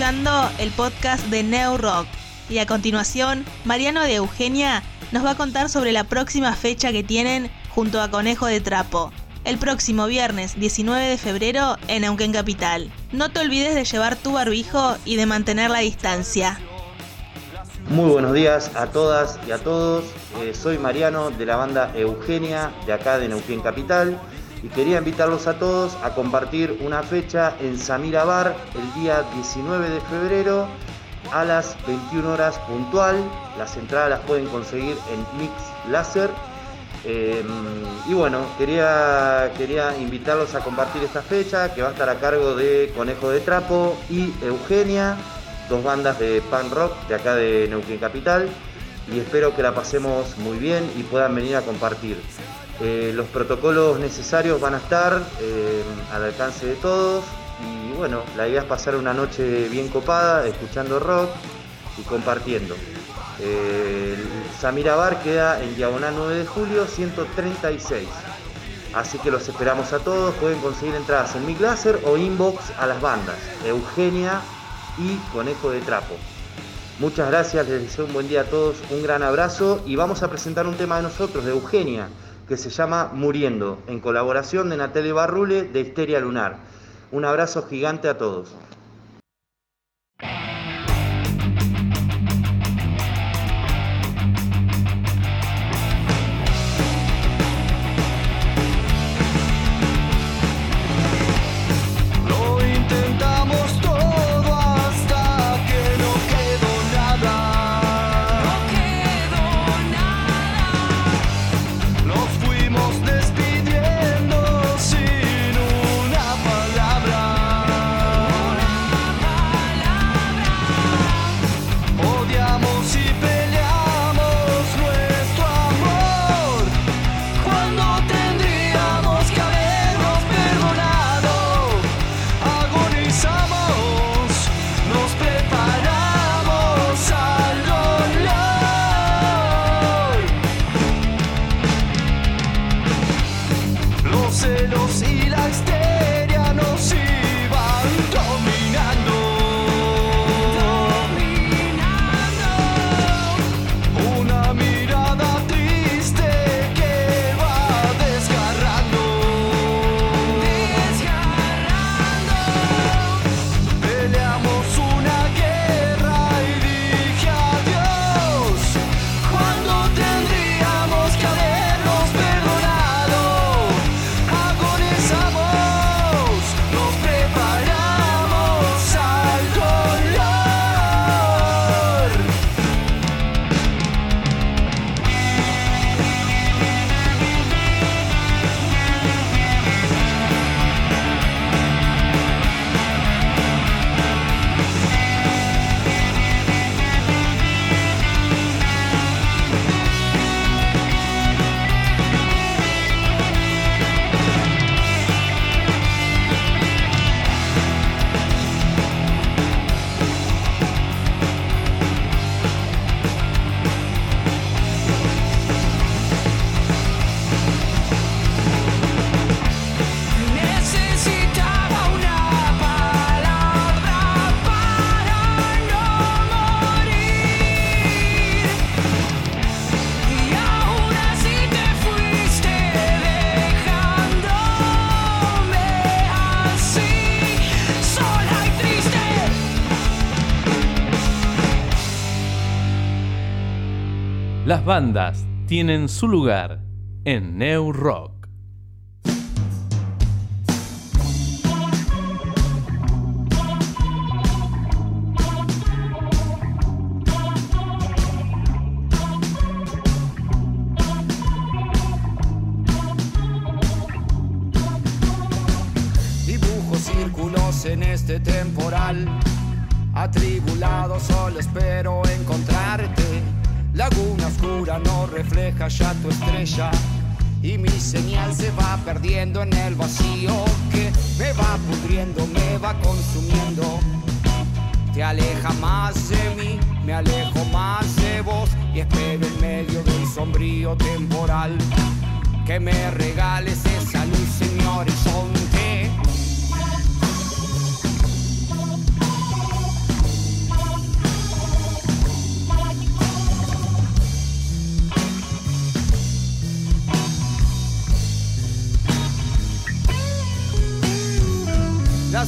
El podcast de Neo Rock y a continuación Mariano de Eugenia nos va a contar sobre la próxima fecha que tienen junto a Conejo de Trapo. El próximo viernes 19 de febrero en Neuquén Capital. No te olvides de llevar tu barbijo y de mantener la distancia. Muy buenos días a todas y a todos. Eh, soy Mariano de la banda Eugenia de acá de Neuquén Capital y quería invitarlos a todos a compartir una fecha en Samira Bar el día 19 de febrero a las 21 horas puntual. Las entradas las pueden conseguir en Mix Láser. Eh, y bueno, quería, quería invitarlos a compartir esta fecha que va a estar a cargo de Conejo de Trapo y Eugenia, dos bandas de pan rock de acá de Neuquén Capital. Y espero que la pasemos muy bien y puedan venir a compartir. Eh, los protocolos necesarios van a estar eh, al alcance de todos. Y bueno, la idea es pasar una noche bien copada, escuchando rock y compartiendo. Eh, Samira Bar queda en diagonal 9 de julio 136. Así que los esperamos a todos. Pueden conseguir entradas en Mic Láser o inbox a las bandas Eugenia y Conejo de Trapo. Muchas gracias, les deseo un buen día a todos, un gran abrazo y vamos a presentar un tema de nosotros, de Eugenia, que se llama Muriendo, en colaboración de Natalia Barrule de Histeria Lunar. Un abrazo gigante a todos. Bandas tienen su lugar en New Rock. En este temporal. Atribulado solo espero encontrarte. Laguna oscura no refleja ya tu estrella. Y mi señal se va perdiendo en el vacío que me va pudriendo, me va consumiendo. Te aleja más de mí, me alejo más de vos y espero en medio del sombrío temporal que me regales esa luz mi horizonte.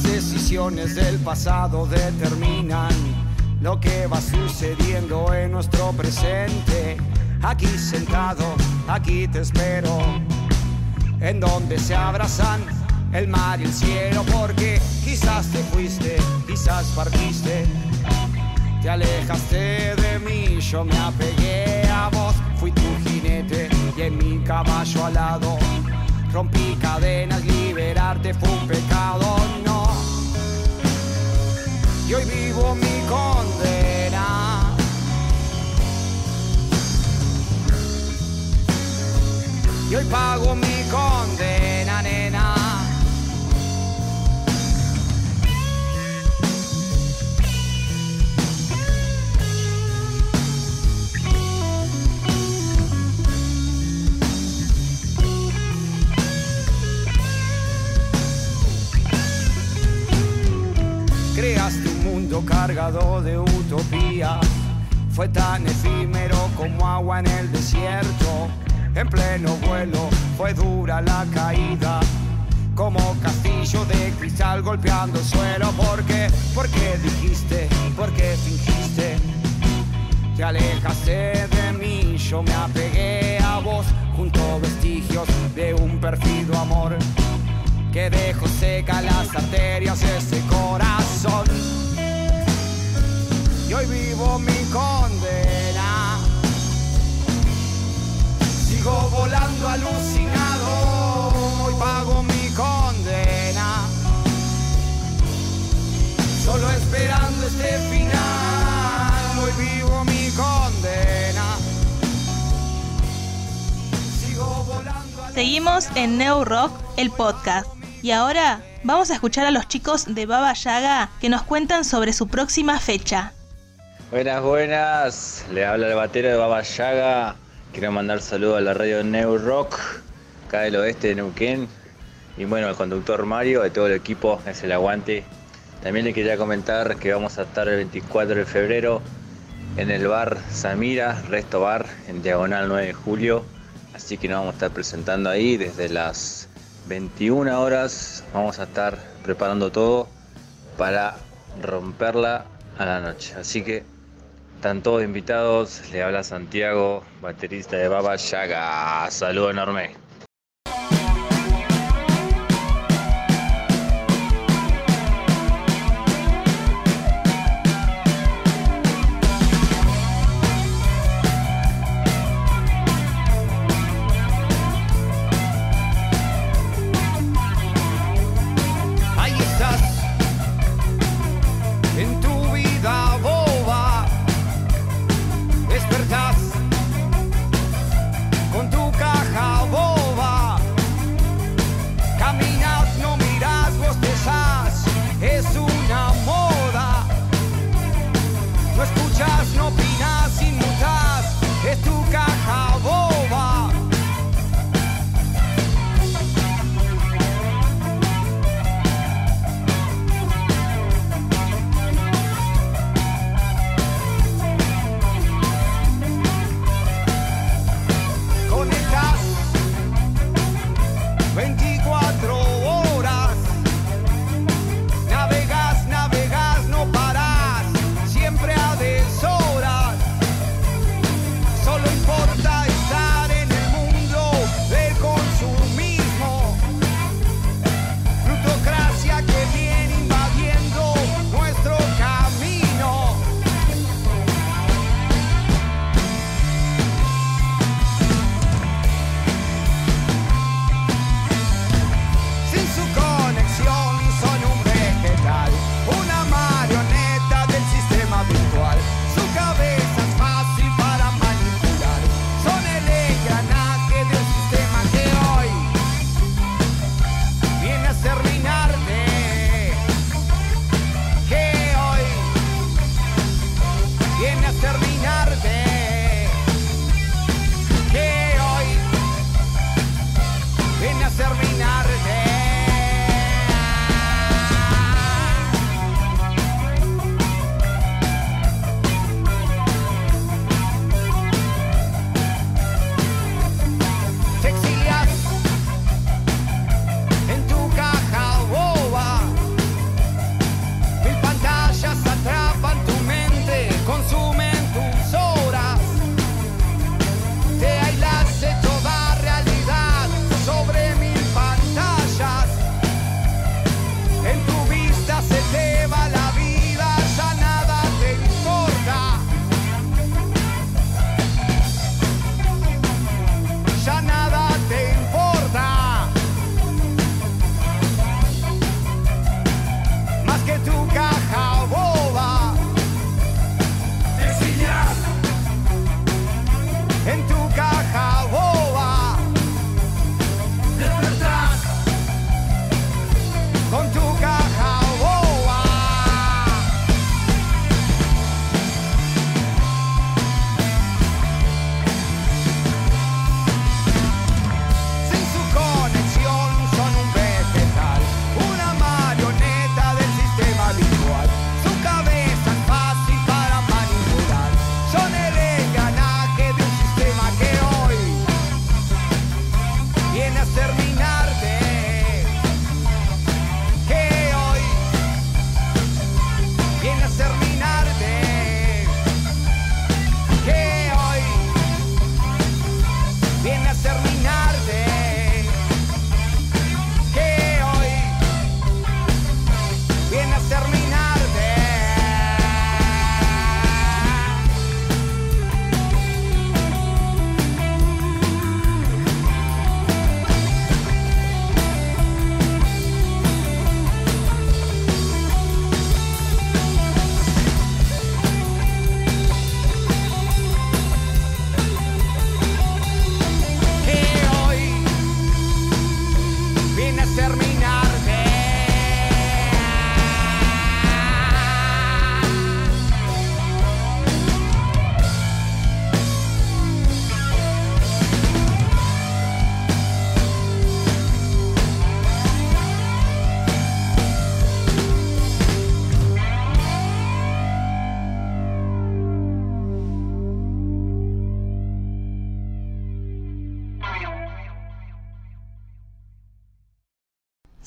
Decisiones del pasado determinan lo que va sucediendo en nuestro presente. Aquí sentado, aquí te espero, en donde se abrazan el mar y el cielo, porque quizás te fuiste, quizás partiste, te alejaste de mí, yo me apegué a vos, fui tu jinete y en mi caballo alado. Rompí cadenas, liberarte fue un pecado, no. Y hoy vivo mi condena. Y hoy pago mi condena, cargado de utopía. Fue tan efímero como agua en el desierto. En pleno vuelo fue dura la caída. como castillo de cristal golpeando el suelo. ¿Por qué? ¿Por qué dijiste? ¿Por qué fingiste? Te alejaste de mí, yo me apegué a vos junto vestigios de un perfido amor que dejó seca las arterias de ese corazón. Y hoy vivo mi condena. Sigo volando alucinado, hoy pago mi condena. Solo esperando este final, hoy vivo mi condena. Sigo volando Seguimos en Neo Rock, el podcast. Y ahora vamos a escuchar a los chicos de Baba Yaga que nos cuentan sobre su próxima fecha. Buenas, buenas. Le habla el batero de Baba Yaga. Quiero mandar saludos a la radio New Rock, acá del oeste de Neuquén. Y bueno, al conductor Mario, de todo el equipo, es el aguante. También le quería comentar que vamos a estar el 24 de febrero en el bar Samira, Resto Bar, en Diagonal 9 de Julio. Así que nos vamos a estar presentando ahí desde las 21 horas. Vamos a estar preparando todo para romperla a la noche. Así que están todos invitados. Le habla Santiago, baterista de Baba Yaga. Saludo enorme.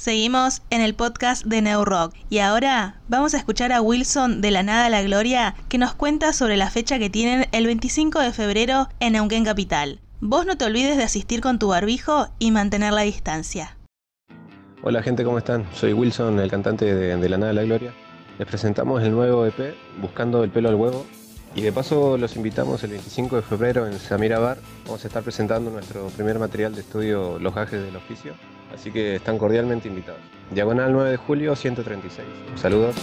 Seguimos en el podcast de New Rock y ahora vamos a escuchar a Wilson de La Nada a la Gloria que nos cuenta sobre la fecha que tienen el 25 de febrero en Neuquén Capital. Vos no te olvides de asistir con tu barbijo y mantener la distancia. Hola gente, ¿cómo están? Soy Wilson, el cantante de, La Nada a la Gloria. Les presentamos el nuevo EP, Buscando el pelo al huevo. Y de paso los invitamos el 25 de febrero en Samira Bar. Vamos a estar presentando nuestro primer material de estudio, Los gajes del oficio. Así que están cordialmente invitados. Diagonal 9 de julio 136. Saludos.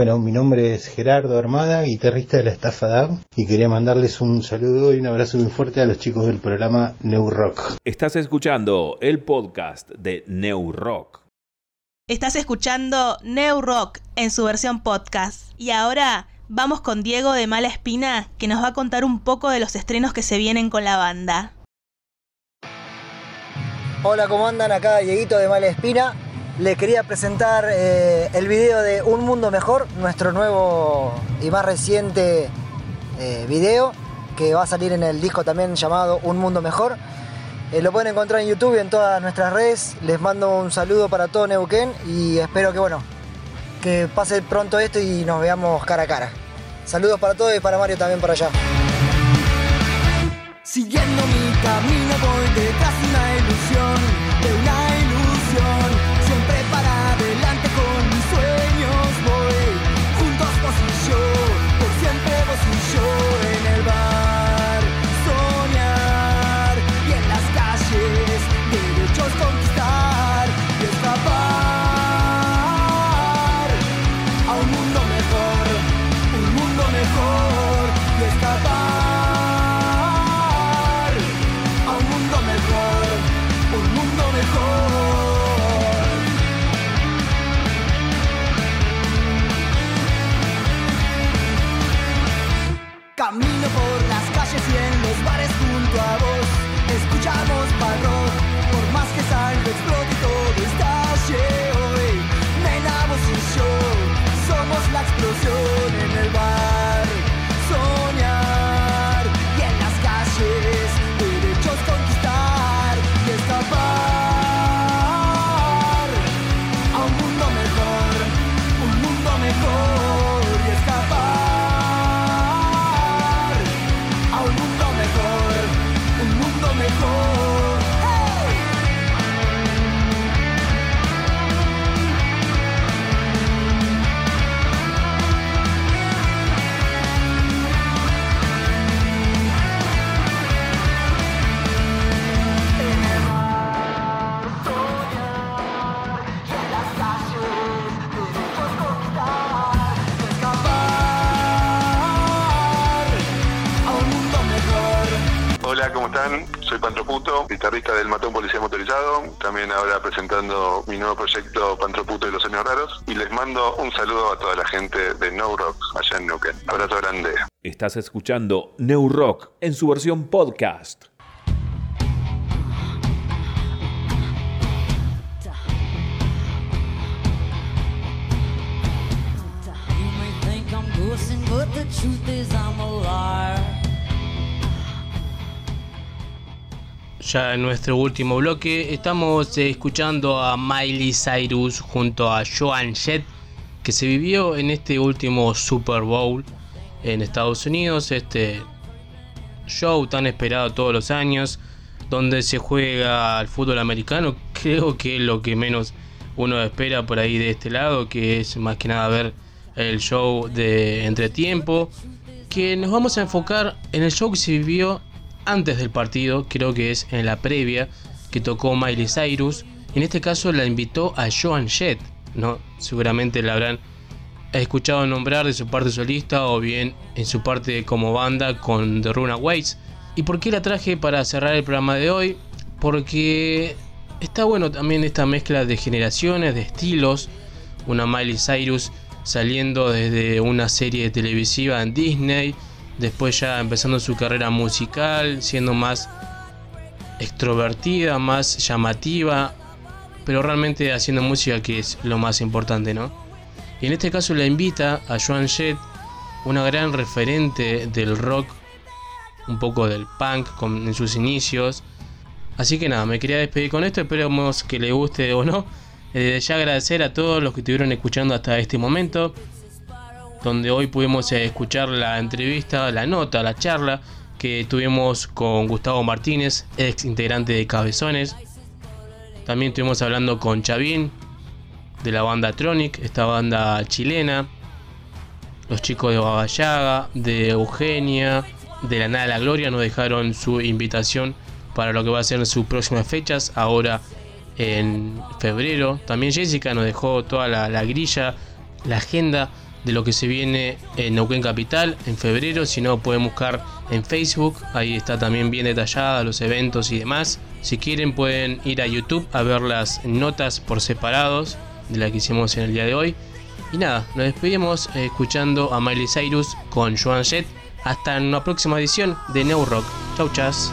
Bueno, mi nombre es Gerardo Armada, guitarrista de la estafa DAB, y quería mandarles un saludo y un abrazo muy fuerte a los chicos del programa New Rock. Estás escuchando el podcast de New Rock. Estás escuchando New Rock en su versión podcast. Y ahora vamos con Diego de Mala Espina que nos va a contar un poco de los estrenos que se vienen con la banda. Hola, ¿cómo andan? Acá Dieguito de Mala Espina. Les quería presentar eh, el video de Un Mundo Mejor, nuestro nuevo y más reciente eh, video, que va a salir en el disco también llamado Un Mundo Mejor. Eh, lo pueden encontrar en YouTube y en todas nuestras redes. Les mando un saludo para todo Neuquén y espero que bueno, que pase pronto esto y nos veamos cara a cara. Saludos para todos y para Mario también por allá. Siguiendo mi camino voy detrás de una ilusión, de una Camino por las calles y en los bares junto a vos. Escuchamos rock, por más que salga explote todo estalle hoy. Nena, vos y yo somos la explosión Hola, ¿cómo están? Soy Pantroputo, guitarrista del Matón Policía Motorizado, también ahora presentando mi nuevo proyecto Pantroputo y los Años Raros, y les mando un saludo a toda la gente de No Rock allá en Neuquén. Abrazo grande. Estás escuchando New Rock en su versión podcast. You may think I'm ghosting, but the truth is I'm a liar. Ya en nuestro último bloque. Estamos eh, escuchando a Miley Cyrus junto a Joan Jett que se vivió en este último Super Bowl en Estados Unidos, este show tan esperado todos los años donde se juega al fútbol americano, creo que es lo que menos uno espera por ahí de este lado, que es más que nada ver el show de entretiempo, que nos vamos a enfocar en el show que se vivió antes del partido, creo que es en la previa, que tocó Miley Cyrus. En este caso la invitó a Joan Jett, ¿no? Seguramente la habrán escuchado nombrar de su parte solista o bien en su parte como banda con The Runaways. ¿Y por qué la traje para cerrar el programa de hoy? Porque está bueno también esta mezcla de generaciones, de estilos. Una Miley Cyrus saliendo desde una serie televisiva en Disney, después ya empezando su carrera musical, siendo más extrovertida, más llamativa, pero realmente haciendo música que es lo más importante, ¿no? Y en este caso la invita a Joan Jett, una gran referente del rock, un poco del punk en sus inicios. Así que nada, me quería despedir con esto, esperemos que le guste o no. Eh, ya agradecer a todos los que estuvieron escuchando hasta este momento, donde hoy pudimos eh, escuchar la entrevista, la nota, la charla que tuvimos con Gustavo Martínez, ex integrante de Cabezones. También estuvimos hablando con Chavín, de la banda Tronic, esta banda chilena. Los chicos de Babayaga, de Eugenia, de la Nada de la Gloria nos dejaron su invitación para lo que va a ser sus próximas fechas, ahora en febrero. También Jessica nos dejó toda la, la grilla, la agenda de lo que se viene en Neuquén Capital en febrero. Si no, pueden buscar en Facebook, ahí está también bien detallada los eventos y demás. Si quieren, pueden ir a YouTube a ver las notas por separados de la que hicimos en el día de hoy. Y nada, nos despedimos eh, escuchando a Miley Cyrus con Joan Jett. Hasta una próxima edición de New Rock. Chau, chas.